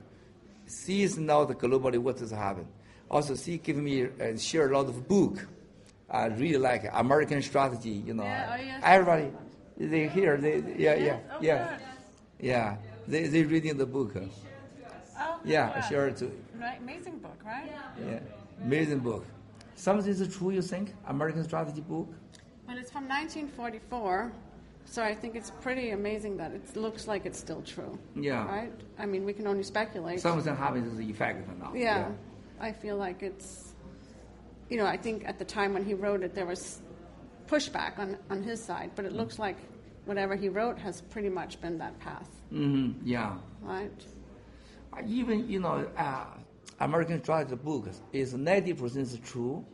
Speaker 6: Sees now the globally what is happening. Also, she give me uh, share a lot of book. I really like. American strategy. You know,
Speaker 73: Yeah, oh, yes.
Speaker 6: everybody they hear they yeah yeah
Speaker 73: Oh,
Speaker 6: yeah.
Speaker 73: Good.
Speaker 6: Yeah, they they reading the book.
Speaker 73: Oh,
Speaker 6: Yeah,
Speaker 73: good.
Speaker 6: sure too.
Speaker 73: Right, amazing book, right?
Speaker 6: Yeah, amazing book. Something is true, you think? American strategy book.
Speaker 73: Well, it's from 1944, so I think it's pretty amazing that it looks like it's still true.
Speaker 6: Yeah.
Speaker 73: Right? I mean, we can only speculate.
Speaker 6: some of Something happens as a effect now.
Speaker 73: Yeah, I feel like it's, you know, I think at the time when he wrote it, there was pushback on, on his side, but it looks like whatever he wrote has pretty much been that path,
Speaker 6: hmm Yeah.
Speaker 73: right?
Speaker 6: Even you know, uh, American strategy book is ninety percent true.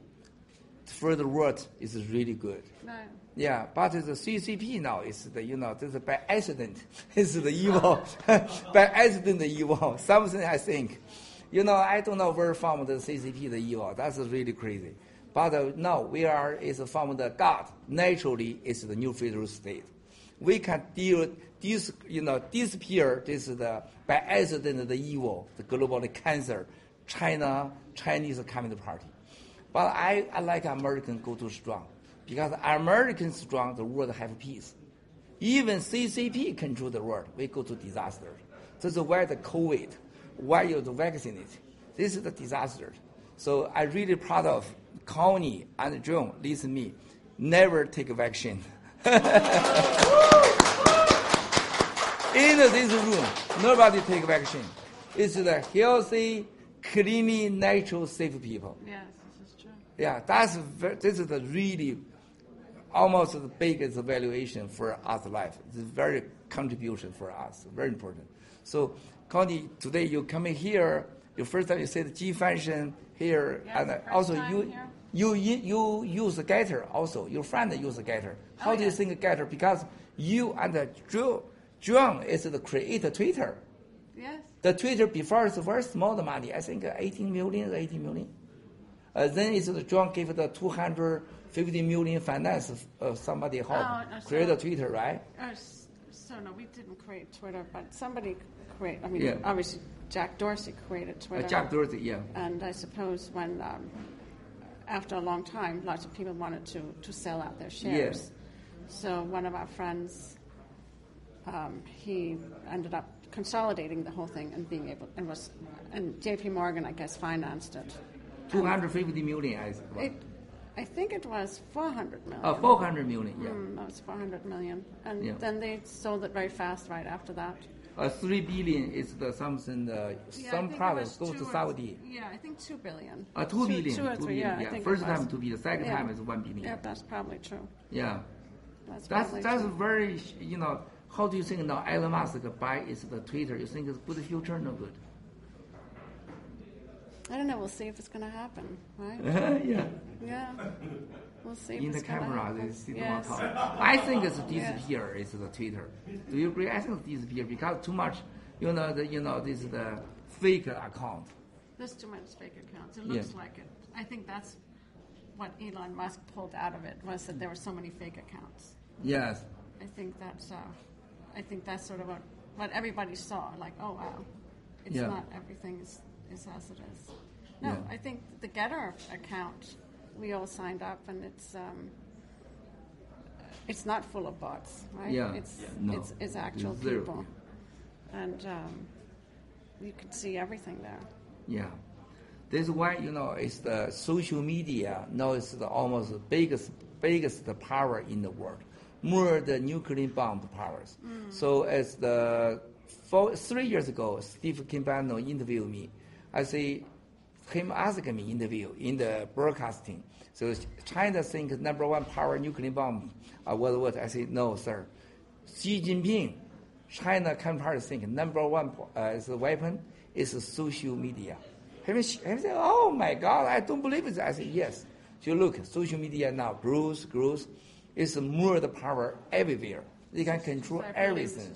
Speaker 6: Further word is really good.
Speaker 73: No.
Speaker 6: Yeah, but the CCP now is the you know this is by accident. It's the evil, by accident the evil. Something I think, you know I don't know where from the CCP the evil. That's really crazy. But uh, no, we are is from the God. Naturally, it's the new federal state. We can deal you know disappear this is the by accident the evil, the global cancer, China Chinese Communist Party. But I, I like American go to strong because American strong, the world have peace. Even CCP control the world, we go to disaster. This is why the COVID, why you the vaccine. This is the disaster. So I really proud of Connie and John, listen me, never take a vaccine. In this room, nobody take vaccine. It's the healthy, clean, natural, safe people.
Speaker 73: Yes, this is true.
Speaker 6: Yeah, that's this is the really almost the biggest valuation for us life. It's a very contribution for us, very important. So, Connie, today you coming here. Your first time you see the G function here,
Speaker 73: Yes,
Speaker 6: and also you
Speaker 73: here.
Speaker 6: You you use GETTR also. Your friend use the GETTR. How
Speaker 73: Oh,
Speaker 6: do you think GETTR? Because you and John, John is the creator Twitter.
Speaker 73: Yes.
Speaker 6: The Twitter before is very small the money. I think uh, 18 million, 18 million. Uh, then it's the John gave the 250 million finance uh, somebody help
Speaker 73: Oh, no, so-
Speaker 6: create a Twitter, right?
Speaker 73: Uh, so no, we didn't create Twitter, but somebody create. I mean,
Speaker 6: Yeah.
Speaker 73: obviously Jack Dorsey created Twitter.
Speaker 6: Uh, Jack Dorsey, yeah.
Speaker 73: And I suppose when um, after a long time, lots of people wanted to to sell out their shares.
Speaker 6: Yes.
Speaker 73: So one of our friends, um, he ended up consolidating the whole thing and being able and was and J.P. Morgan, I guess, financed it.
Speaker 6: 250 million, I think.
Speaker 73: It, I think it was 400 million.
Speaker 6: Uh, 400 million, yeah.
Speaker 73: Mm, no, it's 400 million. And
Speaker 6: Yeah.
Speaker 73: then they sold it very fast right after that.
Speaker 6: Uh, 3 billion is the something, uh,
Speaker 73: Yeah,
Speaker 6: some
Speaker 73: think it
Speaker 6: products go to Saudi.
Speaker 73: Yeah, I think 2 billion.
Speaker 6: Uh, 2 billion,
Speaker 73: Two or
Speaker 6: 2
Speaker 73: three,
Speaker 6: billion,
Speaker 73: yeah. I
Speaker 6: yeah.
Speaker 73: think
Speaker 6: First
Speaker 73: it was.
Speaker 6: time 2 billion, second
Speaker 73: Yeah.
Speaker 6: time is 1 billion.
Speaker 73: Yeah, that's probably true.
Speaker 6: Yeah.
Speaker 73: That's
Speaker 6: That's that's
Speaker 73: true.
Speaker 6: very you know. How do you think now Elon Musk buy is the Twitter? You think it's good future? No good.
Speaker 73: I don't know. We'll see if it's going to happen, right?
Speaker 6: yeah.
Speaker 73: Yeah. We'll see.
Speaker 6: In the camera, they see the
Speaker 73: yes.
Speaker 6: I think it's disappear. Is the Twitter? Do you agree? I think it's disappear because too much. You know the you know this is the fake account.
Speaker 73: There's too much fake accounts. It looks like it. I think that's what Elon Musk pulled out of it was that there were so many fake accounts.
Speaker 6: Yes.
Speaker 73: I think that's uh, I think that's sort of what, what everybody saw. Like, oh wow, it's
Speaker 6: Yeah.
Speaker 73: not everything is, is as it is. No,
Speaker 6: Yeah.
Speaker 73: I think the GETTR account, we all signed up, and it's um, it's not full of bots, right?
Speaker 6: Yeah.
Speaker 73: It's
Speaker 6: Yeah. No.
Speaker 73: it's, it's actual
Speaker 6: It's
Speaker 73: people, and um, you can see everything there.
Speaker 6: Yeah. That's why, you know, it's the social media now is the almost the biggest, biggest power in the world. More the nuclear bomb powers.
Speaker 74: Mm.
Speaker 6: So as the, four, three years ago, Steve Kimbano interviewed me. I say, him asking me interview in the broadcasting. So China think number one power nuclear bomb uh, was what? I say, no, sir. Xi Jinping, China counterpart think number one uh, is a weapon is social media. He said, oh my God, I don't believe it. I said, yes. So look, social media now grows, grows. It's more the power everywhere. They can control everything.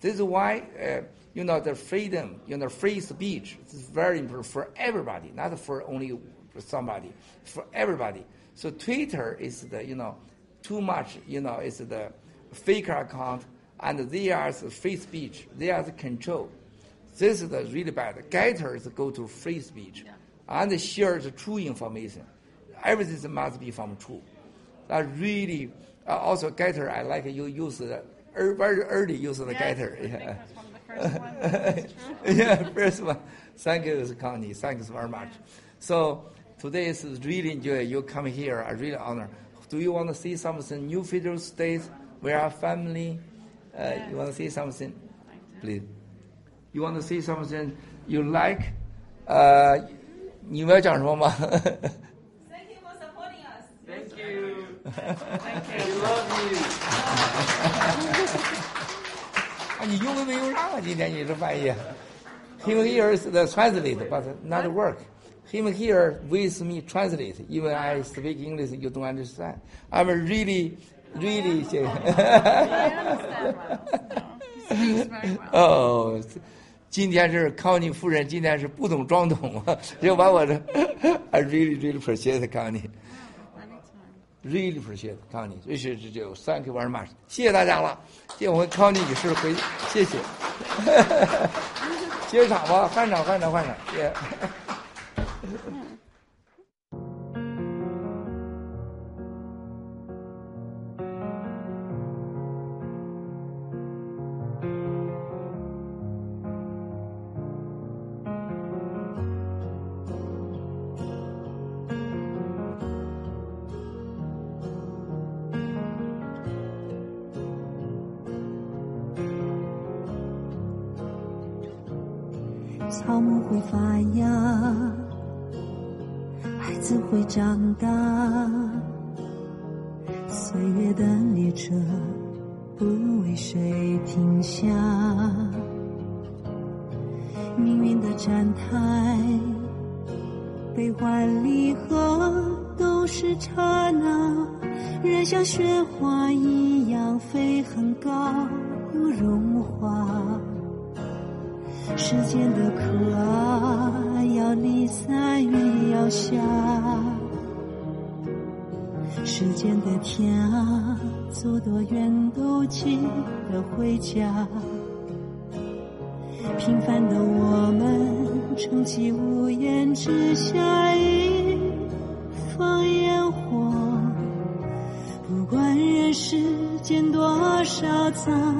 Speaker 6: This is why, uh, you know, the freedom, you know, free speech is very important for everybody, not for only somebody, for everybody. So Twitter is the, you know, too much, you know, it's the fake account, and they are the free speech. They are the control. This is the really bad. GETTR is go to free speech, and share the true information. Everything must be from true. That really, uh, also GETTR, I like you use the er, very early use of the GETTR. Yeah. yeah, first one. Thank you, Connie. Thanks very much. So today is really enjoy you come here. I really honor. Do you want to see something new federal state? We are family. Uh, You want to see something? Please. You want to see something you like? 呃，你们要讲什么吗
Speaker 75: Thank you for supporting us.
Speaker 6: Thank you.
Speaker 75: Thank
Speaker 6: you. We love you. 啊，你用没没用上啊？今天你这翻译，him here is the translate, but not work. Him here with me translate. Even I speak English, you don't understand. I'm really, really.
Speaker 73: well.
Speaker 6: 哦，今天是康妮夫人，今天是不懂装懂啊，就把我这，I really really appreciate Connie。 Really appreciate Connie，这是这就 Thank you very much，谢谢大家了。谢我们康妮女士回，谢谢。接场吧，换场换场换场，谢谢。
Speaker 76: 家。平凡的我们，撑起屋檐之下一方烟火。不管人世间多少沧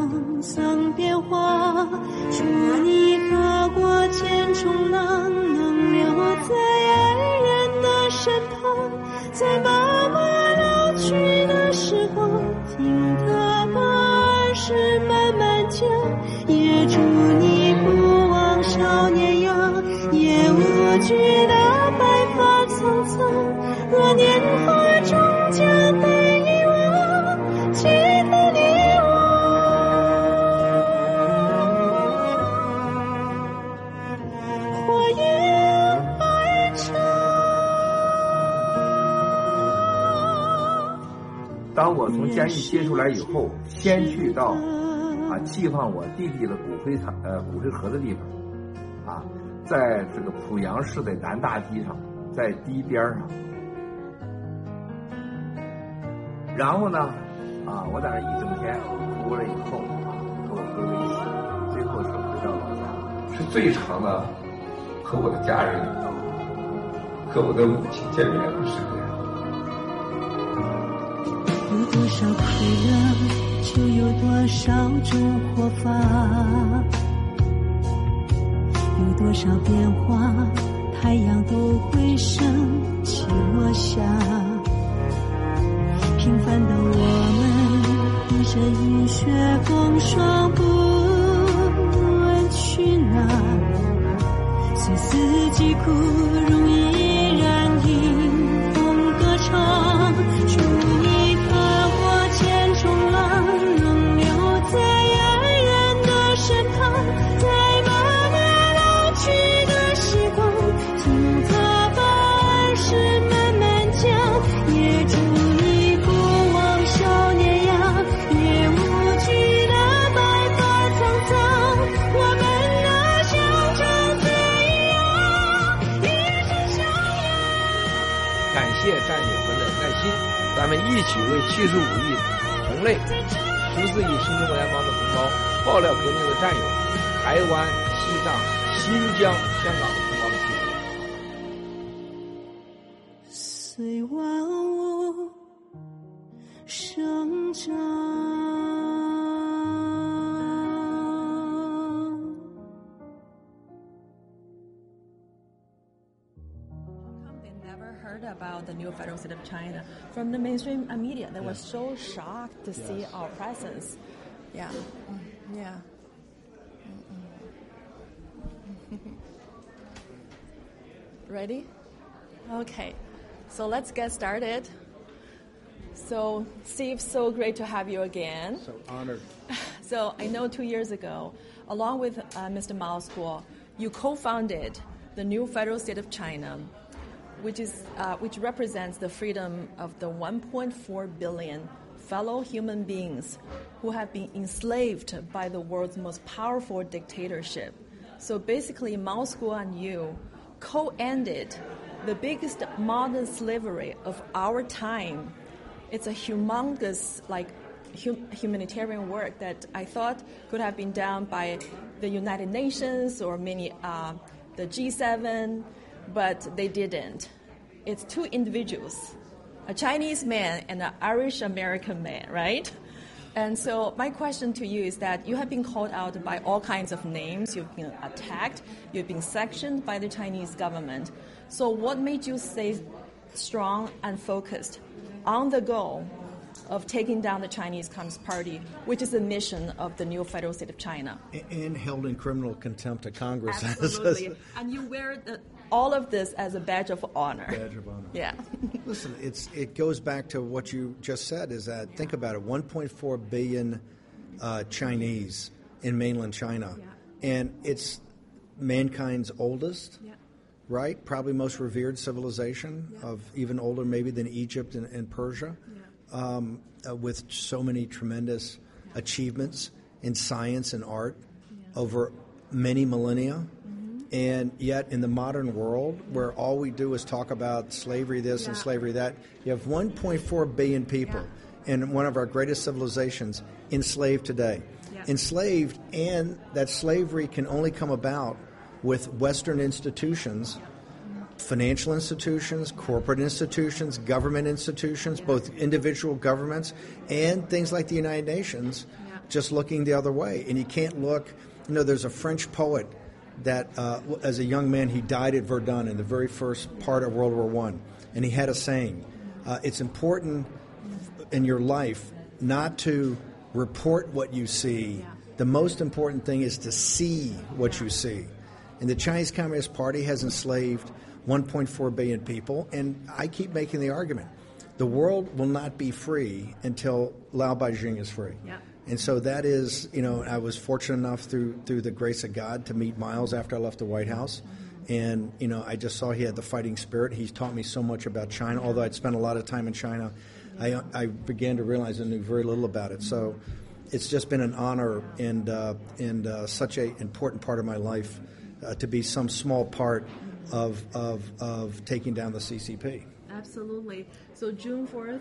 Speaker 77: 从监狱接出来以后，先去到啊寄放我弟弟的骨灰场呃骨灰盒的地方，啊，在这个濮阳市的南大堤上，在堤边上。然后呢，啊，我在那一整天哭了以后，啊，和我哥哥一起，最后是回到老家，是最长的和我的家人、和我的母亲见面的时间。
Speaker 76: 多少苦乐，就有多少种活法；有多少变化，太阳都会升起落下。平凡的我们，披着雨雪风霜，不问去哪。随四季枯荣，
Speaker 6: 七十五亿同类、十四亿新中国联邦的同胞、爆料革命的战友、台湾、西藏、新疆、香港的同胞们。
Speaker 76: 随万物生长。
Speaker 11: Heard about the new federal state of China from the mainstream media. They were so shocked to see our presence. Yeah, yeah. Ready? Okay, so let's get started. So, Steve, so great to have you again.
Speaker 74: So honored.
Speaker 11: So I know two years ago, along with uh, Mr. Miles Guo, you co-founded the new federal state of China, which is uh, which represents the freedom of the 1.4 billion fellow human beings who have been enslaved by the world's most powerful dictatorship. So basically, Miles Guo and you co-ended the biggest modern slavery of our time. It's a humongous, like, hum- humanitarian work that I thought could have been done by the United Nations or many, uh, the G7, but they didn't. It's two individuals, a Chinese man and an Irish American man, right? And so my question to you is that you have been called out by all kinds of names, you've been attacked, you've been sectioned by the Chinese government. So what made you stay strong and focused on the goal of taking down the Chinese Communist Party, which is the mission of the new federal state of China?
Speaker 74: And held in criminal contempt of Congress.
Speaker 11: Absolutely. and you wear the, all of this as a badge of honor.
Speaker 74: Badge of honor.
Speaker 11: Yeah.
Speaker 74: Listen, it's it goes back to what you just said. Is that think about it? 1.4 billion uh, Chinese in mainland China, and it's mankind's oldest,
Speaker 11: Yeah.
Speaker 74: right? Probably most revered civilization of even older, maybe than Egypt and, and Persia, um, uh, with so many tremendous achievements in science and art over many millennia. And yet, in the modern world, where all we do is talk about slavery this and slavery that, you have 1.4 billion people in one of our greatest civilizations enslaved today.
Speaker 11: Yeah.
Speaker 74: Enslaved, and that slavery can only come about with Western institutions, financial institutions, corporate institutions, government institutions, both individual governments, and things like the United Nations, just looking the other way. And you can't look, you know, there's a French poet that, uh, as a young man, he died at Verdun in the very first part of World War One, and he had a saying: uh, "It's important in your life not to report what you see. The most important thing is to see what you see." And the Chinese Communist Party has enslaved 1.4 billion people, and I keep making the argument: the world will not be free until Laobaixing is free. And so that is, you know, I was fortunate enough through through the grace of God to meet Miles after I left the White House. And, you know, I just saw he had the fighting spirit. He's taught me so much about China. Although I'd spent a lot of time in China, I, I began to realize I knew very little about it. So it's just been an honor and, uh, and uh, such an important part of my life uh, to be some small part of, of, of taking down the CCP.
Speaker 11: Absolutely. So June 4th,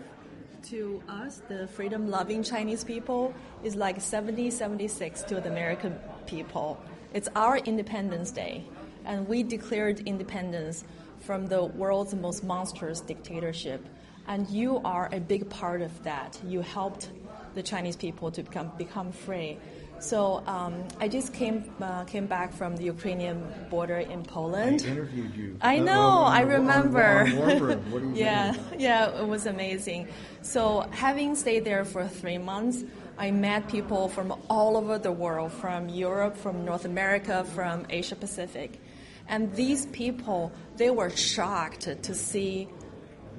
Speaker 11: to us, the freedom loving Chinese people, is like 70, 76 to the American people. it's our Independence Day, and we declared independence from the world's most monstrous dictatorship. And you are a big part of that. You helped the Chinese people to become, become free. So um, I just came uh, came back from the Ukrainian border in Poland.
Speaker 74: I interviewed you.
Speaker 11: I
Speaker 74: Uh,
Speaker 11: know. I remember.
Speaker 74: on War Room. What do you
Speaker 11: yeah,
Speaker 74: mean?
Speaker 11: yeah. It was amazing. So having stayed there for three months, I met people from all over the world, from Europe, from North America, from Asia Pacific, and these people they were shocked to see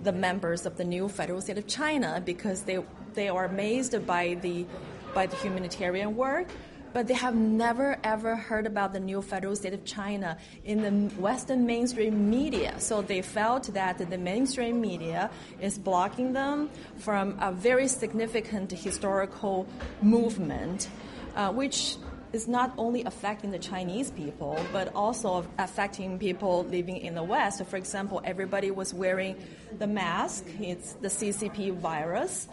Speaker 11: the members of the new federal state of China because they they are amazed by the by the humanitarian work, but they have never ever heard about the new federal state of China in the Western mainstream media. So they felt that the mainstream media is blocking them from a very significant historical movement, uh, which is not only affecting the Chinese people, but also affecting people living in the West. So for example, everybody was wearing the mask. It's the CCP virus.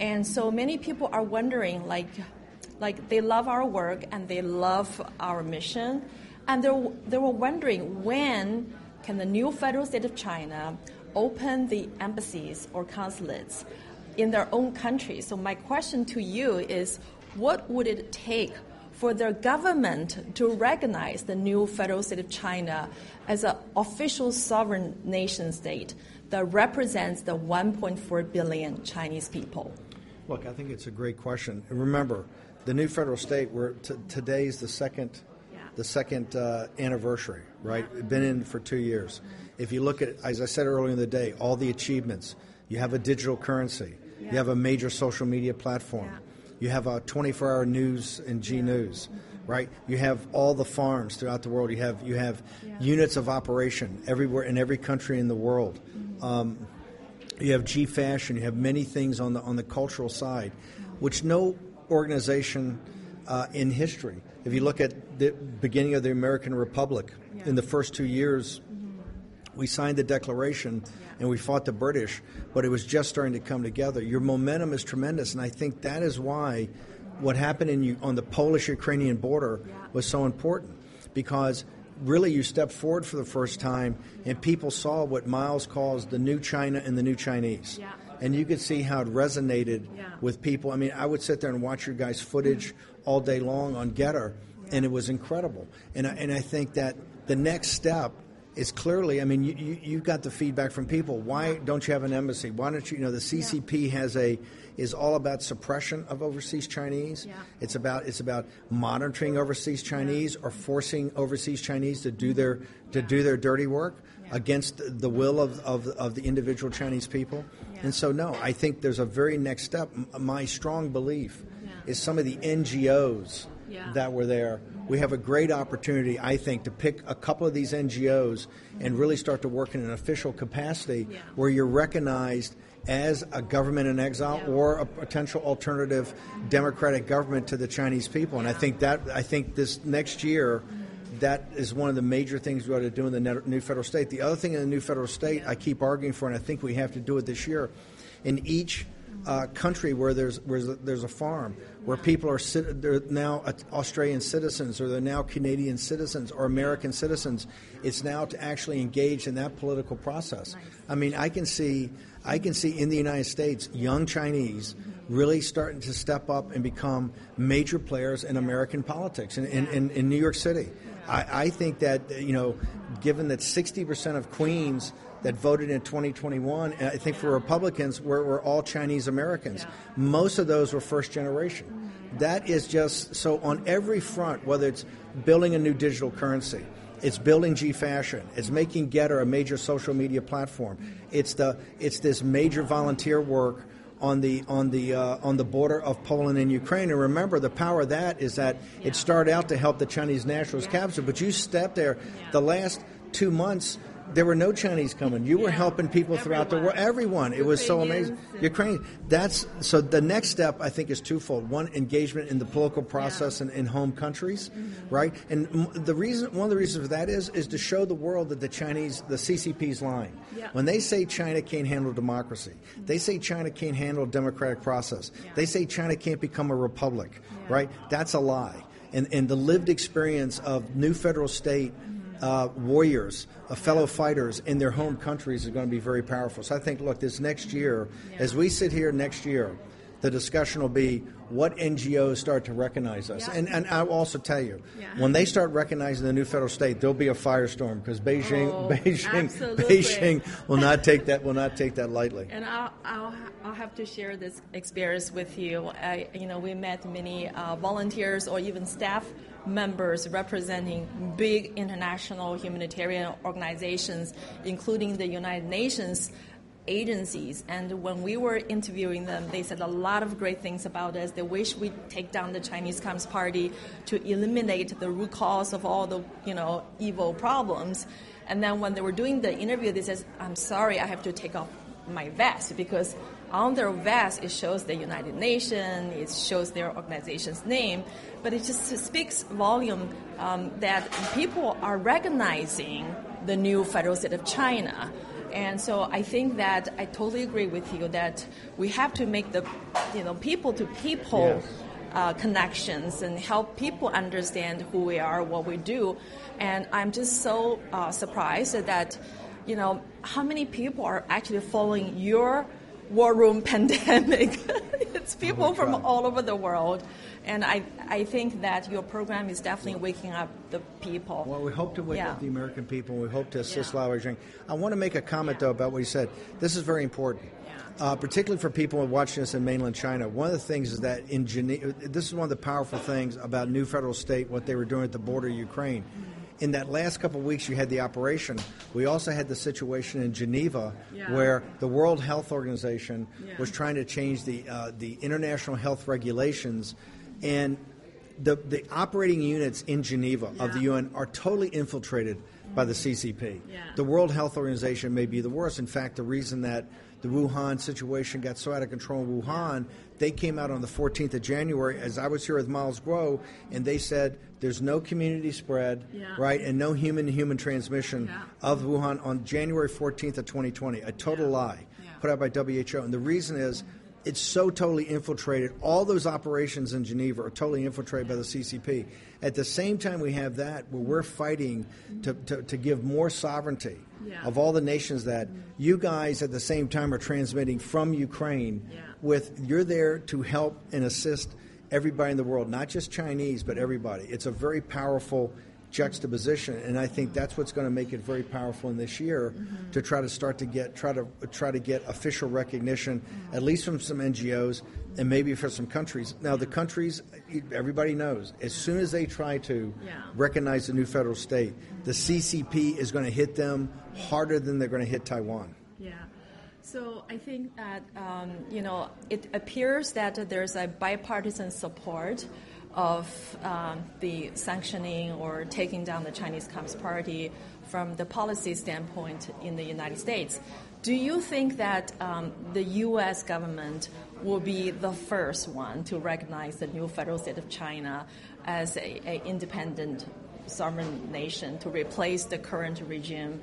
Speaker 11: And so many people are wondering, like, like they love our work and they love our mission, and they they were wondering when can the new federal state of China open the embassies or consulates in their own country. So my question to you is, what would it take for their government to recognize the new federal state of China as an official sovereign nation state that represents the 1.4 billion Chinese people?
Speaker 74: Look, I think it's a great question. And remember, the new federal state. We're t- today's the second, the second uh, anniversary. Right, been in for two years. If you look at, as I said earlier in the day, all the achievements. You have a digital currency. You have a major social media platform. You have a 24-hour news and G News, right? You have all the farms throughout the world. You have you have units of operation everywhere in every country in the world. Um, you have G Fashion. You have many things on the on the cultural side, which no organization uh, in history. If you look at the beginning of the American Republic, in the first two years, we signed the Declaration and we fought the British, but it was just starting to come together. Your momentum is tremendous, and I think that is why what happened in on the Polish-Ukrainian border was so important because really you stepped forward for the first time, and people saw what Miles calls the new China and the new Chinese. And you could see how it resonated with people. I mean, I would sit there and watch your guys' footage all day long on GETTR, and it was incredible. And I, and I think that the next step is clearly, I mean, you, you, you got the feedback from people. Why don't you have an embassy? Why don't you, you know, the CCP has a, is all about suppression of overseas Chinese. It's about, it's about monitoring overseas Chinese or forcing overseas Chinese to do mm-hmm. their, to do their dirty work against the will of, of, of the individual Chinese people. And so, no, I think there's a very next step. My strong belief is some of the NGOs
Speaker 11: Yeah.
Speaker 74: that were there. We have a great opportunity, I think, to pick a couple of these NGOs and really start to work in an official capacity where you're recognized as a government in exile or a potential alternative democratic government to the Chinese people. And I think that I think this next year that is one of the major things we ought to do in the new federal state. The other thing in the new federal state I keep arguing for, and I think we have to do it this year, in each uh, country where there's where there's a farm where people are they're now Australian citizens or they're now Canadian citizens or American citizens. It's now to actually engage in that political process. I mean, I can see I can see in the United States young Chinese really starting to step up and become major players in American politics in, in, in, in New York City. I, I think that you know, given that 60 percent of Queens that voted in 2021, I think for Republicans, were, were all Chinese Americans. Most of those were first generation. That is just so on every front, whether it's building a new digital currency, it's building G Fashion, it's making GETTR a major social media platform, it's the it's this major volunteer work on the on the uh, on the border of Poland and Ukraine. And remember, the power of that is that it started out to help the Chinese nationals capture, but you stepped there the last two months. There were no Chinese coming. You were helping people throughout the world. Everyone. It was so amazing. Ukraine. That's so. The next step, I think, is twofold. One, engagement in the political process in, in home countries, right? And the reason, one of the reasons for that is, is to show the world that the Chinese, the CCP's lying.
Speaker 78: Yeah.
Speaker 74: When they say China can't handle democracy, they say China can't handle democratic process. They say China can't become a republic, right? That's a lie. and, and the lived experience of new federal state uh, warriors, uh, fellow fighters in their home countries is going to be very powerful. So I think, look, this next year, as we sit here next year, the discussion will be what NGOs start to recognize us.
Speaker 11: Yeah.
Speaker 74: And, and I'll also tell you,
Speaker 11: Yeah.
Speaker 74: when they start recognizing the new federal state, there'll be a firestorm because Beijing,
Speaker 11: Oh,
Speaker 74: Beijing,
Speaker 11: absolutely.
Speaker 74: Beijing will not take that will not take that lightly.
Speaker 11: And I'll, I'll, I'll have to share this experience with you. I, you know, we met many uh, volunteers or even staff members representing big international humanitarian organizations, including the United Nations agencies. And when we were interviewing them, they said a lot of great things about us. They wish we'd take down the Chinese Communist Party to eliminate the root cause of all the, you know, evil problems. And then when they were doing the interview, they said, I'm sorry, I have to take off my vest because on their vest it shows the United Nations, it shows their organization's name, but it just speaks volume um, that people are recognizing the new federal state of China. And so I think that I totally agree with you that we have to make the you know people to people
Speaker 74: Yes.
Speaker 11: uh, connections and help people understand who we are, what we do. And I'm just so uh, surprised that, you know, how many people are actually following your war room pandemic. it's people
Speaker 74: Oh,
Speaker 11: from all over the world. And I, I think that your program is definitely waking up the people.
Speaker 74: Well, we hope to wake
Speaker 11: Yeah.
Speaker 74: up the American people. We hope to assist Lao Wei I want to make a comment, though, about what you said. This is very important, uh, particularly for people watching us in mainland China. One of the things is that in Geneva, this is one of the powerful things about New Federal State, what they were doing at the border of Ukraine. In that last couple of weeks, you had the operation. We also had the situation in Geneva
Speaker 78: Yeah.
Speaker 74: where the World Health Organization
Speaker 78: Yeah.
Speaker 74: was trying to change the uh, the international health regulations, and the the operating units in Geneva of the UN are totally infiltrated by the CCP.
Speaker 78: Yeah.
Speaker 74: The World Health Organization may be the worst. In fact, the reason that the Wuhan situation got so out of control in Wuhan, they came out on the 14th of January, as I was here with Miles Guo, and they said there's no community spread,
Speaker 78: Yeah.
Speaker 74: right, and no human-to-human transmission
Speaker 78: Yeah.
Speaker 74: of Wuhan on January 14th of 2020. A total lie put out by WHO. And the reason is it's so totally infiltrated. All those operations in Geneva are totally infiltrated by the CCP. At the same time, we have that where we're fighting to, to, to give more sovereignty
Speaker 78: Yeah.
Speaker 74: of all the nations that you guys at the same time are transmitting from Ukraine with you're there to help and assist everybody in the world, not just Chinese, but everybody. It's a very powerful juxtaposition, and I think that's what's going to make it very powerful in this year mm-hmm. to try to start to get try to try to get official recognition, mm-hmm. at least from some NGOs and maybe for some countries. Now, the countries, everybody knows, as soon as they try to
Speaker 11: Yeah.
Speaker 74: recognize the new federal state, the CCP is going to hit them harder than they're going to hit Taiwan.
Speaker 11: So I think that um, you know it appears that there's a bipartisan support of um, the sanctioning or taking down the Chinese Communist Party from the policy standpoint in the United States. Do you think that um, the U.S. government will be the first one to recognize the new federal state of China as a, a independent sovereign nation to replace the current regime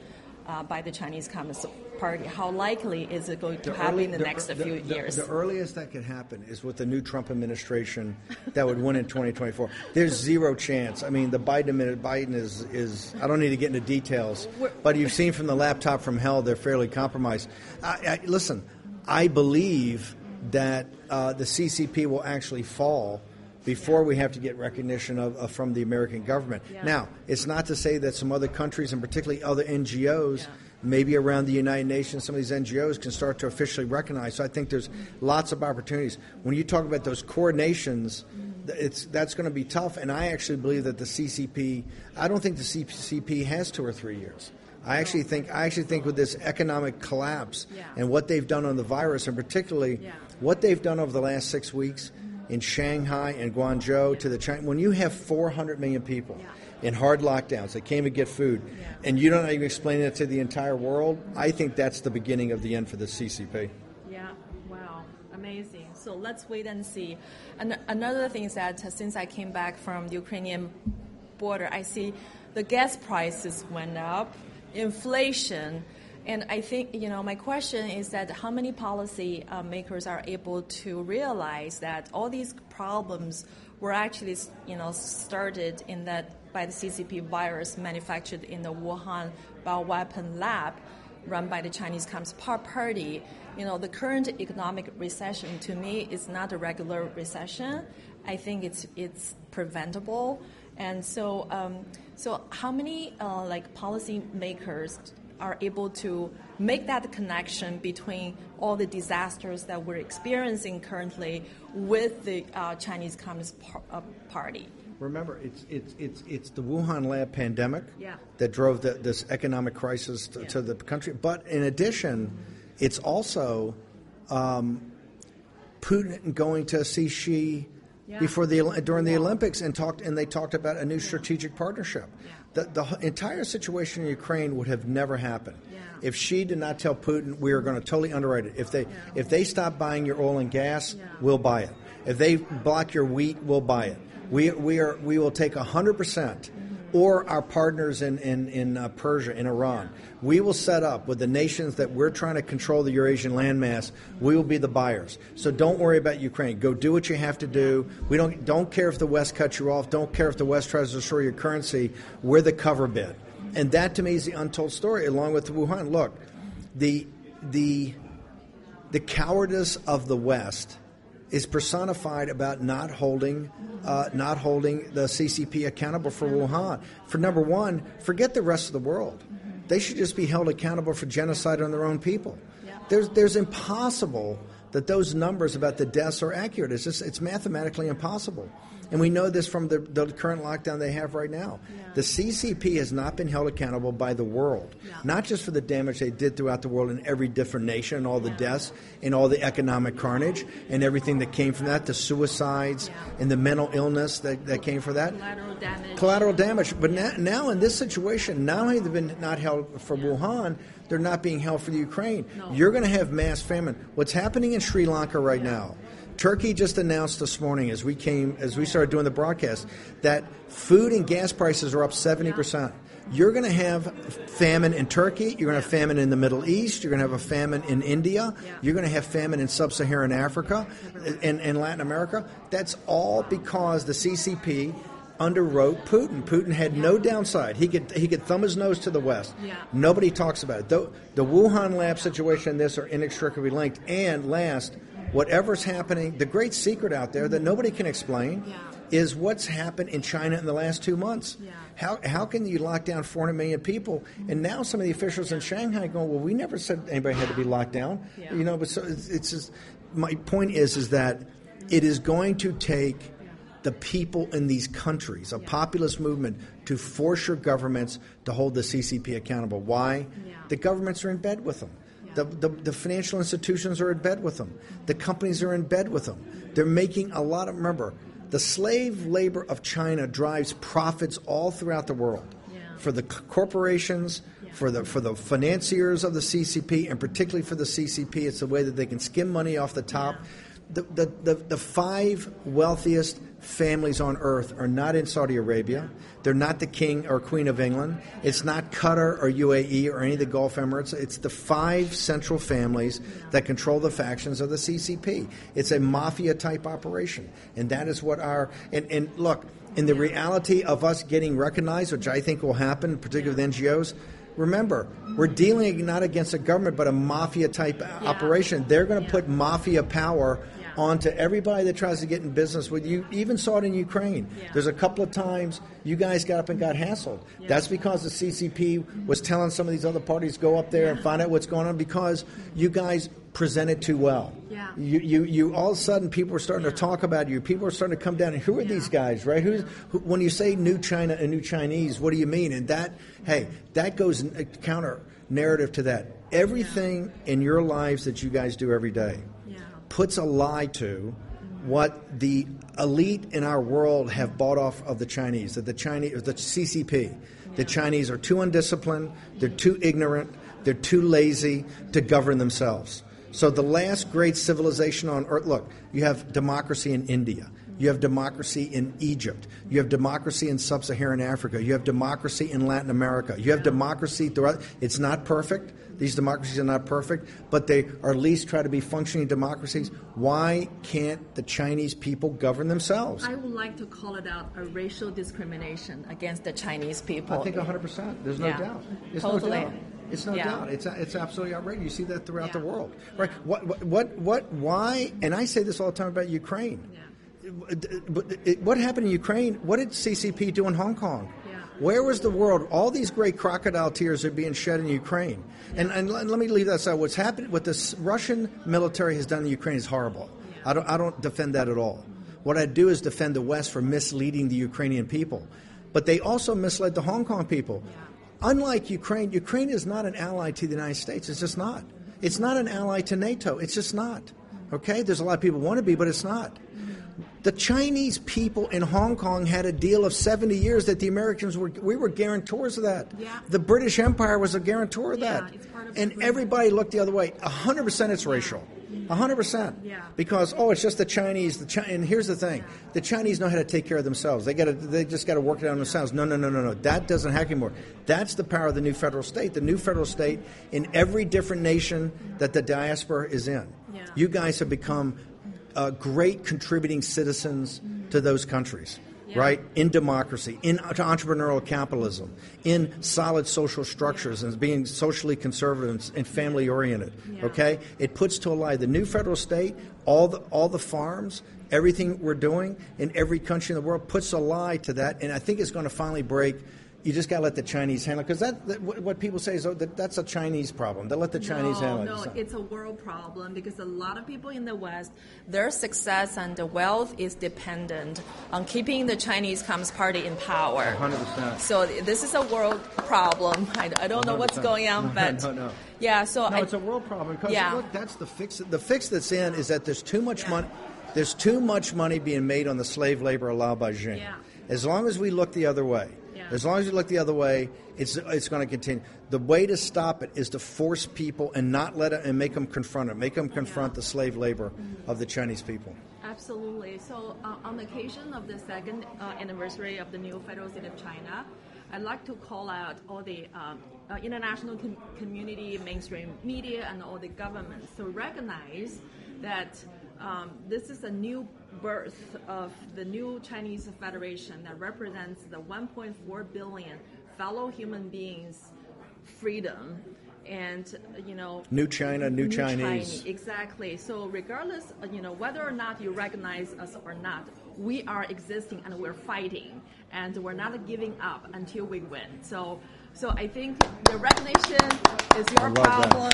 Speaker 11: uh, by the Chinese Communist Party? How likely is it going to happen
Speaker 74: early-
Speaker 11: in the, next
Speaker 74: the-
Speaker 11: few
Speaker 74: the-
Speaker 11: years?
Speaker 74: The earliest that could happen is with the new Trump administration that would win in 2024. There's zero chance. I mean, the Biden Biden is is. I don't need to get into details, but you've seen from the laptop from hell, they're fairly compromised. I, I, listen, I believe that uh, the CCP will actually fall. Before we have to get recognition of, of from the American government.
Speaker 78: Yeah.
Speaker 74: Now, it's not to say that some other countries, and particularly other NGOs, maybe around the United Nations, some of these NGOs can start to officially recognize. So I think there's mm-hmm. lots of opportunities. When you talk about those core nations, mm-hmm. th- it's that's going to be tough. And I actually believe that the CCP. I don't think the CCP has two or three years. I actually think I actually think with this economic collapse
Speaker 78: Yeah.
Speaker 74: and what they've done on the virus, and particularly what they've done over the last six weeks in Shanghai and Guangzhou to the China. When you have 400 million people in hard lockdowns that came to get food, and you don't even explain it to the entire world, I think that's the beginning of the end for the CCP.
Speaker 11: Yeah, wow, amazing. So let's wait and see. And another thing is that uh, since I came back from the Ukrainian border, I see the gas prices went up, inflation, And I think, you know, my question is that how many policy uh, makers are able to realize that all these problems were actually, you know, started in that by the CCP virus manufactured in the Wuhan bioweapon lab run by the Chinese Communist Party. You know, the current economic recession to me is not a regular recession. I think it's it's preventable. And so, um, so how many uh, like policy makers are able to make that connection between all the disasters that we're experiencing currently with the uh, Chinese Communist par- uh, Party.
Speaker 74: Remember, it's, it's, it's, it's the Wuhan lab pandemic
Speaker 11: yeah.
Speaker 74: that drove the, this economic crisis to, yeah. to, the country. But in addition, it's also um, Putin going to see Xi yeah. before the during the Olympics and talked and they talked about a new strategic partnership. The, the entire situation in Ukraine would have never happened if Xi did not tell Putin we are going to totally underwrite it. If they yeah. if they stop buying your oil and gas, yeah. we'll buy it. If they block your wheat, we'll buy it. We we are we will take hundred percent or our partners in, in, in uh, Persia, in Iran. We will set up with the nations that we're trying to control the Eurasian landmass, we will be the buyers. So don't worry about Ukraine. Go do what you have to do. We don't, don't care if the West cuts you off, don't care if the West tries to destroy your currency. We're the cover bid. And that to me is the untold story, along with Wuhan. Look, the, the, the cowardice of the West is personified about not holding, uh, not holding the CCP accountable for Wuhan. For number one, forget the rest of the world. They should just be held accountable for genocide on their own people. There's, there's impossible that those numbers about the deaths are accurate. It's just, it's mathematically impossible. And we know this from the, the current lockdown they have right now. Yeah. The CCP has not been held accountable by the world, yeah. not just for the damage they did throughout the world in every different nation, and all the yeah. deaths, and all the economic carnage, and everything that came from that, the suicides, and the mental illness that, that came from that.
Speaker 11: Collateral damage.
Speaker 74: Collateral damage. But now, now in this situation, not only have they been not held for Wuhan, they're not being held for the Ukraine. No. You're going to have mass famine. What's happening in Sri Lanka right now? Turkey just announced this morning, as we came, as we started doing the broadcast, that food and gas prices are up seventy percent. You're going to have famine in Turkey. You're going to have famine in the Middle East. You're going to have a famine in India. You're going to have famine in sub-Saharan Africa and, and Latin America. That's all because the CCP underwrote Putin. Putin had yeah. no downside. He could he could thumb his nose to the west.
Speaker 11: Yeah.
Speaker 74: Nobody talks about it. The, the Wuhan lab situation and this are inextricably linked. And last, whatever's happening, the great secret out there that mm-hmm. nobody can explain
Speaker 11: yeah.
Speaker 74: is what's happened in China in the last two months.
Speaker 11: Yeah.
Speaker 74: How, how can you lock down 400 million people? Mm-hmm. And now some of the officials in Shanghai going, well, we never said anybody had to be locked down.
Speaker 11: Yeah.
Speaker 74: You know, but so it's, it's just, my point is, is that it is going to take the people in these countries, a populist movement, to force your governments to hold the CCP accountable. Why? The governments are in bed with them. The, the, the, financial institutions are in bed with them. The companies are in bed with them. They're making a lot of, remember, the slave labor of China drives profits all throughout the world
Speaker 11: yeah.
Speaker 74: for the corporations, yeah. for the for the financiers of the CCP, and particularly for the CCP. It's the way that they can skim money off the top.
Speaker 11: Yeah.
Speaker 74: The, the, the, the five wealthiest families on earth are not in Saudi Arabia. They're not the king or queen of England. It's not Qatar or UAE or any of the Gulf Emirates. It's the five central families that control the factions of the CCP. It's a mafia type operation. And that is what our. And, and look, in the reality of us getting recognized, which I think will happen, particularly with NGOs, remember, we're dealing not against a government, but a mafia type yeah. operation. They're going to yeah. put mafia power onto everybody that tries to get in business with you. Even saw it in Ukraine.
Speaker 11: Yeah.
Speaker 74: There's a couple of times you guys got up and got hassled.
Speaker 11: Yeah.
Speaker 74: That's because the CCP was telling some of these other parties go up there yeah. and find out what's going on because you guys presented too well.
Speaker 11: Yeah.
Speaker 74: You, you, you all of a sudden people are starting to talk about you. People are starting to come down and who are these guys, right? Who's who, when you say new China and new Chinese, what do you mean? And that, hey, that goes counter narrative to that. Everything in your lives that you guys do every day puts a lie to what the elite in our world have bought off of the Chinese, that the Chinese, the CCP, the Chinese are too undisciplined, they're too ignorant, they're too lazy to govern themselves. So the last great civilization on earth, look, you have democracy in India. You have democracy in Egypt. You have democracy in sub Saharan Africa. You have democracy in Latin America. You have democracy throughout. It's not perfect. These democracies are not perfect, but they are at least try to be functioning democracies. Why can't the Chinese people govern themselves?
Speaker 11: I would like to call it out a racial discrimination against the Chinese people.
Speaker 74: I think 100%. There's no
Speaker 11: Yeah.
Speaker 74: doubt. It's
Speaker 11: Totally.
Speaker 74: no doubt. It's no
Speaker 11: Yeah.
Speaker 74: doubt. It's it's absolutely outrageous. You see that throughout the world, right? What what what what? Why? And I say this all the time about Ukraine. But What happened in Ukraine? What did CCP do in Hong Kong? Where was the world? All these great crocodile tears are being shed in Ukraine. And, and let let me leave that aside. What's happened, what the Russian military has done in Ukraine is horrible. I don't, I don't defend that at all. What I do is defend the West for misleading the Ukrainian people. But they also misled the Hong Kong people. Unlike Ukraine, Ukraine is not an ally to the United States. It's just not. It's not an ally to NATO. It's just not. Okay? There's a lot of people want to be, but it's not. The Chinese people in Hong Kong had a deal of 70 years that the Americans were, we were guarantors of that.
Speaker 11: Yeah.
Speaker 74: The British Empire was a guarantor of
Speaker 11: Yeah,
Speaker 74: that.
Speaker 11: it's part of
Speaker 74: and everybody looked the other way. 100% it's racial. 100%.
Speaker 11: Yeah.
Speaker 74: Because, oh, it's just the Chinese. The Chi- and here's the thing the Chinese know how to take care of themselves. They, gotta, they just got to work it out on themselves. No, no, no, no, no. That doesn't happen anymore. That's the power of the new federal state. The new federal state in every different nation that the diaspora is in.
Speaker 11: Yeah.
Speaker 74: You guys have become uh, great contributing citizens to those countries, right? In democracy, in entrepreneurial capitalism, in solid social structures, and being socially conservative and, family oriented. Okay, it puts to a lie the new federal state, all the all the farms. Everything we're doing in every country in the world puts a lie to that, and I think it's going to finally break. You just got to let the Chinese handle it because that, that what what people say is oh, that, that's a Chinese problem. They let the Chinese
Speaker 11: no,
Speaker 74: handle it.
Speaker 11: No,
Speaker 74: It's
Speaker 11: it's a world problem because a lot of people in the West, their success and the wealth is dependent on keeping the Chinese Communist Party in power.
Speaker 74: 100%.
Speaker 11: So this is a world problem. I, I don't know what's going on, but
Speaker 74: no, no.
Speaker 11: yeah. So
Speaker 74: No,
Speaker 11: I,
Speaker 74: it's a world problem because
Speaker 11: Yeah.
Speaker 74: look, that's the fix. The fix that's in is that there's too much money. There's too much money being made on the slave labor allowed by Xing.
Speaker 11: Yeah.
Speaker 74: As long as we look the other way,
Speaker 11: Yeah.
Speaker 74: As long as you look the other way, it's it's going to continue. The way to stop it is to force people and not let it and make them confront it. Make them confront the slave labor of the Chinese people.
Speaker 11: Absolutely. So, uh, on the occasion of the second uh, anniversary of the new federal state of China, I'd like to call out all the um, uh, international com- community, mainstream media, and all the governments to recognize that um, this is a new birth of the new Chinese Federation that represents the 1.4 billion fellow human beings' freedom and you know
Speaker 74: New China, new Chinese.
Speaker 11: China, exactly. So regardless, you know, whether or not you recognize us or not, we are existing and we're fighting, and we're not giving up until we win. So, so I think the recognition is your problem,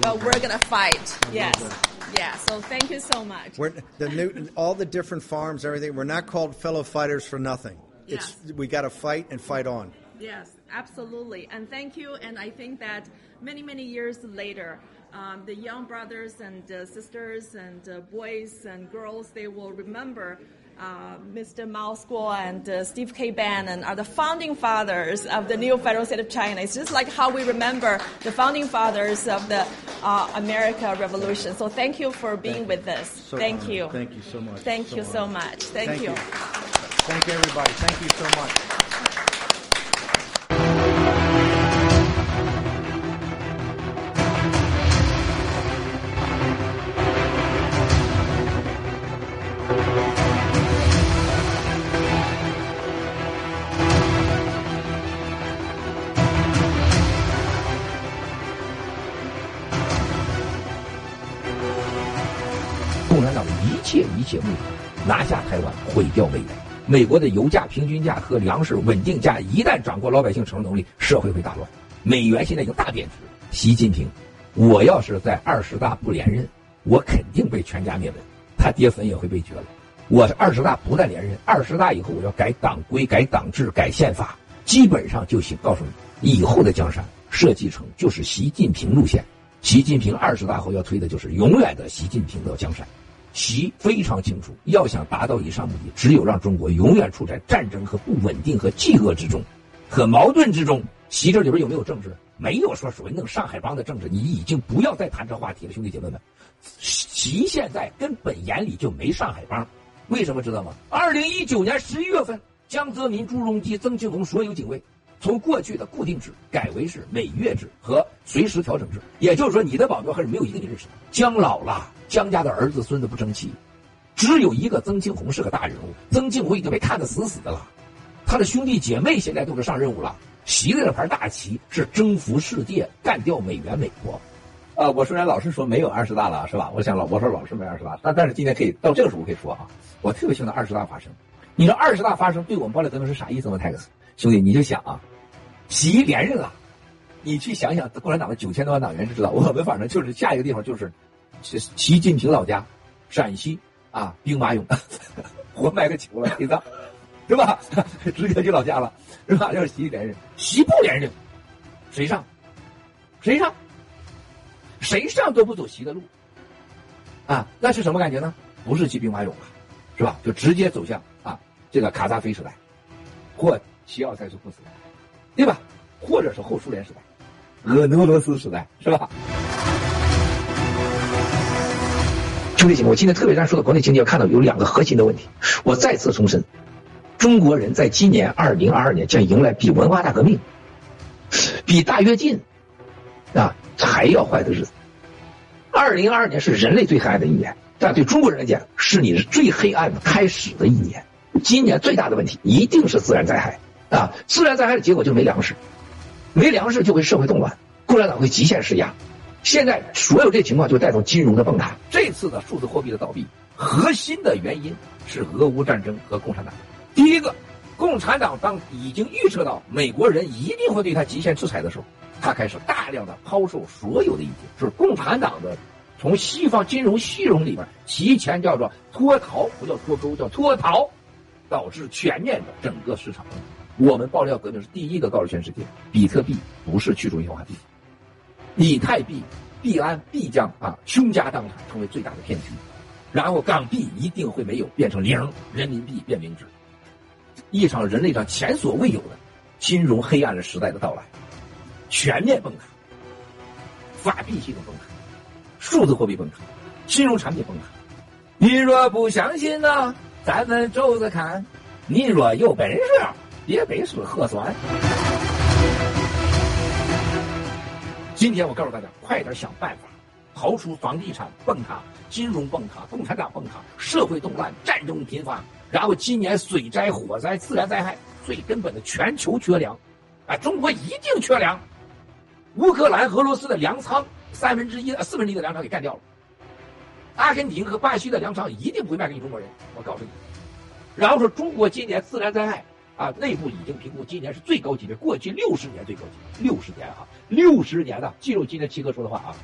Speaker 11: but we're gonna fight.
Speaker 74: I
Speaker 11: yes, yeah. So thank you so much.
Speaker 74: We're, the new, all the different farms, everything. We're not called fellow fighters for nothing. It's we got to fight and fight on.
Speaker 11: Yes, absolutely. And thank you. And I think that many, many years later, um, the young brothers and uh, sisters and uh, boys and girls, they will remember uh, Mr. Miles Guo and uh, Steve K. Bannon are the founding fathers of the new federal state of China. It's just like how we remember the founding fathers of the uh, America Revolution. So thank you for being with us.
Speaker 74: So
Speaker 11: thank
Speaker 74: honored.
Speaker 11: you.
Speaker 74: Thank you so much.
Speaker 11: Thank you so much. Thank,
Speaker 74: Thank
Speaker 11: you.
Speaker 74: you. Thank you, everybody. Thank you so much.
Speaker 78: 一切一切目，拿下台湾，毁掉美元。美国的油价、平均价和粮食稳定价一旦掌握老百姓承受能力，社会会大乱。美元现在已经大贬值。习近平，我要是在二十大不连任，我肯定被全家灭门，他爹坟也会被掘了。我二十大不但连任，二十大以后我要改党规、改党制、改宪法，基本上就行。告诉你，以后的江山设计成就是习近平路线。习近平二十大后要推的就是永远的习近平的江山。习非常清楚，要想达到以上目的，只有让中国永远处在战争和不稳定和饥饿之中，和矛盾之中。习这里边有没有政治？没有说所谓弄上海帮的政治，你已经不要再谈这话题了，兄弟姐妹们。习现在根本眼里就没上海帮，
Speaker 6: 为什么知道吗？二零一九年十一月份，江泽民、朱镕基、曾庆红所有警卫从过去的固定制改为是每月制和随时调整制，也就是说，你的保镖还是没有一个你认识的。江老了，江家的儿子孙子不争气，只有一个曾庆红是个大人物。曾庆红已经被看得死死的了，他的兄弟姐妹现在都是上任务了，旗的这盘大旗是征服世界，干掉美元美国。
Speaker 79: 啊，我虽然老是说没有二十大了，是吧？我想老我说老是没二十大，但但是今天可以到这个时候可以说啊，我特别希望二十大发生。你说二十大发生对我们暴力革命是啥意思吗？泰克斯兄弟，你就想啊，习连任了，你去想想共产党的九千多万党员就知道，我们反正就是下一个地方就是习近平老家，陕西啊兵马俑，活埋个球了，陪葬，对吧？直接去老家了，是吧？要是习连任，习不连任，谁上？谁上？谁上都不走习的路，啊，那是什么感觉呢？不是骑兵马俑了，是吧？就直接走向啊这个卡扎菲时代，或齐奥塞斯库时代，对吧？或者是后苏联时代，俄俄罗斯时代，是吧？兄弟姐妹，我今天特别咱说到国内经济，要看到有两个核心的问题。我再次重申，中国人在今年二零二二年将迎来比文化大革命、比大跃进啊。还要坏的日子。二零二二年是人类最黑暗的一年，但对中国人来讲，是你最黑暗的开始的一年。今年最大的问题一定是自然灾害啊！自然灾害的结果就是没粮食，没粮食就会社会动乱，共产党会极限施压。现在所有这情况就带动金融的崩塌。这次的数字货币的倒闭，核心的原因是俄乌战争和共产党。第一个，共产党当已经预测到美国人一定会对他极限制裁的时候。他开始大量的抛售所有的一切，就是共产党的从西方金融系统里边提前叫做脱逃，不叫脱钩，叫脱逃，导致全面的整个市场。我们爆料革命是第一个告诉全世界，比特币不是去中心化币，以太币、币安必将啊倾家荡产，成为最大的骗局。然后港币一定会没有，变成零，人民币变零值，一场人类上前所未有的金融黑暗的时代的到来。全面崩塌，法币系统崩塌，数字货币崩塌，金融产品崩塌。你若不相信呢，咱们走着看；你若有本事，别背诗核酸。今天我告诉大家，快点想办法，刨出房地产崩塌、金融崩塌、共产党崩塌、社会动乱、战争频发，然后今年水灾、火灾、自然灾害，最根本的全球缺粮，啊，中国一定缺粮。乌克兰、俄罗斯的粮仓三分之一、四分之一的粮仓给干掉了。阿根廷和巴西的粮仓一定不会卖给你中国人，我告诉你。然后说中国今年自然灾害啊，内部已经评估今年是最高级别，过去六十年最高级，六十年啊，六十年的。记住今天七哥说的话啊，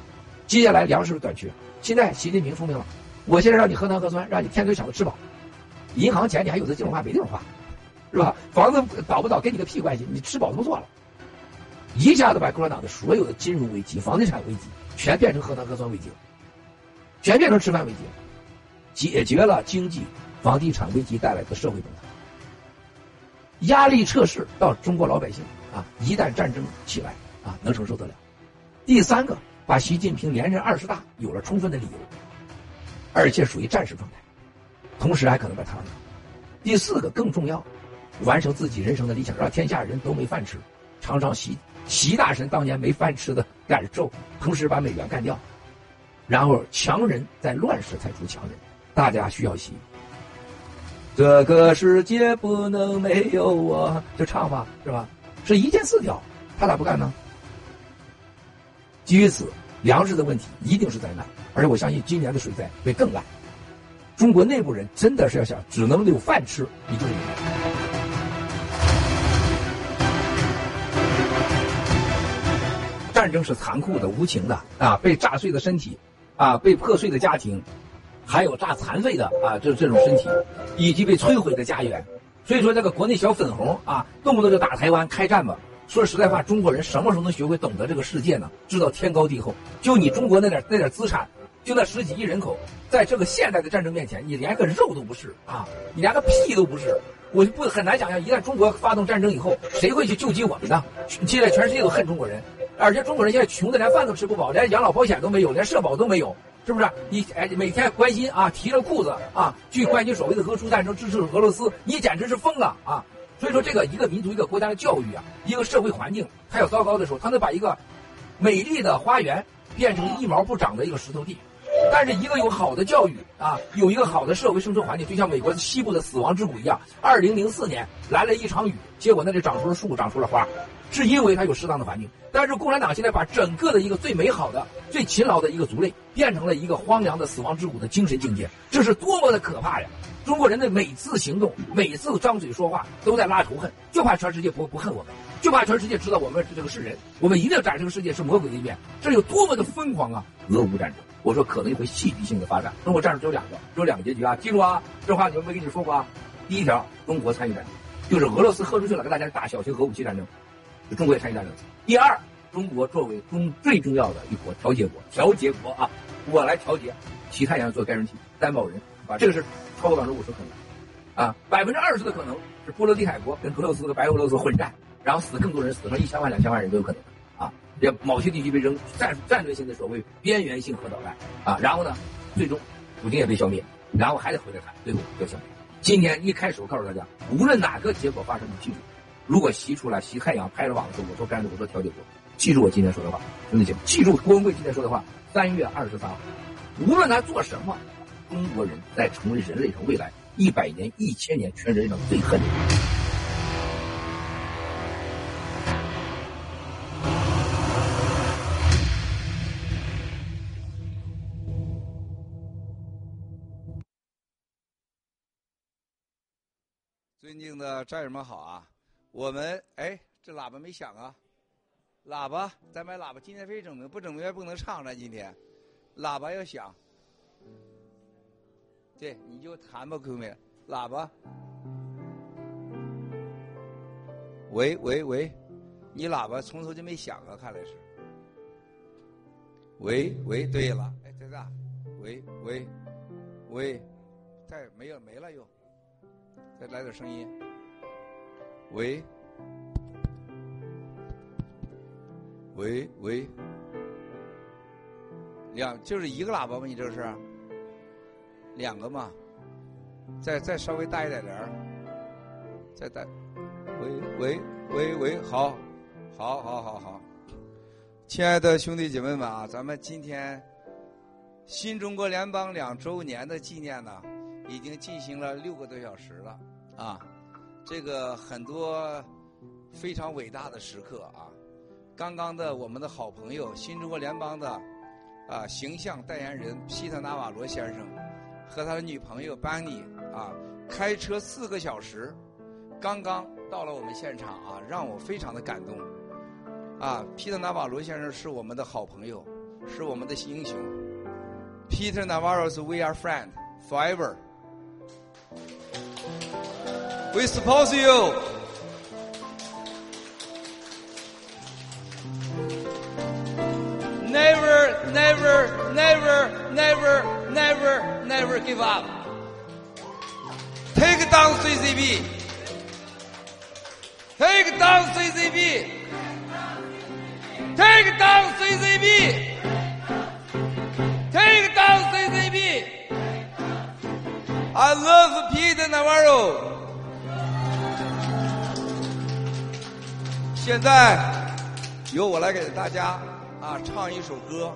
Speaker 79: 接下来粮食短缺。现在习近平聪明了，我现在让你喝糖核酸，让你天天想着吃饱，银行钱你还有的地方花没地方花，是吧？房子倒不倒跟你个屁关系，你吃饱就不错了。一下子把共产党的所有的金融危机、房地产危机全变成核糖核酸危机了，全变成吃饭危机了，解决了经济、房地产危机带来的社会崩塌，压力测试到中国老百姓啊，一旦战争起来啊，能承受得了。第三个，把习近平连任二十大有了充分的理由，而且属于战时状态，同时还可能把他。第四个更重要，完成自己人生的理想，让天下人都没饭吃，尝尝习。习大神当年没饭吃的感受，同时把美元干掉，然后强人在乱世才出强人，大家需要习。这个世界不能没有我，就唱吧，是吧？是一箭四雕，他咋不干呢？基于此，粮食的问题一定是灾难，而且我相信今年的水灾会更烂。中国内部人真的是要想只能有饭吃，你就明白。战争是残酷的、无情的啊！被炸碎的身体，啊，被破碎的家庭，还有炸残废的啊，这这种身体，以及被摧毁的家园。所以说，这个国内小粉红啊，动不动就打台湾、开战吧。说实在话，中国人什么时候能学会懂得这个世界呢？知道天高地厚。就你中国那点那点资产，就那十几亿人口，在这个现代的战争面前，你连个肉都不是啊！你连个屁都不是。我就不很难想象，一旦中国发动战争以后，谁会去救济我们呢？现在全世界都恨中国人。而且中国人现在穷的连饭都吃不饱，连养老保险都没有，连社保都没有，是不是？你哎每天关心啊，提着裤子啊去关心所谓的俄乌战争，支持俄罗斯，你简直是疯了啊！所以说，这个一个民族、一个国家的教育啊，一个社会环境，它要糟糕的时候，它能把一个美丽的花园变成一毛不长的一个石头地。但是一个有好的教育啊，有一个好的社会生存环境，就像美国西部的死亡之谷一样。二零零四年来了一场雨，结果那里长出了树，长出了花，是因为它有适当的环境。但是共产党现在把整个的一个最美好的、最勤劳的一个族类，变成了一个荒凉的死亡之谷的精神境界，这是多么的可怕呀！中国人的每次行动、每次张嘴说话，都在拉仇恨，就怕全世界不不恨我们，就怕全世界知道我们这个是人，我们一定要展示这个世界是魔鬼的一面，这有多么的疯狂啊！俄乌战争。我说可能会戏剧性的发展。中国战争只有两个，只有两个结局啊！记住啊，这话你们没跟你说过啊。第一条，中国参与战争，就是俄罗斯喝出去了，跟大家打小型核武器战争，中国也参与战争。第二，中国作为中最重要的一国调解国，调解国啊，我来调解，其他人做该人体担保人啊，这个是超过百分之五十可能啊，百分之二十的可能是波罗的海国跟俄罗斯和白俄罗斯混战，然后死更多人，死上一千万两千万人都有可能。啊也某些地区被扔战战略性的所谓边缘性核导弹啊，然后呢，最终普京也被消灭，然后还得回来谈，最后要消灭。今天一开始我告诉大家，无论哪个结果发生，你记住，如果习出来，习太阳拍着网的时候，我说干的，我说调解国，记住我今天说的话，兄弟姐妹，记住郭文贵今天说的话，三月二十三号，无论他做什么，中国人在成为人类上未来一百年、一千年全人类上最恨。的。
Speaker 6: 尊敬的战友们好啊！我们哎，这喇叭没响啊？喇叭，咱买喇叭。今天非整明，不整明白不能唱了。今天，喇叭要响。对，你就弹吧，各位。喇叭。喂喂喂，你喇叭从头就没响啊？看来是。喂喂，对了，哎，在这。喂喂喂，再没有没了又。再来点声音，喂，喂喂，两就是一个喇叭吗？你这是两个嘛？再再稍微大一点点儿，再大，喂喂喂喂，好，好好好好，亲爱的兄弟姐妹们啊，咱们今天新中国联邦两周年的纪念呢。已经进行了六个多小时了，啊，这个很多非常伟大的时刻啊！刚刚的我们的好朋友新中国联邦的啊形象代言人皮特纳瓦罗先生和他的女朋友班尼啊，开车四个小时，刚刚到了我们现场啊，让我非常的感动。啊，皮特纳瓦罗先生是我们的好朋友，是我们的英雄。Peter Navarro's We Are Friend Forever。We suppose you. Never, never, never, never, never, never give up. Take down CCP. Take down CCP. Take down CCP. Take down CCP. I love Peter Navarro. 现在由我来给大家啊唱一首歌，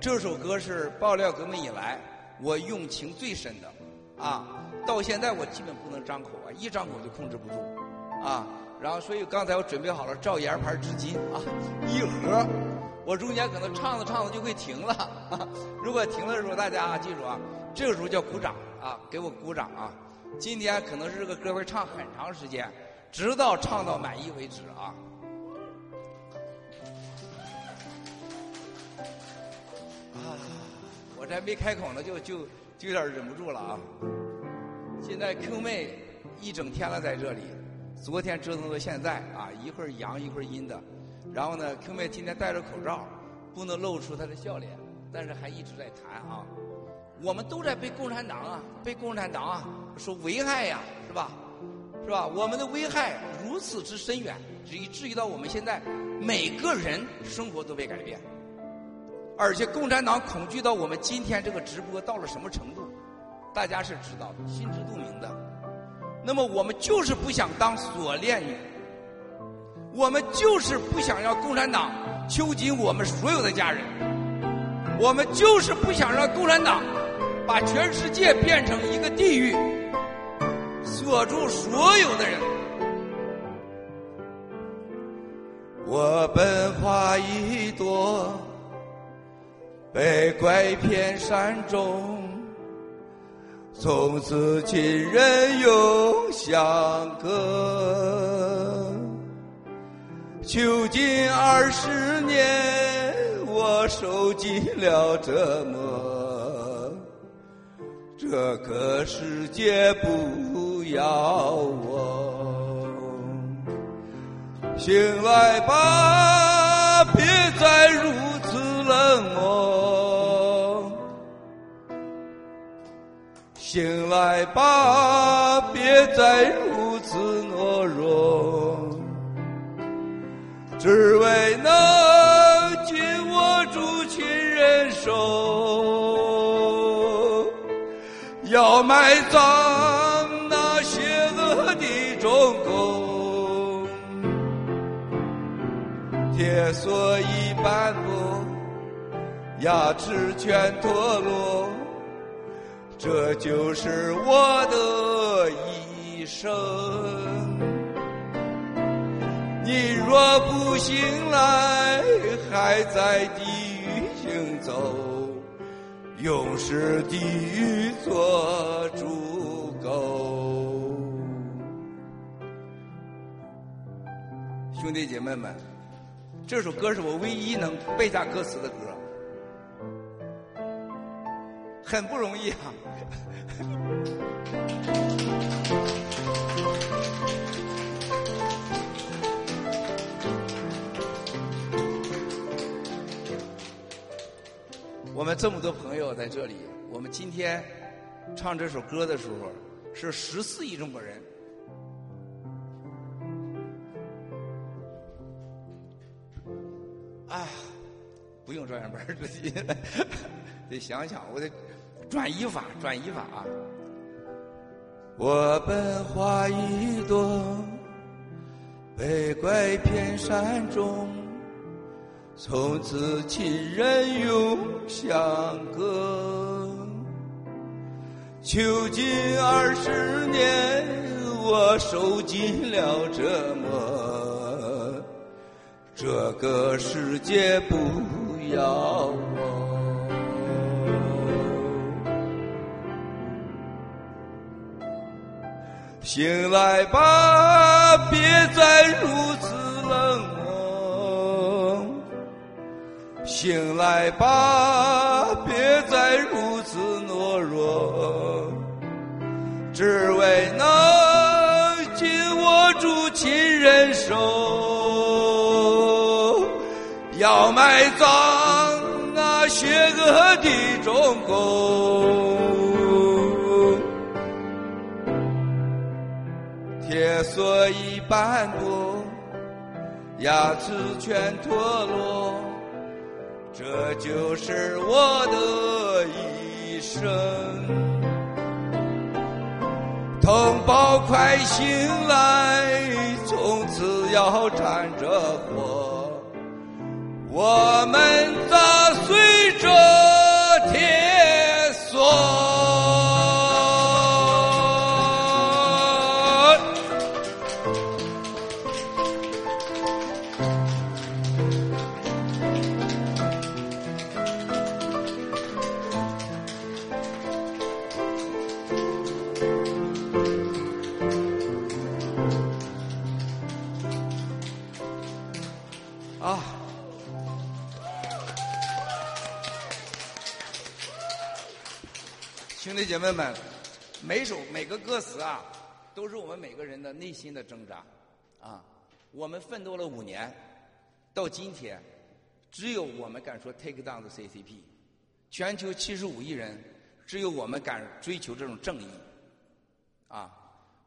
Speaker 6: 这首歌是爆料革命以来我用情最深的啊，到现在我基本不能张口啊，一张口就控制不住啊。然后所以刚才我准备好了赵岩牌纸巾啊，一盒，我中间可能唱着唱着就会停了啊，如果停的时候大家记住啊，这个时候叫鼓掌啊，给我鼓掌啊。今天可能是这个歌会唱很长时间，直到唱到满意为止啊。啊我这没开口呢，就就就有点忍不住了啊！现在 Q 妹一整天了在这里，昨天折腾到现在啊，一会儿阳一会儿阴的，然后呢，Q 妹今天戴着口罩，不能露出她的笑脸，但是还一直在谈啊。我们都在被共产党啊，被共产党啊说危害呀，是吧？是吧？我们的危害如此之深远，以至于到我们现在每个人生活都被改变。而且共产党恐惧到我们今天这个直播到了什么程度，大家是知道的，心知肚明的。那么我们就是不想当锁链女，我们就是不想让共产党囚禁我们所有的家人，我们就是不想让共产党把全世界变成一个地狱，锁住所有的人。我本花一朵，被拐骗山中，从此亲人永相隔。囚禁二十年，我受尽了折磨，这个世界不要我。醒来吧，别再如冷漠。醒来吧，别再如此懦弱。只为能紧握住亲人手，要埋葬那邪牙齿全脱落，这就是我的一生。你若不醒来，还在地狱行走，永世地狱做猪狗。兄弟姐妹们。这首歌是我唯一能背下歌词的歌，很不容易啊！我们这么多朋友在这里，我们今天唱这首歌的时候，是十四亿中国人。哎，不用专业班儿自己得想想，我得转移法，转移法啊！我本花一朵，被拐骗山中，从此亲人永相隔。囚禁二十年，我受尽了折磨。这个世界不要我，醒来吧，别再如此冷漠。醒来吧，别再如此懦弱，只为能紧握住亲人手。要埋葬那邪恶的中共，铁锁已斑驳，牙齿全脱落，这就是我的一生。同胞快醒来，从此要站着活。我们砸碎这姐妹们，每首每个歌词啊，都是我们每个人的内心的挣扎啊。我们奋斗了五年，到今天，只有我们敢说 “take down the CCP”。全球七十五亿人，只有我们敢追求这种正义啊。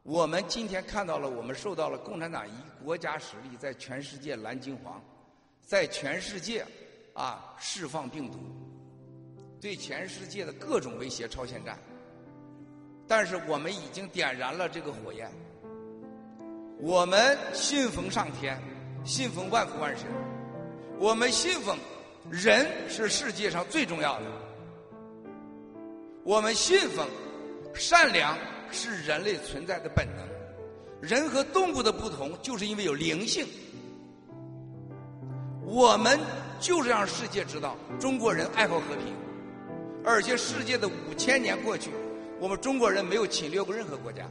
Speaker 6: 我们今天看到了，我们受到了共产党以国家实力在全世界蓝金黄，在全世界啊释放病毒，对全世界的各种威胁超限战。但是我们已经点燃了这个火焰，我们信奉上天，信奉万福万神，我们信奉人是世界上最重要的，我们信奉善良是人类存在的本能，人和动物的不同就是因为有灵性，我们就是让世界知道中国人爱好和平，而且世界的五千年过去。我们中国人没有侵略过任何国家，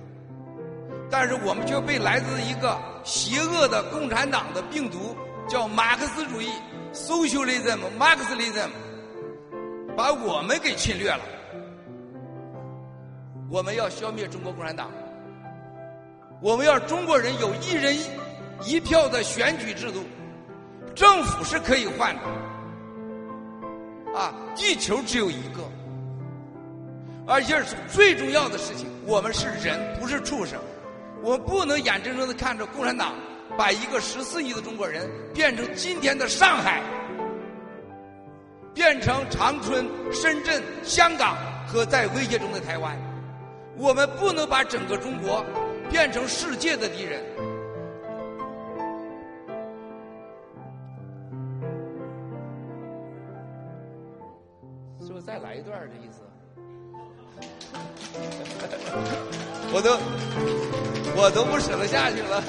Speaker 6: 但是我们却被来自一个邪恶的共产党的病毒，叫马克思主义 （Socialism）、Marxism，把我们给侵略了。我们要消灭中国共产党，我们要中国人有一人一票的选举制度，政府是可以换的，啊，地球只有一个。而且是最重要的事情，我们是人，不是畜生。我们不能眼睁睁的看着共产党把一个十四亿的中国人变成今天的上海，变成长春、深圳、香港和在威胁中的台湾。我们不能把整个中国变成世界的敌人。是不是再来一段这意思？我都我都不舍得下去了，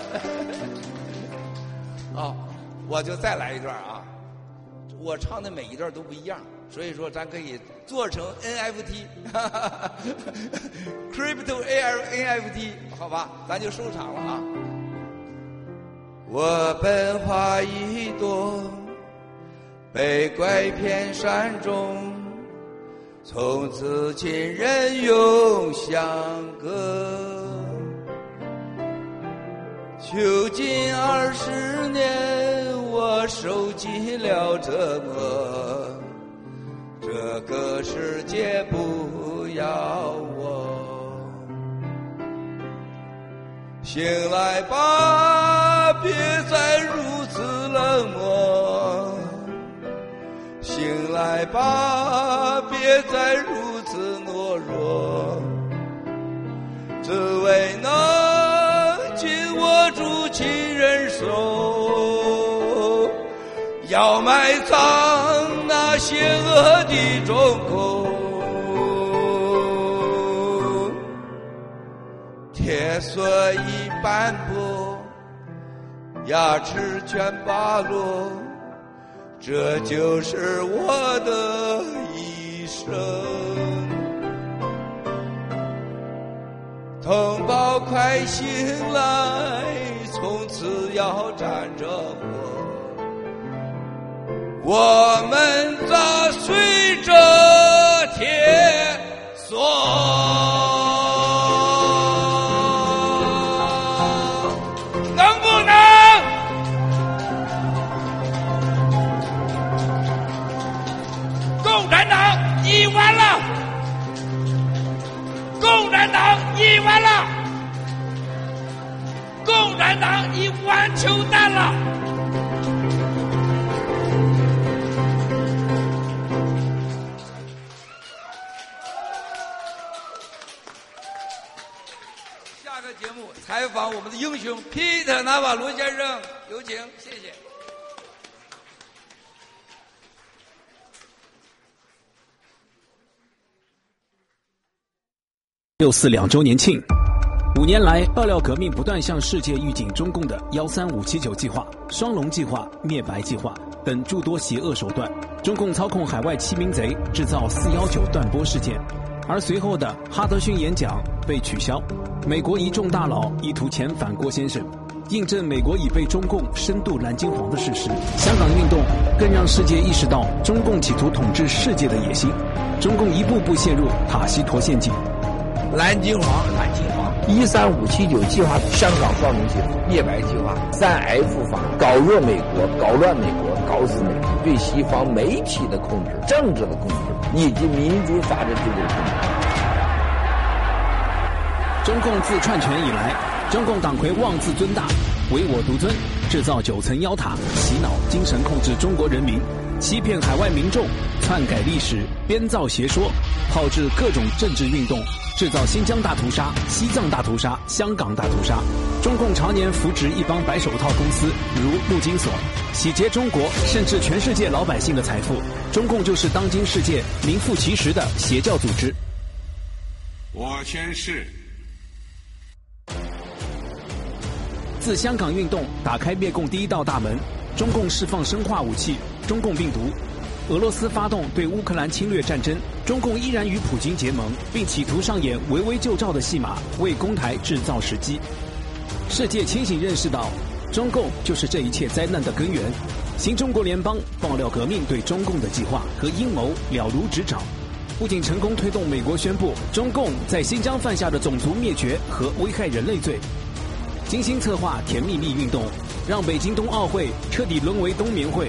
Speaker 6: 啊，我就再来一段啊！我唱的每一段都不一样，所以说咱可以做成 NFT，Crypto A L NFT，好吧？咱就收场了啊！我本花一朵，被拐骗山中。从此亲人永相隔，囚禁二十年，我受尽了折磨。这个世界不要我，醒来吧，别再如此冷漠。醒来吧，别再如此懦弱，只为能紧握住亲人手，要埋葬那邪恶的中共，铁锁已斑驳，牙齿全拔落。这就是我的一生，同胞快醒来，从此要站着我，我们砸碎这铁锁。党你完了，共产党你完球蛋了。下个节目采访我们的英雄皮特·纳瓦罗先生，有请，谢谢。
Speaker 80: 六四两周年庆，五年来，爆料革命不断向世界预警中共的“幺三五七九计划”“双龙计划”“灭白计划”等诸多邪恶手段。中共操控海外欺民贼，制造“四幺九”断播事件，而随后的哈德逊演讲被取消。美国一众大佬意图遣返郭先生，印证美国已被中共深度蓝金黄的事实。香港运动更让世界意识到中共企图统治世界的野心。中共一步步陷入塔西佗陷阱。
Speaker 78: 蓝金黄，蓝金黄，一三五七九计划，香港双龙计划，灭白计划，三 F 法，搞弱美国，搞乱美国，搞死美国，对西方媒体的控制，政治的控制，以及民主法治制度的控制。
Speaker 80: 中共自篡权以来，中共党魁妄自尊大，唯我独尊，制造九层妖塔，洗脑、精神控制中国人民。欺骗海外民众，篡改历史，编造邪说，炮制各种政治运动，制造新疆大屠杀、西藏大屠杀、香港大屠杀。中共常年扶植一帮白手套公司，如陆金所，洗劫中国甚至全世界老百姓的财富。中共就是当今世界名副其实的邪教组织。
Speaker 81: 我宣誓。
Speaker 80: 自香港运动打开灭共第一道大门，中共释放生化武器——中共病毒；俄罗斯发动对乌克兰侵略战争，中共依然与普京结盟，并企图上演围魏救赵的戏码，为攻台制造时机。世界清醒认识到，中共就是这一切灾难的根源。新中国联邦爆料革命对中共的计划和阴谋了如指掌，不仅成功推动美国宣布中共在新疆犯下的种族灭绝和危害人类罪。精心策划“甜蜜蜜”运动，让北京冬奥会彻底沦为冬眠会；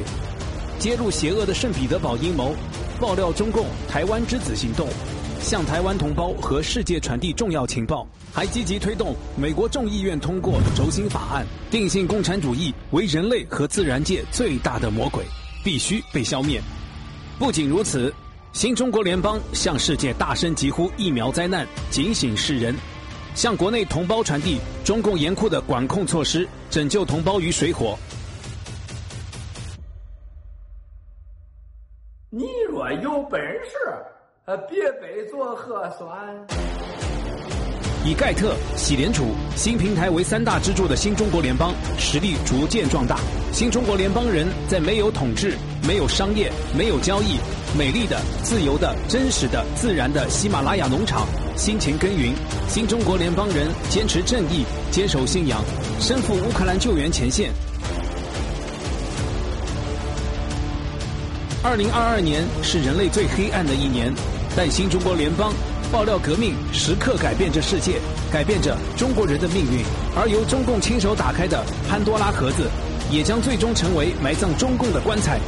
Speaker 80: 揭露邪恶的圣彼得堡阴谋，爆料中共“台湾之子”行动，向台湾同胞和世界传递重要情报；还积极推动美国众议院通过轴心法案，定性共产主义为人类和自然界最大的魔鬼，必须被消灭。不仅如此，新中国联邦向世界大声疾呼疫苗灾难，警醒世人。向国内同胞传递中共严酷的管控措施，拯救同胞于水火。
Speaker 6: 你若有本事，呃，别被做核酸。
Speaker 80: 以盖特、喜联储新平台为三大支柱的新中国联邦，实力逐渐壮大。新中国联邦人在没有统治、没有商业、没有交易、美丽的、自由的、真实的、自然的喜马拉雅农场。辛勤耕耘，新中国联邦人坚持正义，坚守信仰，身负乌克兰救援前线。二零二二年是人类最黑暗的一年，但新中国联邦爆料革命时刻改变着世界，改变着中国人的命运。而由中共亲手打开的潘多拉盒子，也将最终成为埋葬中共的棺材。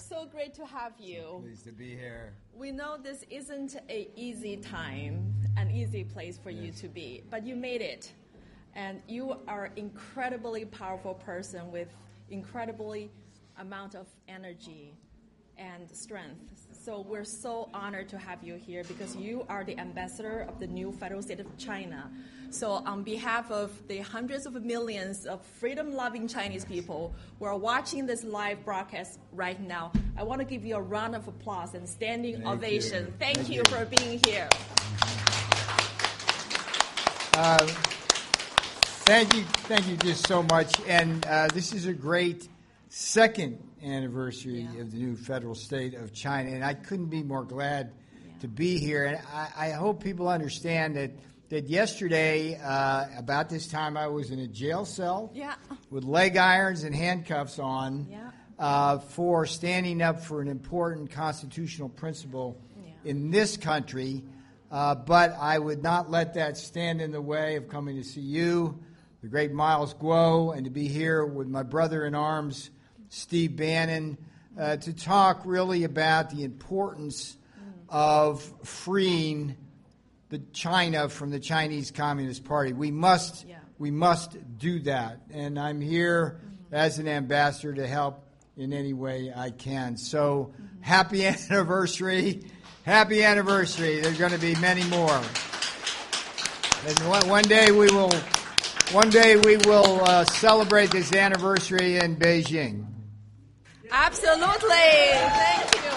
Speaker 11: So great to have you.
Speaker 82: Pleased to be here.
Speaker 11: We know this isn't a easy time, an easy place for you to be, but you made it. And you are an incredibly powerful person with incredibly amount of energy and strength. So we're so honored to have you here because you are the ambassador of the new federal state of China. So on behalf of the hundreds of millions of freedom-loving Chinese people who are watching this live broadcast right now, I want to give you a round of applause and standing
Speaker 82: Thank
Speaker 11: ovation.
Speaker 82: you.
Speaker 11: Thank,
Speaker 82: Thank
Speaker 11: you,
Speaker 82: you.
Speaker 11: for being here.
Speaker 82: Uh, thank you, thank you just so much. And uh, this is a great second anniversary of the new federal state of China, and I couldn't be more glad to be here. And I, I hope people understand that that yesterday, uh, about this time, I was in a jail cell
Speaker 11: Yeah.
Speaker 82: with leg irons and handcuffs on
Speaker 11: Yeah.
Speaker 82: uh, for standing up for an important constitutional principle in this country. Uh, but I would not let that stand in the way of coming to see you, the great Miles Guo, and to be here with my brother in arms, Steve Bannon, uh, to talk really about the importance of freeing the China from the Chinese Communist Party. We must we must do that, and I'm here as an ambassador to help in any way I can. So happy anniversary, happy anniversary. There's going to be many more, and one, one day we will. One day we will uh, celebrate this anniversary in Beijing.
Speaker 11: Absolutely. Thank you.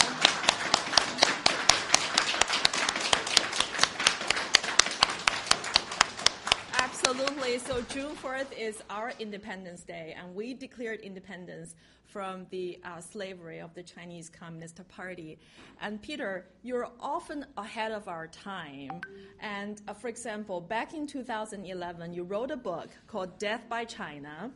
Speaker 11: Absolutely. So June 4th is our Independence Day, and we declared independence from the uh, slavery of the Chinese Communist Party. And Peter, you're often ahead of our time. And uh, for example, back in 2011, you wrote a book called Death by China.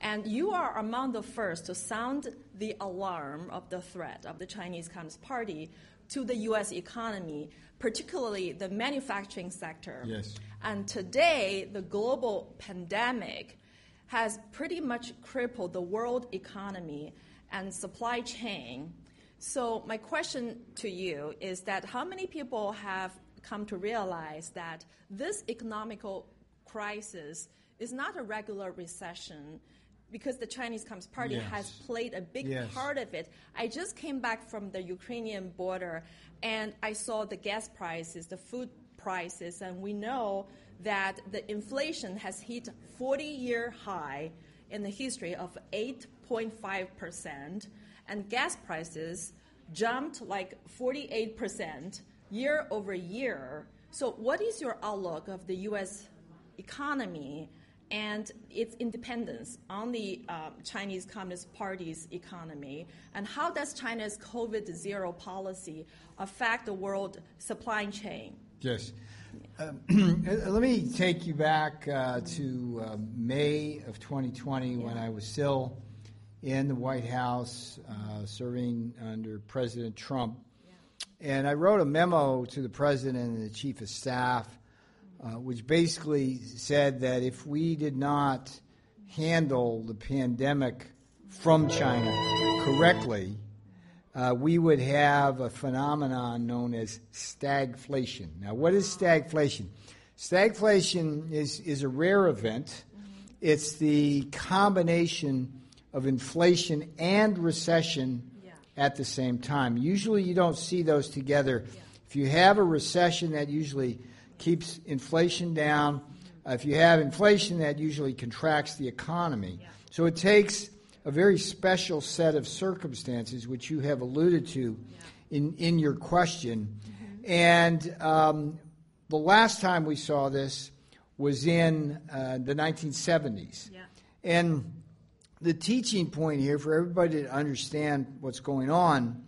Speaker 11: And you are among the first to sound the alarm of the threat of the Chinese Communist Party to the U.S. economy, particularly the manufacturing sector.
Speaker 82: Yes.
Speaker 11: And today, the global pandemic has pretty much crippled the world economy and supply chain. So, my question to you is that how many people have come to realize that this economical crisis is not a regular recession? Because the Chinese Communist Party
Speaker 82: Yes.
Speaker 11: has played a big
Speaker 82: Yes.
Speaker 11: part of it. I just came back from the Ukrainian border and I saw the gas prices, the food prices, and we know that the inflation has hit 40 year high in the history of 8.5%, and gas prices jumped like 48% year over year. So, what is your outlook of the U.S. economy and its independence on the um, Chinese Communist Party's economy? And how does China's COVID zero policy affect the world supply chain?
Speaker 82: Yes. Um, let me take you back uh, to uh, May of 2020 when I was still in the White House uh, serving under President Trump. And I wrote a memo to the president and the chief of staff, uh, which basically said that if we did not handle the pandemic from China correctly, uh, we would have a phenomenon known as stagflation. Now, what is stagflation? Stagflation is, is a rare event. It's the combination of inflation and recession at the same time. Usually, you don't see those together. If you have a recession, that usually keeps inflation down. Uh, if you have inflation, that usually contracts the economy. So it takes a very special set of circumstances, which you have alluded to in, in your question. And um, the last time we saw this was in uh, the 1970s. And the teaching point here for everybody to understand what's going on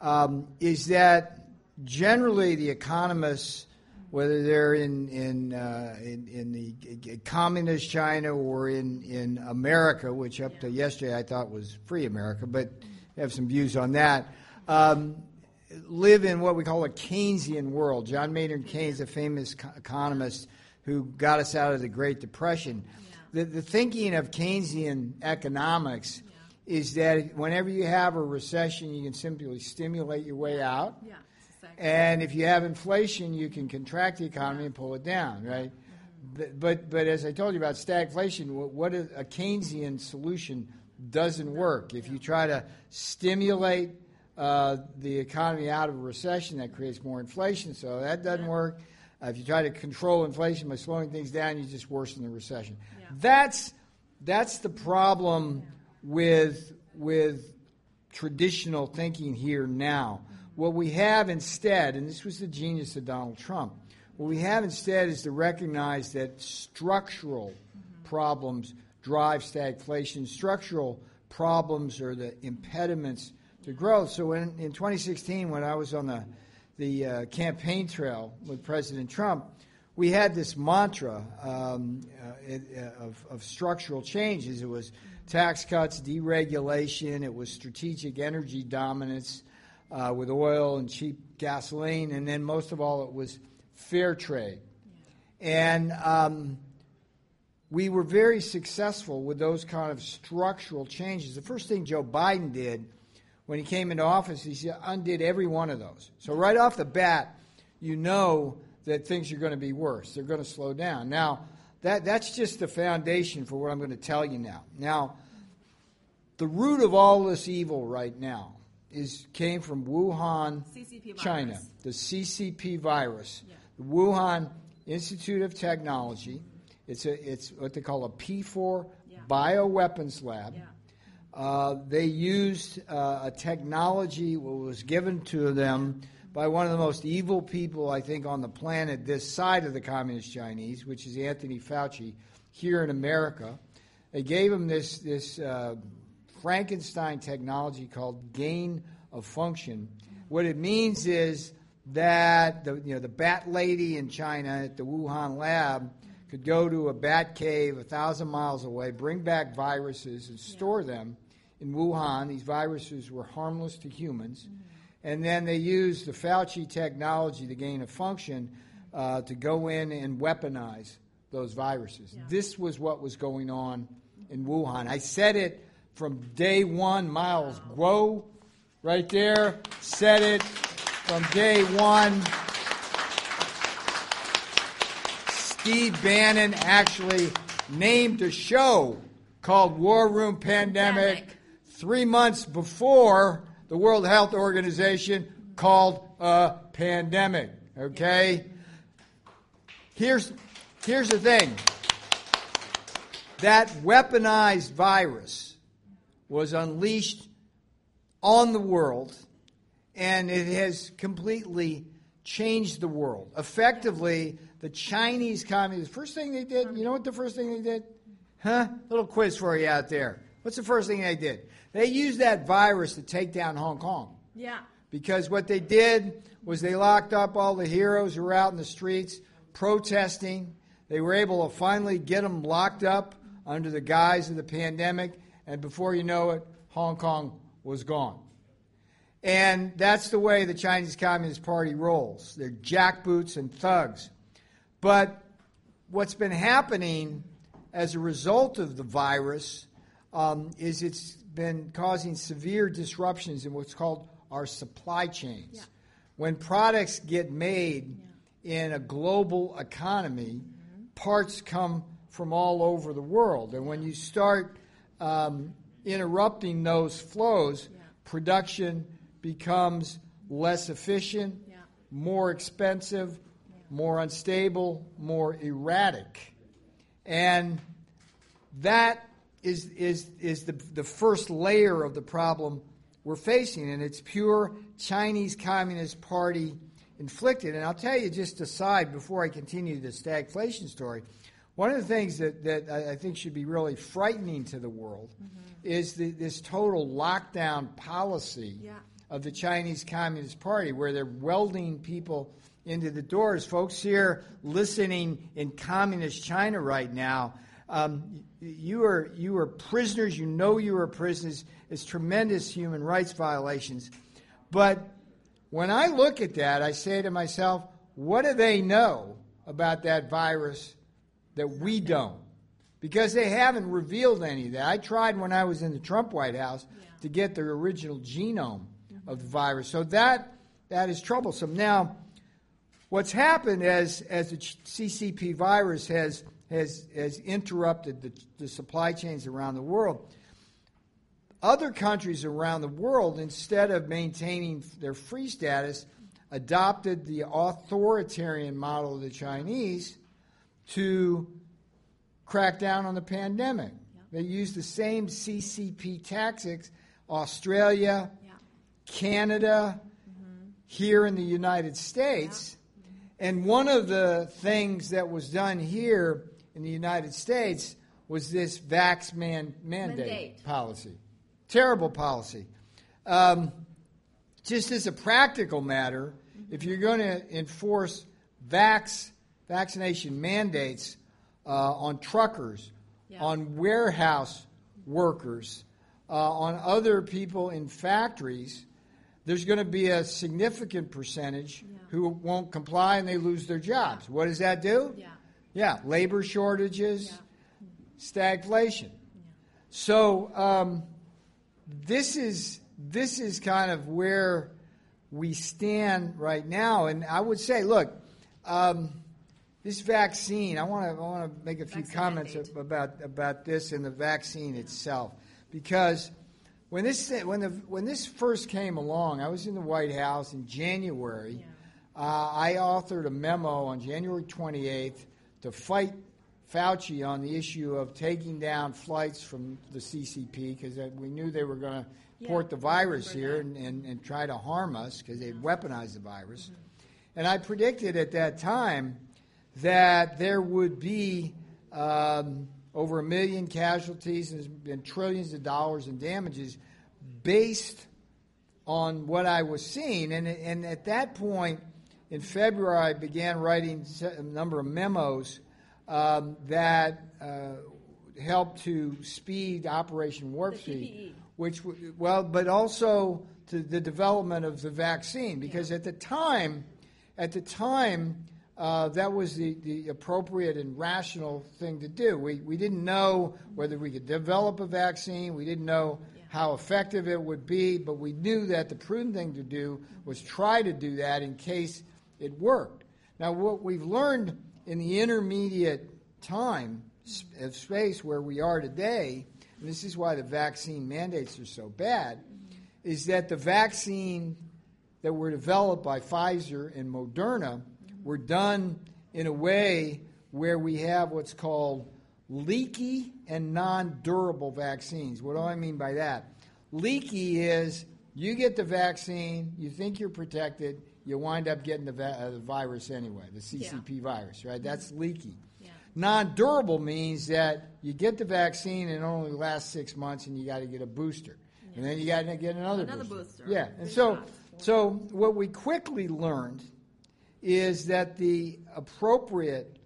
Speaker 82: um, is that generally the economists, whether they're in in, uh, in in the communist China or in in America, which up to yesterday I thought was free America, but I have some views on that. Um, live in what we call a Keynesian world. John Maynard Keynes, a famous co- economist who got us out of the Great Depression. The, the thinking of Keynesian economics is that whenever you have a recession, you can simply stimulate your way out.
Speaker 11: Yeah,
Speaker 82: And if you have inflation, you can contract the economy and pull it down, right? But, but, but as I told you about stagflation, what, what is, a Keynesian solution doesn't work. If you try to stimulate uh, the economy out of a recession, that creates more inflation, so that doesn't work. Uh, if you try to control inflation by slowing things down, you just worsen the recession. That's that's the problem with with traditional thinking here now. What we have instead, and this was the genius of Donald Trump, what we have instead is to recognize that structural problems drive stagflation. Structural problems are the impediments to growth. So in, in 2016, when I was on the the uh, campaign trail with President Trump, we had this mantra um, uh, uh, of, of structural changes. It was tax cuts, deregulation, it was strategic energy dominance uh, with oil and cheap gasoline, and then most of all, it was fair trade. And um, we were very successful with those kind of structural changes. The first thing Joe Biden did when he came into office, he undid every one of those. So right off the bat, you know that things are going to be worse. They're going to slow down. Now, that, that's just the foundation for what I'm going to tell you now. Now, the root of all this evil right now is came from Wuhan, China, the CCP virus, the Wuhan Institute of Technology. It's a it's what they call a P4 bioweapons lab. Uh, they used uh, a technology that was given to them by one of the most evil people, I think, on the planet this side of the communist Chinese, which is Anthony Fauci, here in America. They gave him this, this uh, Frankenstein technology called gain of function. What it means is that the, you know, the bat lady in China at the Wuhan lab could go to a bat cave a thousand miles away, bring back viruses, and store them in Wuhan. These viruses were harmless to humans. and then they used the Fauci technology to gain a function uh, to go in and weaponize those viruses. Yeah. This was what was going on in Wuhan. I said it from day one. Miles Guo, right there, said it from day one. Steve Bannon actually named a show called War Room Pandemic, Pandemic. three months before the World Health Organization called a pandemic. Okay? Here's, here's the thing that weaponized virus was unleashed on the world, and it has completely changed the world. Effectively, the Chinese communists, first thing they did, you know what the first thing they did? Huh? Little quiz for you out there. What's the first thing they did? They used that virus to take down Hong Kong.
Speaker 11: Yeah.
Speaker 82: Because what they did was they locked up all the heroes who were out in the streets protesting. They were able to finally get them locked up under the guise of the pandemic, and before you know it, Hong Kong was gone. And that's the way the Chinese Communist Party rolls. They're jackboots and thugs. But what's been happening as a result of the virus um, is it's been causing severe disruptions in what's called our supply chains. Yeah. When products get made yeah. in a global economy, mm-hmm. parts come from all over the world. And when you start um, interrupting those flows, yeah. production becomes less efficient, more expensive, more unstable, more erratic. And that is, is, is the, the first layer of the problem we're facing, and it's pure Chinese Communist Party inflicted. And I'll tell you just aside before I continue the stagflation story. One of the things that, that I think should be really frightening to the world mm-hmm. is the, this total lockdown policy yeah. of the Chinese Communist Party, where they're welding people into the doors. Folks here listening in communist China right now, um, you are you are prisoners. You know you are prisoners. It's tremendous human rights violations. But when I look at that, I say to myself, what do they know about that virus that we don't? Because they haven't revealed any of that. I tried when I was in the Trump White House yeah. to get the original genome mm-hmm. of the virus. So that that is troublesome. Now, what's happened as as the CCP virus has has, has interrupted the, the supply chains around the world. Other countries around the world, instead of maintaining their free status, adopted the authoritarian model of the Chinese to crack down on the pandemic. They used the same CCP tactics. Australia, yeah. Canada, mm-hmm. here in the United States. Yeah. And one of the things that was done here in the United States was this vax man mandate, mandate. policy. Terrible policy. Um, just as a practical matter, mm-hmm. if you're going to enforce vax vaccination mandates uh, on truckers, yeah. on warehouse workers, uh, on other people in factories, there's going to be a significant percentage yeah. who won't comply and they lose their jobs. What does that do?
Speaker 11: Yeah.
Speaker 82: Yeah, labor shortages, yeah. stagflation. So um, this is this is kind of where we stand right now, and I would say, look, um, this vaccine. I want to I want to make a few vaccine comments mandate. about about this and the vaccine yeah. itself, because when this when the when this first came along, I was in the White House in January. Uh, I authored a memo on January 28th to fight Fauci on the issue of taking down flights from the CCP because we knew they were going to yeah, port the virus here and, and, and, try to harm us because they'd weaponized the virus. Mm-hmm. And I predicted at that time that there would be um, over a million casualties and, and trillions of dollars in damages based on what I was seeing. And, and at that point, in February, I began writing a number of memos um, that uh, helped to speed Operation Warp Speed, which well, but also to the development of the vaccine. Because at the time, at the time, uh, that was the, the appropriate and rational thing to do. We, we didn't know whether we could develop a vaccine. We didn't know how effective it would be, but we knew that the prudent thing to do was try to do that in case it worked. Now, what we've learned in the intermediate time of space where we are today, and this is why the vaccine mandates are so bad, is that the vaccine that were developed by Pfizer and Moderna were done in a way where we have what's called leaky and non durable vaccines. What do I mean by that? Leaky is you get the vaccine, you think you're protected, you wind up getting the, va- uh, the virus anyway, the CCP yeah. virus, right? That's leaky. Yeah. Non durable means that you get the vaccine and it only lasts six months and you got to get a booster. Yeah. And then you got to get another,
Speaker 11: another
Speaker 82: booster.
Speaker 11: booster.
Speaker 82: Yeah. And so, so what we quickly learned is that the appropriate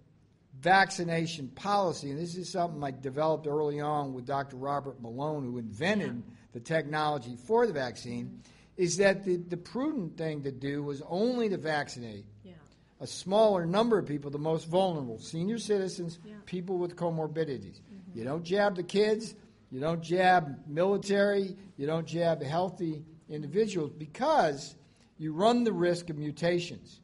Speaker 82: vaccination policy, and this is something I developed early on with Dr. Robert Malone, who invented yeah. the technology for the vaccine, is that the, the prudent thing to do was only to vaccinate yeah. a smaller number of people, the most vulnerable, senior citizens, yeah. people with comorbidities. Mm-hmm. You don't jab the kids, you don't jab military, you don't jab healthy individuals because you run the risk of mutations.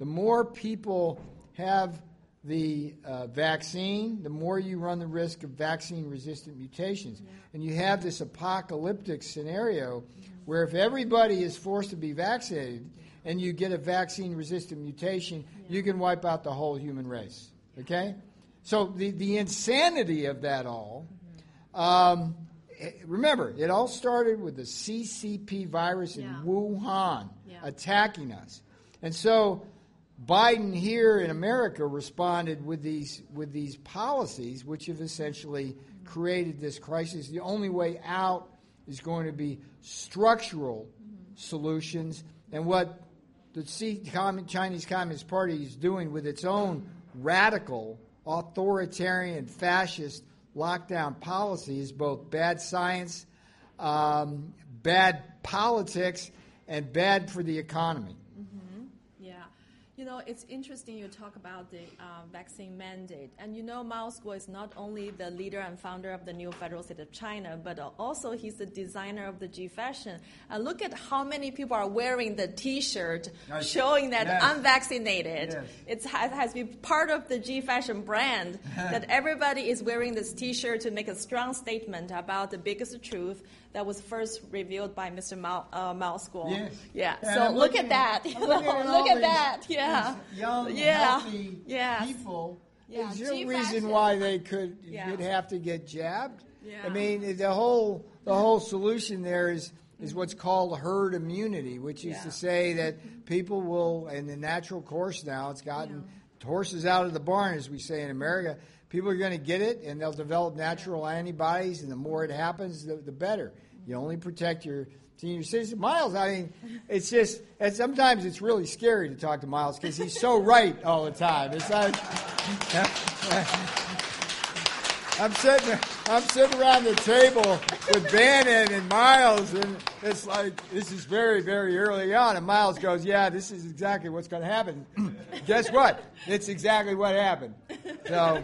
Speaker 82: Mm-hmm. The more people have the uh, vaccine, the more you run the risk of vaccine resistant mutations. Yeah. And you have this apocalyptic scenario where if everybody is forced to be vaccinated and you get a vaccine resistant mutation, yeah. you can wipe out the whole human race. Okay? So the, the insanity of that all. Mm-hmm. Um, remember, it all started with the CCP virus in yeah. Wuhan attacking us. And so Biden here in America responded with these with these policies, which have essentially created this crisis. The only way out is going to be structural solutions, and what the Chinese Communist Party is doing with its own radical, authoritarian, fascist lockdown policy is both bad science, um, bad politics, and bad for the economy.
Speaker 11: You know, it's interesting you talk about the uh, vaccine mandate. And you know, Mao Zedong is not only the leader and founder of the new federal state of China, but also he's the designer of the G fashion. And look at how many people are wearing the t shirt showing that yes. unvaccinated. Yes. It has been part of the G fashion brand that everybody is wearing this t shirt to make a strong statement about the biggest truth that was first revealed by Mr. Mao, uh, Mao School.
Speaker 82: Yes.
Speaker 11: Yeah. And so look at that. look at that. Yeah.
Speaker 82: Young,
Speaker 11: yeah.
Speaker 82: healthy
Speaker 11: yes.
Speaker 82: people.
Speaker 11: Yeah.
Speaker 82: Is there a reason why they could
Speaker 11: yeah.
Speaker 82: you'd have to get jabbed?
Speaker 11: Yeah.
Speaker 82: I mean, the whole the whole solution there is is what's called herd immunity, which is
Speaker 11: yeah.
Speaker 82: to say that people will, in the natural course now, it's gotten horses out of the barn, as we say in America people are going to get it and they'll develop natural antibodies, and the more it happens, the, the better. You only protect your senior citizen. Miles, I mean, it's just, and sometimes it's really scary to talk to Miles because he's so right all the time. It's like, I'm sitting, I'm sitting around the table with Bannon and Miles, and it's like this is very, very early on. And Miles goes, "Yeah, this is exactly what's going to happen." Guess what? It's exactly what happened. So,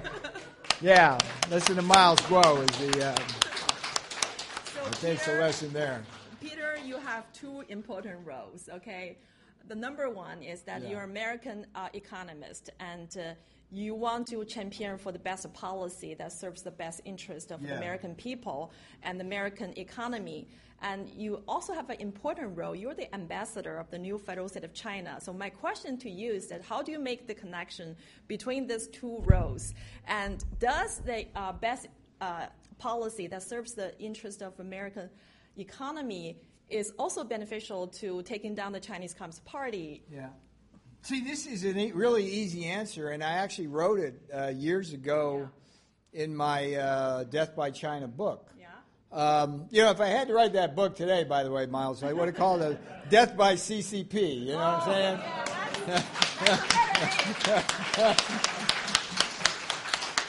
Speaker 82: yeah, listen to Miles Guo is the. Uh,
Speaker 11: so
Speaker 82: takes the lesson there.
Speaker 11: Peter, you have two important roles. Okay, the number one is that yeah. you're American uh, economist and. Uh, you want to champion for the best policy that serves the best interest of yeah. the American people and the American economy. And you also have an important role. You're the ambassador of the new federal state of China. So my question to you is that how do you make the connection between these two roles? And does the uh, best uh, policy that serves the interest of American economy is also beneficial to taking down the Chinese Communist Party?
Speaker 82: Yeah. See, this is a really easy answer, and I actually wrote it uh, years ago yeah. in my uh, Death by China book. Um, you know, if I had to write that book today, by the way, Miles, I would have called it Death by CCP. You know what I'm saying?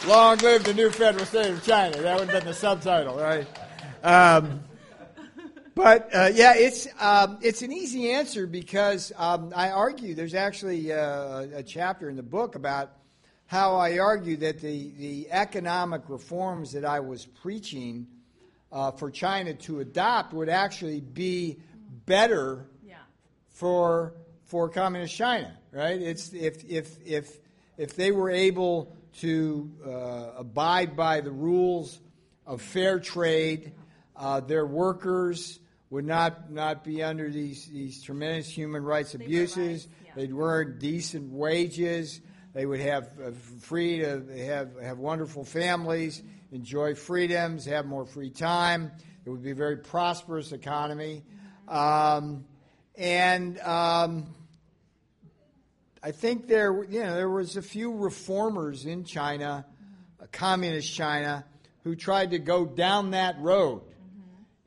Speaker 82: Long live the new federal state of China. That would have been the subtitle, right? Um, But uh, yeah, it's um, it's an easy answer because um, I argue there's actually uh, a chapter in the book about how I argue that the the economic reforms that I was preaching uh, for China to adopt would actually be better
Speaker 11: Yeah.
Speaker 82: for for communist China, right? It's if if if if they were able to uh, abide by the rules of fair trade, uh, their workers would not not be under these these tremendous human rights abuses. They'd earn decent wages. They would have uh, free to have have wonderful families, enjoy freedoms, have more free time. It would be a very prosperous economy. Um, and um, I think there, you know, there was a few reformers in China, uh, communist China, who tried to go down that road,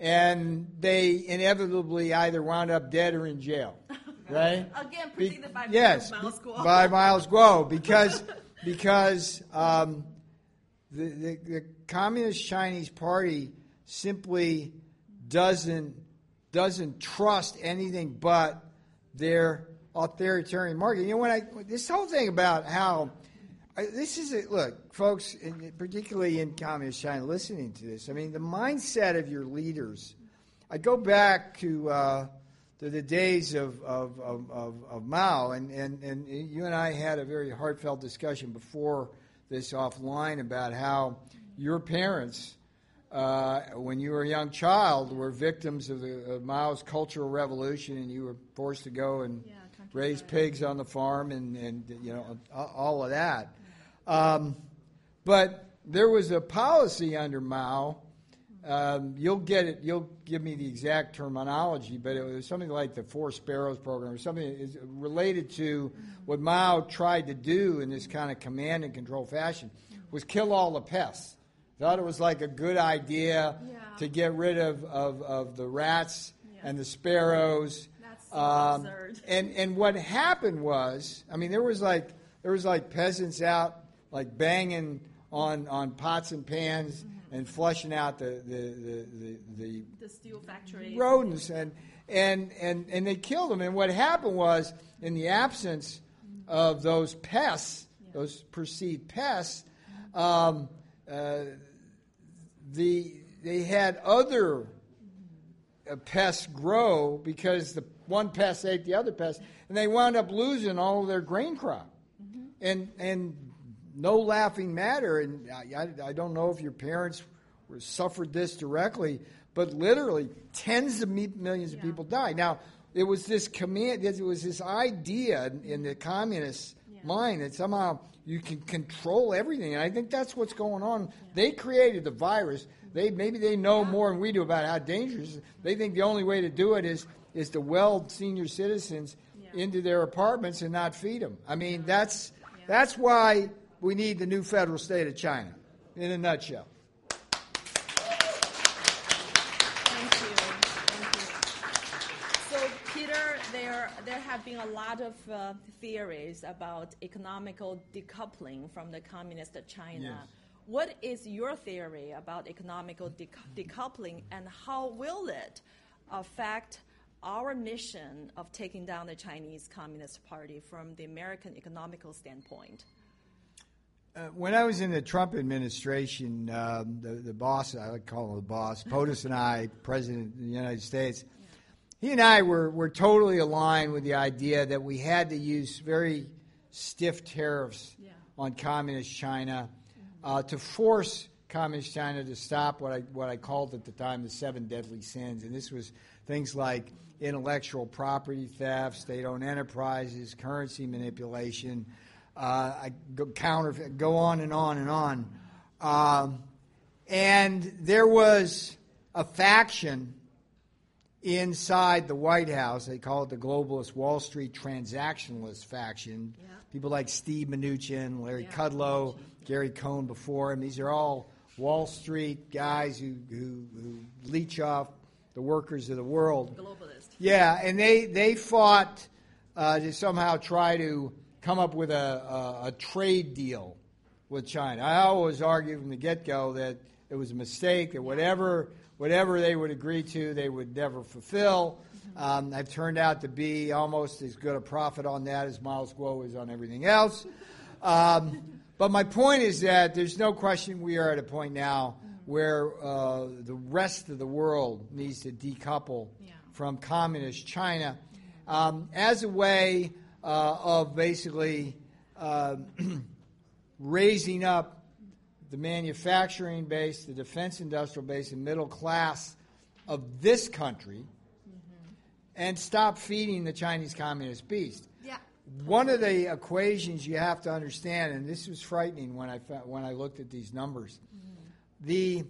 Speaker 82: and they inevitably either wound up dead or in jail, right?
Speaker 11: Again, predicted by
Speaker 82: yes,
Speaker 11: Miles Guo.
Speaker 82: by Miles Guo, because because um, the, the the Communist Chinese Party simply doesn't doesn't trust anything but their authoritarian market. You know, when I this whole thing about how I- this is a, look, folks, and particularly in communist China, listening to this. I mean, the mindset of your leaders. I go back to uh, to the days of of, of, of, of Mao, and, and and you and I had a very heartfelt discussion before this offline about how your parents uh, when you were a young child, were victims of, the, of Mao's Cultural Revolution, and you were forced to go and raise pigs on the farm, and, and you know all of that. Um, but there was a policy under Mao. Um, you'll get it. You'll give me the exact terminology, but it was something like the Four Sparrows program, or something related to what Mao tried to do in this kind of command and control fashion, was kill all the pests. Thought it was like a good idea to get rid of, of, of the rats and the sparrows.
Speaker 11: That's so
Speaker 82: Um,
Speaker 11: absurd.
Speaker 82: and and what happened was, I mean, there was like there was like peasants out like banging on, on pots and pans and flushing out the the, the, the, the
Speaker 11: The steel factory.
Speaker 82: rodents. And and and and they killed them. And what happened was, in the absence of those pests, those perceived pests, um, uh, the they had other uh, pests grow because the one pest ate the other pest, and they wound up losing all of their grain crop. And and no laughing matter. And I, I, I don't know if your parents were, suffered this directly, but literally tens of me- millions of people died. Now it was this command. It was this idea in, the communist mind that somehow you can control everything. And I think that's what's going on. They created the virus. They maybe they know more than we do about how dangerous. it is. They think the only way to do it is is to weld senior citizens into their apartments and not feed them. I mean, that's that's why we need the new federal state of China. In a nutshell. Thank you.
Speaker 11: So, Peter, there there have been a lot of uh, theories about economical decoupling from the communist China.
Speaker 82: Yes.
Speaker 11: What is your theory about economical dec- decoupling, and how will it affect our mission of taking down the Chinese Communist Party from the American economical standpoint?
Speaker 82: Uh, when I was in the Trump administration, um, the, the boss, I would call him the boss, POTUS and I, President of the United States, he and I were, were totally aligned with the idea that we had to use very stiff tariffs on communist China uh, to force communist China to stop what I, what I called at the time the seven deadly sins. And this was things like intellectual property theft, state owned enterprises, currency manipulation, uh, I go counterfeit, go on and on and on. Um, and there was a faction inside the White House. They call it the globalist Wall Street transactionalist faction. People like Steve Mnuchin, Larry Kudlow, Gary Cohn before him. These are all Wall Street guys who, who, who leech off the workers of the world.
Speaker 11: Globalist.
Speaker 82: Yeah, and they they fought uh, to somehow try to come up with a, a, a trade deal with China. I always argued from the get go that it was a mistake, that whatever, whatever they would agree to, they would never fulfill. Um, have turned out to be almost as good a prophet on that as Miles Guo is on everything else. Um, but my point is that there's no question we are at a point now where uh, the rest of the world needs to decouple from communist China um, as a way uh, of basically uh, raising up the manufacturing base, the defense industrial base, and middle class of this country and stop feeding the Chinese Communist beast.
Speaker 18: Yeah.
Speaker 82: One of the equations you have to understand, and this was frightening when I when I looked at these numbers, the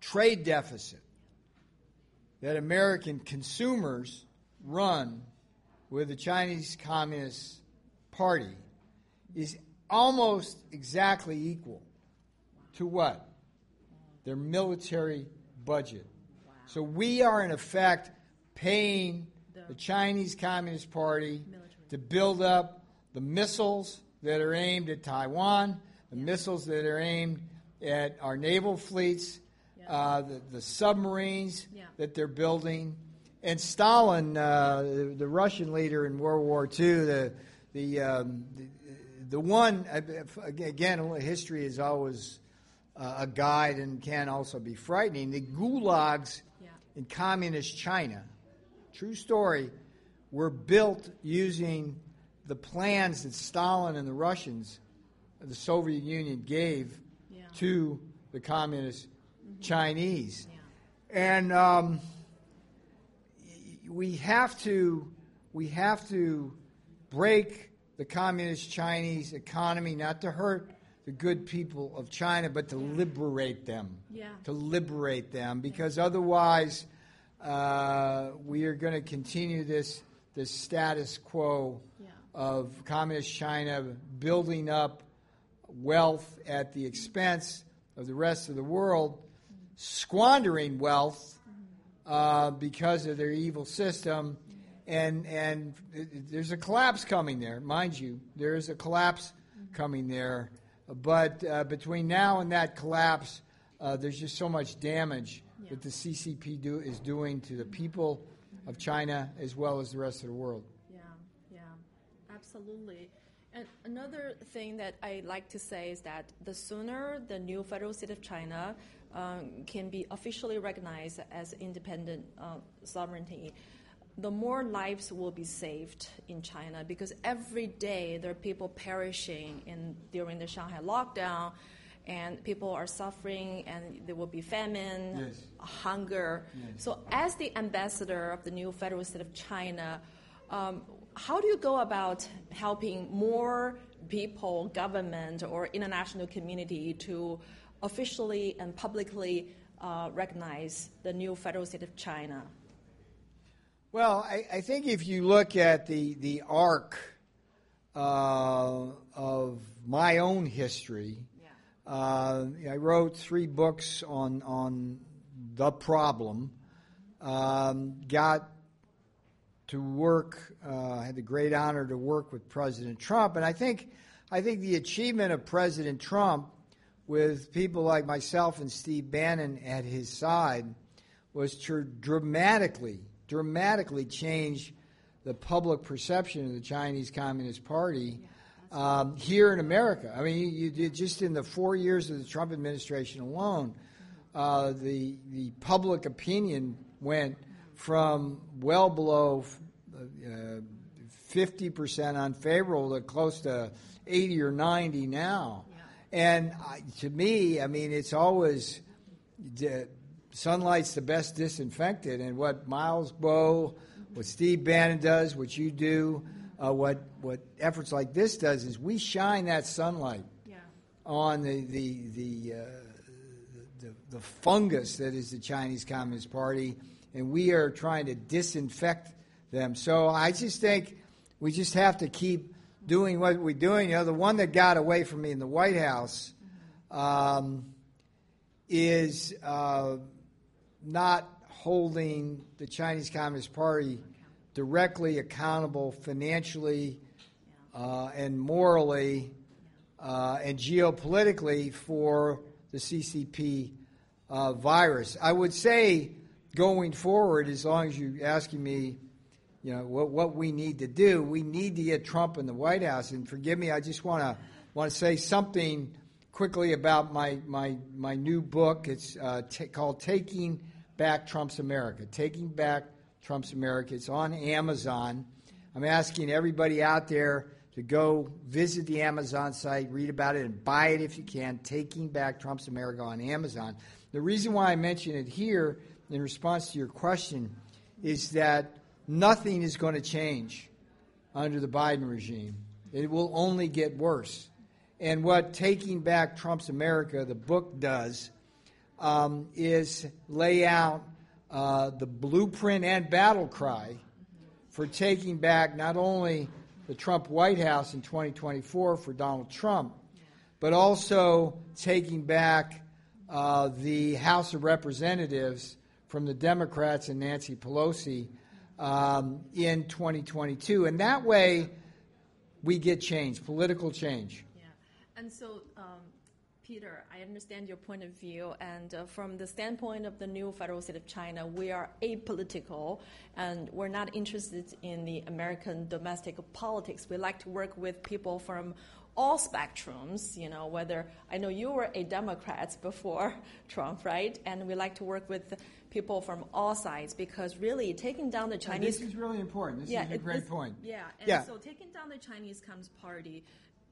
Speaker 82: trade deficit that American consumers run with the Chinese Communist Party is almost exactly equal to what? Their military budget. So we are, in effect, paying the Chinese Communist Party to build up the missiles that are aimed at Taiwan, the missiles that are aimed at our naval fleets, uh, the, the submarines that they're building. And Stalin, uh, the, the Russian leader in World War II, the, the, um, the, the one, again, history is always uh, a guide and can also be frightening. The gulags in communist China, true story, were built using the plans that Stalin and the Russians, the Soviet Union, gave to the communist Chinese. And um, we have to we have to break the communist Chinese economy, not to hurt the good people of China, but to liberate them.
Speaker 11: Yeah.
Speaker 82: To liberate them, because otherwise, uh, we are going to continue this this status quo of communist China building up wealth at the expense of the rest of the world, squandering wealth uh, because of their evil system. And, and there's a collapse coming there, mind you. There is a collapse coming there. But uh, between now and that collapse, uh, there's just so much damage that the CCP do, is doing to the people of China as well as the rest of the world.
Speaker 11: Yeah, yeah, absolutely. And another thing that I like to say is that the sooner the new federal state of China um, can be officially recognized as independent uh, sovereignty, the more lives will be saved in China because every day there are people perishing in during the Shanghai lockdown, and people are suffering, and there will be famine,
Speaker 82: Yes.
Speaker 11: hunger.
Speaker 82: Yes.
Speaker 11: So, as the ambassador of the new federal state of China, um, how do you go about helping more people, government, or international community to officially and publicly uh, recognize the new federal state of China?
Speaker 82: Well, I, I think if you look at the, the arc uh, of my own history, uh, I wrote three books on, on the problem, um, got to work, uh, had the great honor to work with President Trump. And I think, I think the achievement of President Trump with people like myself and Steve Bannon at his side was to dramatically, dramatically change the public perception of the Chinese Communist Party um, here in America. I mean, you, you did just in the four years of the Trump administration alone, uh, the the public opinion went from well below uh, fifty percent unfavorable to close to eighty or ninety now. And I, to me, I mean, it's always the, sunlight's the best disinfectant. And what Miles Guo, what Steve Bannon does, what you do, uh, what what efforts like this does is we shine that sunlight on the the the, uh, the the fungus that is the Chinese Communist Party, and we are trying to disinfect them. So I just think we just have to keep doing what we're doing. You know, the one that got away from me in the White House um, is uh, not holding the Chinese Communist Party directly accountable financially uh, and morally uh, and geopolitically for the CCP uh, virus. I would say going forward, as long as you're asking me, you know, what, what we need to do, we need to get Trump in the White House. And forgive me, I just want to want to say something quickly about my my my new book. It's uh, t- called Taking Back Trump's America. Taking Back Trump's America. It's on Amazon. I'm asking everybody out there to go visit the Amazon site, read about it, and buy it if you can. Taking Back Trump's America on Amazon. The reason why I mention it here in response to your question is that nothing is going to change under the Biden regime. It will only get worse. And what Taking Back Trump's America, the book, does um, is lay out uh, the blueprint and battle cry for taking back not only the Trump White House in 2024 for Donald Trump, but also taking back uh, the House of Representatives from the Democrats and Nancy Pelosi in 2022. And that way, we get change, political change.
Speaker 11: Yeah. And so, um, Peter, I understand your point of view, and uh, from the standpoint of the new federal state of China, we are apolitical, and we're not interested in the American domestic politics. We like to work with people from all spectrums, you know, whether I know you were a Democrat before Trump, right? And we like to work with people from all sides because really taking down the Chinese.
Speaker 82: this is really important. This
Speaker 11: yeah,
Speaker 82: is a great point.
Speaker 11: Yeah, and
Speaker 82: Yeah.
Speaker 11: so taking down the Chinese Communist Party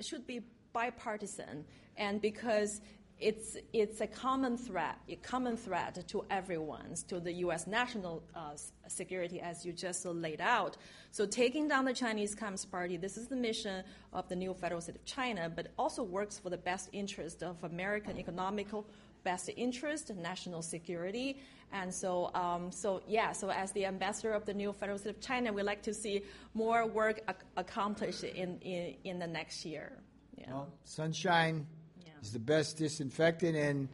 Speaker 11: should be bipartisan, and because it's it's a common threat, a common threat to everyone's, to the U.S. national uh, security, as you just laid out. So taking down the Chinese Communist Party, this is the mission of the new federal state of China, but also works for the best interest of American economical best interest, national security. And so, um, so yeah, so as the ambassador of the new Federal State of China, we'd like to see more work ac- accomplished in, in, in the next year. Yeah.
Speaker 82: Well, sunshine is the best disinfectant, and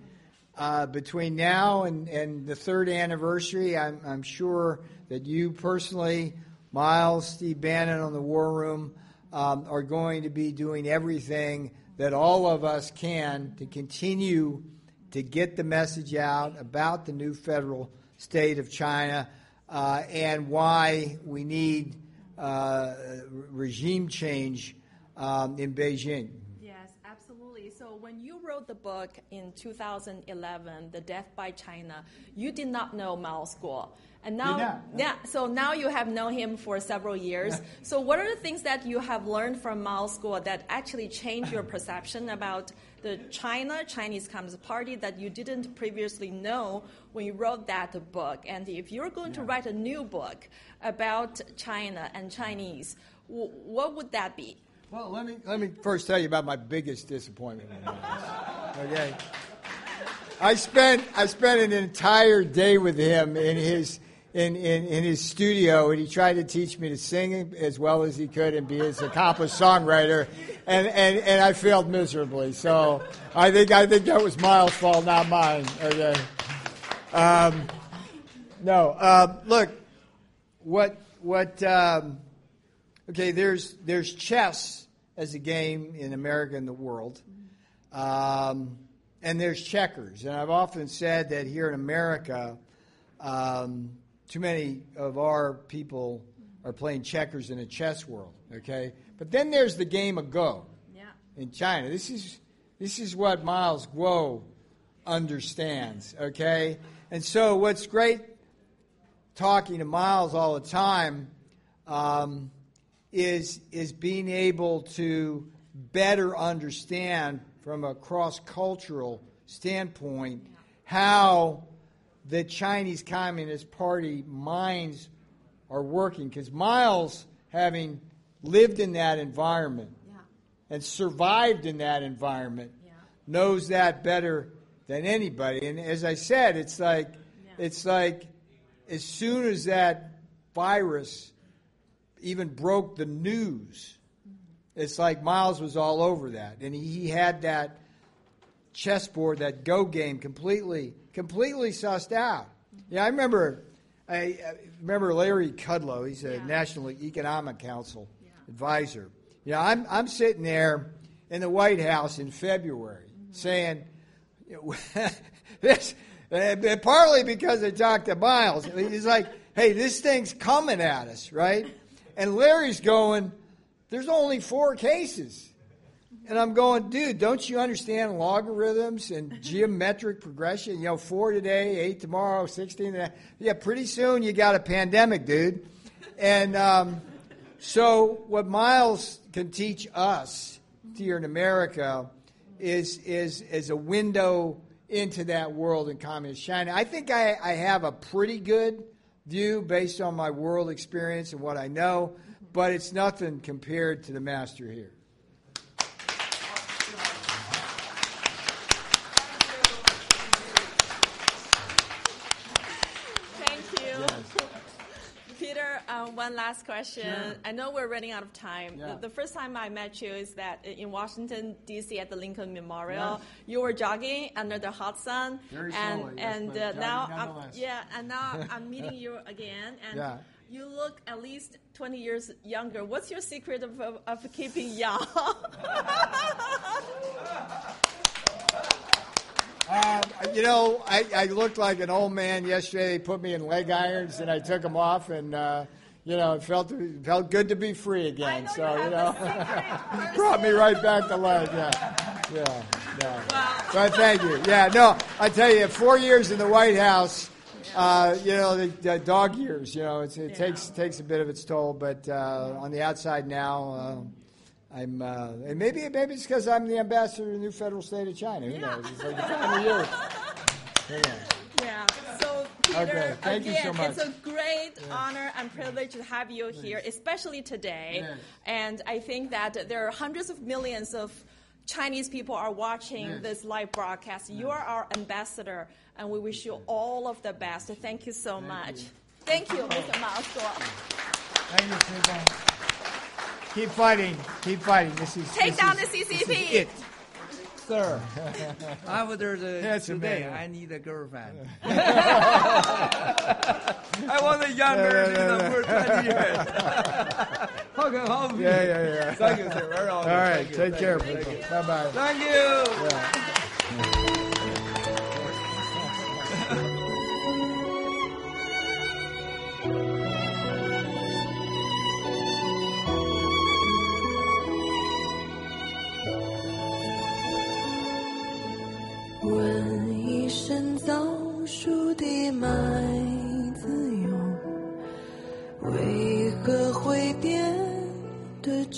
Speaker 82: uh, between now and, and the third anniversary, I'm, I'm sure that you personally, Miles, Steve Bannon on the War Room, um, are going to be doing everything that all of us can to continue to get the message out about the new federal state of China uh, and why we need uh, regime change um, in Beijing.
Speaker 11: Yes, absolutely. So when you wrote the book in 2011, The Death by China, you did not know Miles Guo. And now,
Speaker 82: not,
Speaker 11: yeah, so now you have known him for several years. So what are the things that you have learned from Miles Guo that actually changed your perception about the China, Chinese Communist Party that you didn't previously know when you wrote that book? And if you're going to write a new book about China and Chinese, w- what would that be?
Speaker 82: Well, let me let me first tell you about my biggest disappointment. Okay, I spent I spent an entire day with him in his in, in, in his studio, and he tried to teach me to sing as well as he could and be his accomplished songwriter, and, and, and I failed miserably. So I think I think that was Miles' fault, not mine. Okay. Um, no, uh, look, what what. Um, Okay, there's there's chess as a game in America and the world, um, and there's checkers. And I've often said that here in America, um, too many of our people are playing checkers in a chess world. Okay, but then there's the game of Go.
Speaker 11: Yeah.
Speaker 82: In China, this is this is what Miles Guo understands. Okay, and so what's great talking to Miles all the time. Um, is is being able to better understand from a cross cultural standpoint how the Chinese Communist Party minds are working. Because Miles, having lived in that environment and survived in that environment, knows that better than anybody. And as I said, it's like it's like as soon as that virus even broke the news. Mm-hmm. It's like Miles was all over that, and he, he had that chessboard, that Go game, completely, completely sussed out. Yeah, I remember. I, I remember Larry Kudlow. He's a National Economic Council advisor. Yeah, I'm I'm sitting there in the White House in February saying, this, uh, partly because I talked to Miles. He's like, hey, this thing's coming at us, right? And Larry's going, there's only four cases. And I'm going, dude, don't you understand logarithms and geometric progression? You know, four today, eight tomorrow, 16 today. Yeah, pretty soon you got a pandemic, dude. And um, so, what Miles can teach us here in America is, is, is a window into that world in communist China. I think I, I have a pretty good view based on my world experience and what I know, but it's nothing compared to the master here.
Speaker 11: Um, one last question. Sure. I know we're running out of time. Yeah. The, the, first time I met you is that in Washington D.C. at the Lincoln Memorial, you were jogging under the hot sun,
Speaker 82: Very
Speaker 11: and
Speaker 82: slowly,
Speaker 11: and uh, now I'm, yeah, and now I'm meeting you again, and yeah. you look at least 20 years younger. What's your secret of, of, of keeping young?
Speaker 82: Um, you know, I, I, looked like an old man yesterday. They put me in leg irons, and I took them off, and uh, you know, it felt it felt good to be free again.
Speaker 11: Know
Speaker 82: so
Speaker 11: you,
Speaker 82: you know, brought me right back to life. Yeah, yeah, yeah. But thank you. Yeah, no, I tell you, four years in the White House. Uh, you know, the, the, dog years. You know, it yeah. takes takes a bit of its toll. But uh, on the outside now, uh, I'm, uh, and maybe maybe it's because I'm the ambassador to the new federal state of China. Who yeah. knows? It's like the time of year.
Speaker 11: Yeah. So Peter,
Speaker 82: okay. Thank
Speaker 11: again,
Speaker 82: you so much.
Speaker 11: it's a great honor and privilege to have you here, especially today.
Speaker 82: Yes.
Speaker 11: And I think that there are hundreds of millions of Chinese people are watching
Speaker 82: yes.
Speaker 11: this live broadcast. You are our ambassador, and we wish you all of the best. Thank you so
Speaker 82: Thank
Speaker 11: much.
Speaker 82: You.
Speaker 11: Thank you, Mr. Miles
Speaker 82: Thank you, Keep fighting. Keep fighting. This is
Speaker 11: take
Speaker 82: this
Speaker 11: down
Speaker 82: is,
Speaker 11: the CCP.
Speaker 82: This is it.
Speaker 63: Sir, after the uh,
Speaker 82: Yes,
Speaker 63: today,
Speaker 82: man.
Speaker 63: I need a girlfriend. I want a younger
Speaker 82: Yeah, yeah,
Speaker 63: than for 20 years. How can help you?
Speaker 82: Yeah, yeah, yeah.
Speaker 63: Thank you, sir. Very
Speaker 82: All right. Take care, people. Bye bye.
Speaker 63: Thank you.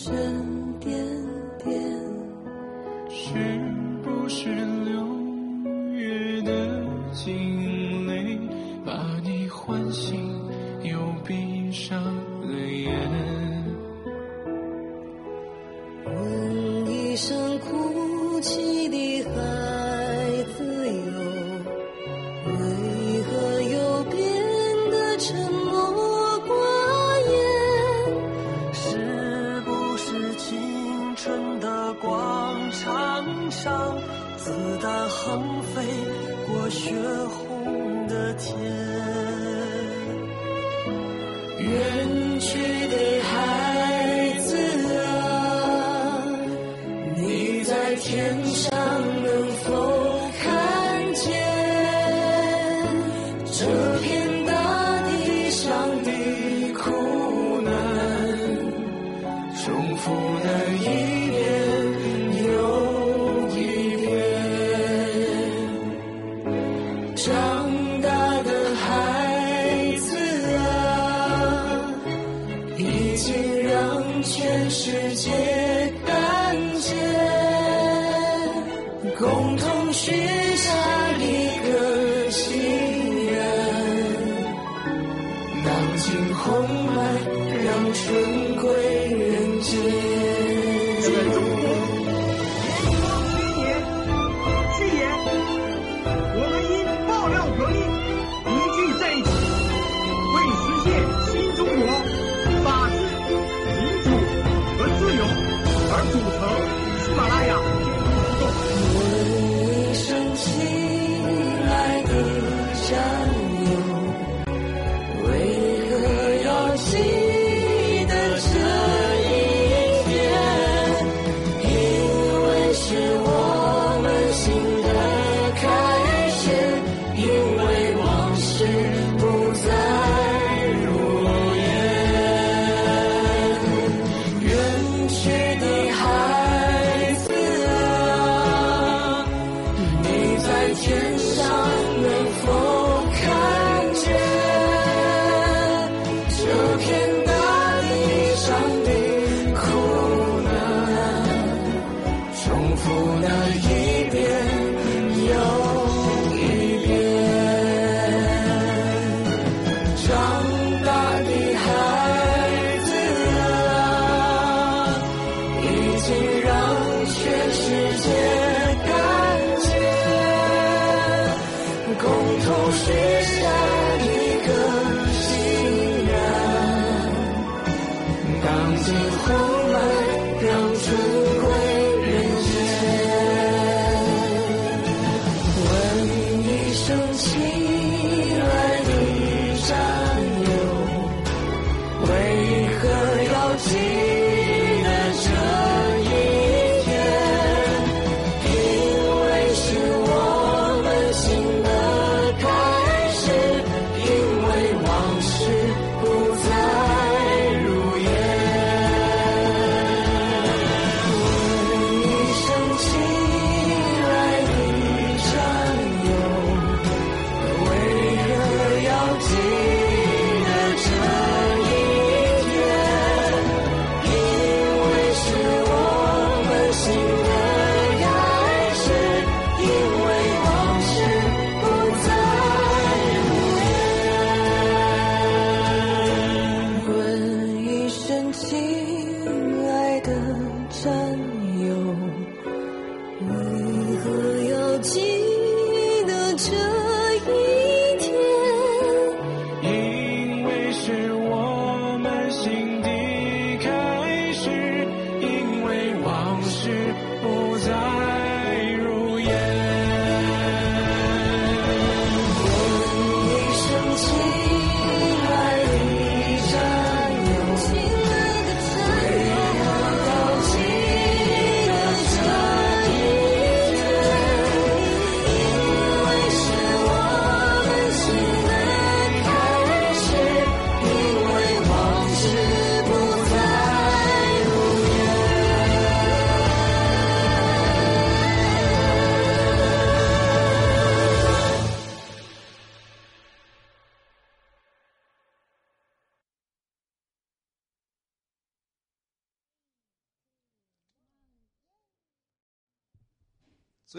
Speaker 76: 真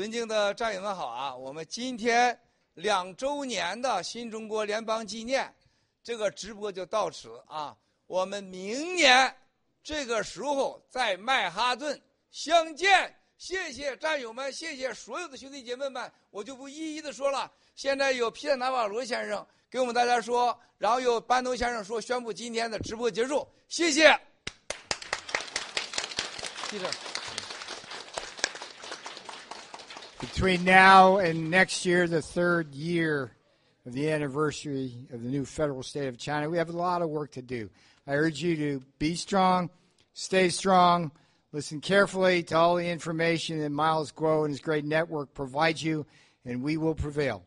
Speaker 6: 尊敬的战友们好啊！我们今天两周年的新中国联邦纪念，这个直播就到此啊。我们明年这个时候在曼哈顿相见。谢谢战友们，谢谢所有的兄弟姐妹们，我就不一一的说了。现在有皮特纳瓦罗先生给我们大家说，然后有班农先生说，宣布今天的直播结束。谢谢。记者。
Speaker 82: Between now and next year, the third year of the anniversary of the new federal state of China, we have a lot of work to do. I urge you to be strong, stay strong, listen carefully to all the information that Miles Guo and his great network provides you, and we will prevail.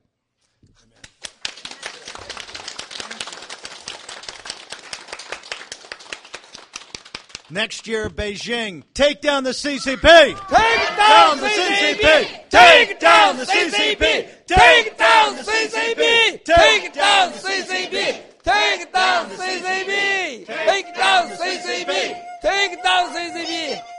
Speaker 74: Next year, Beijing, take down the CCP.
Speaker 6: Take down the CCP. Take down the CCP. Take down the CCP. Take down the CCP. Take down the CCP. Take down the CCP. Take down the CCP.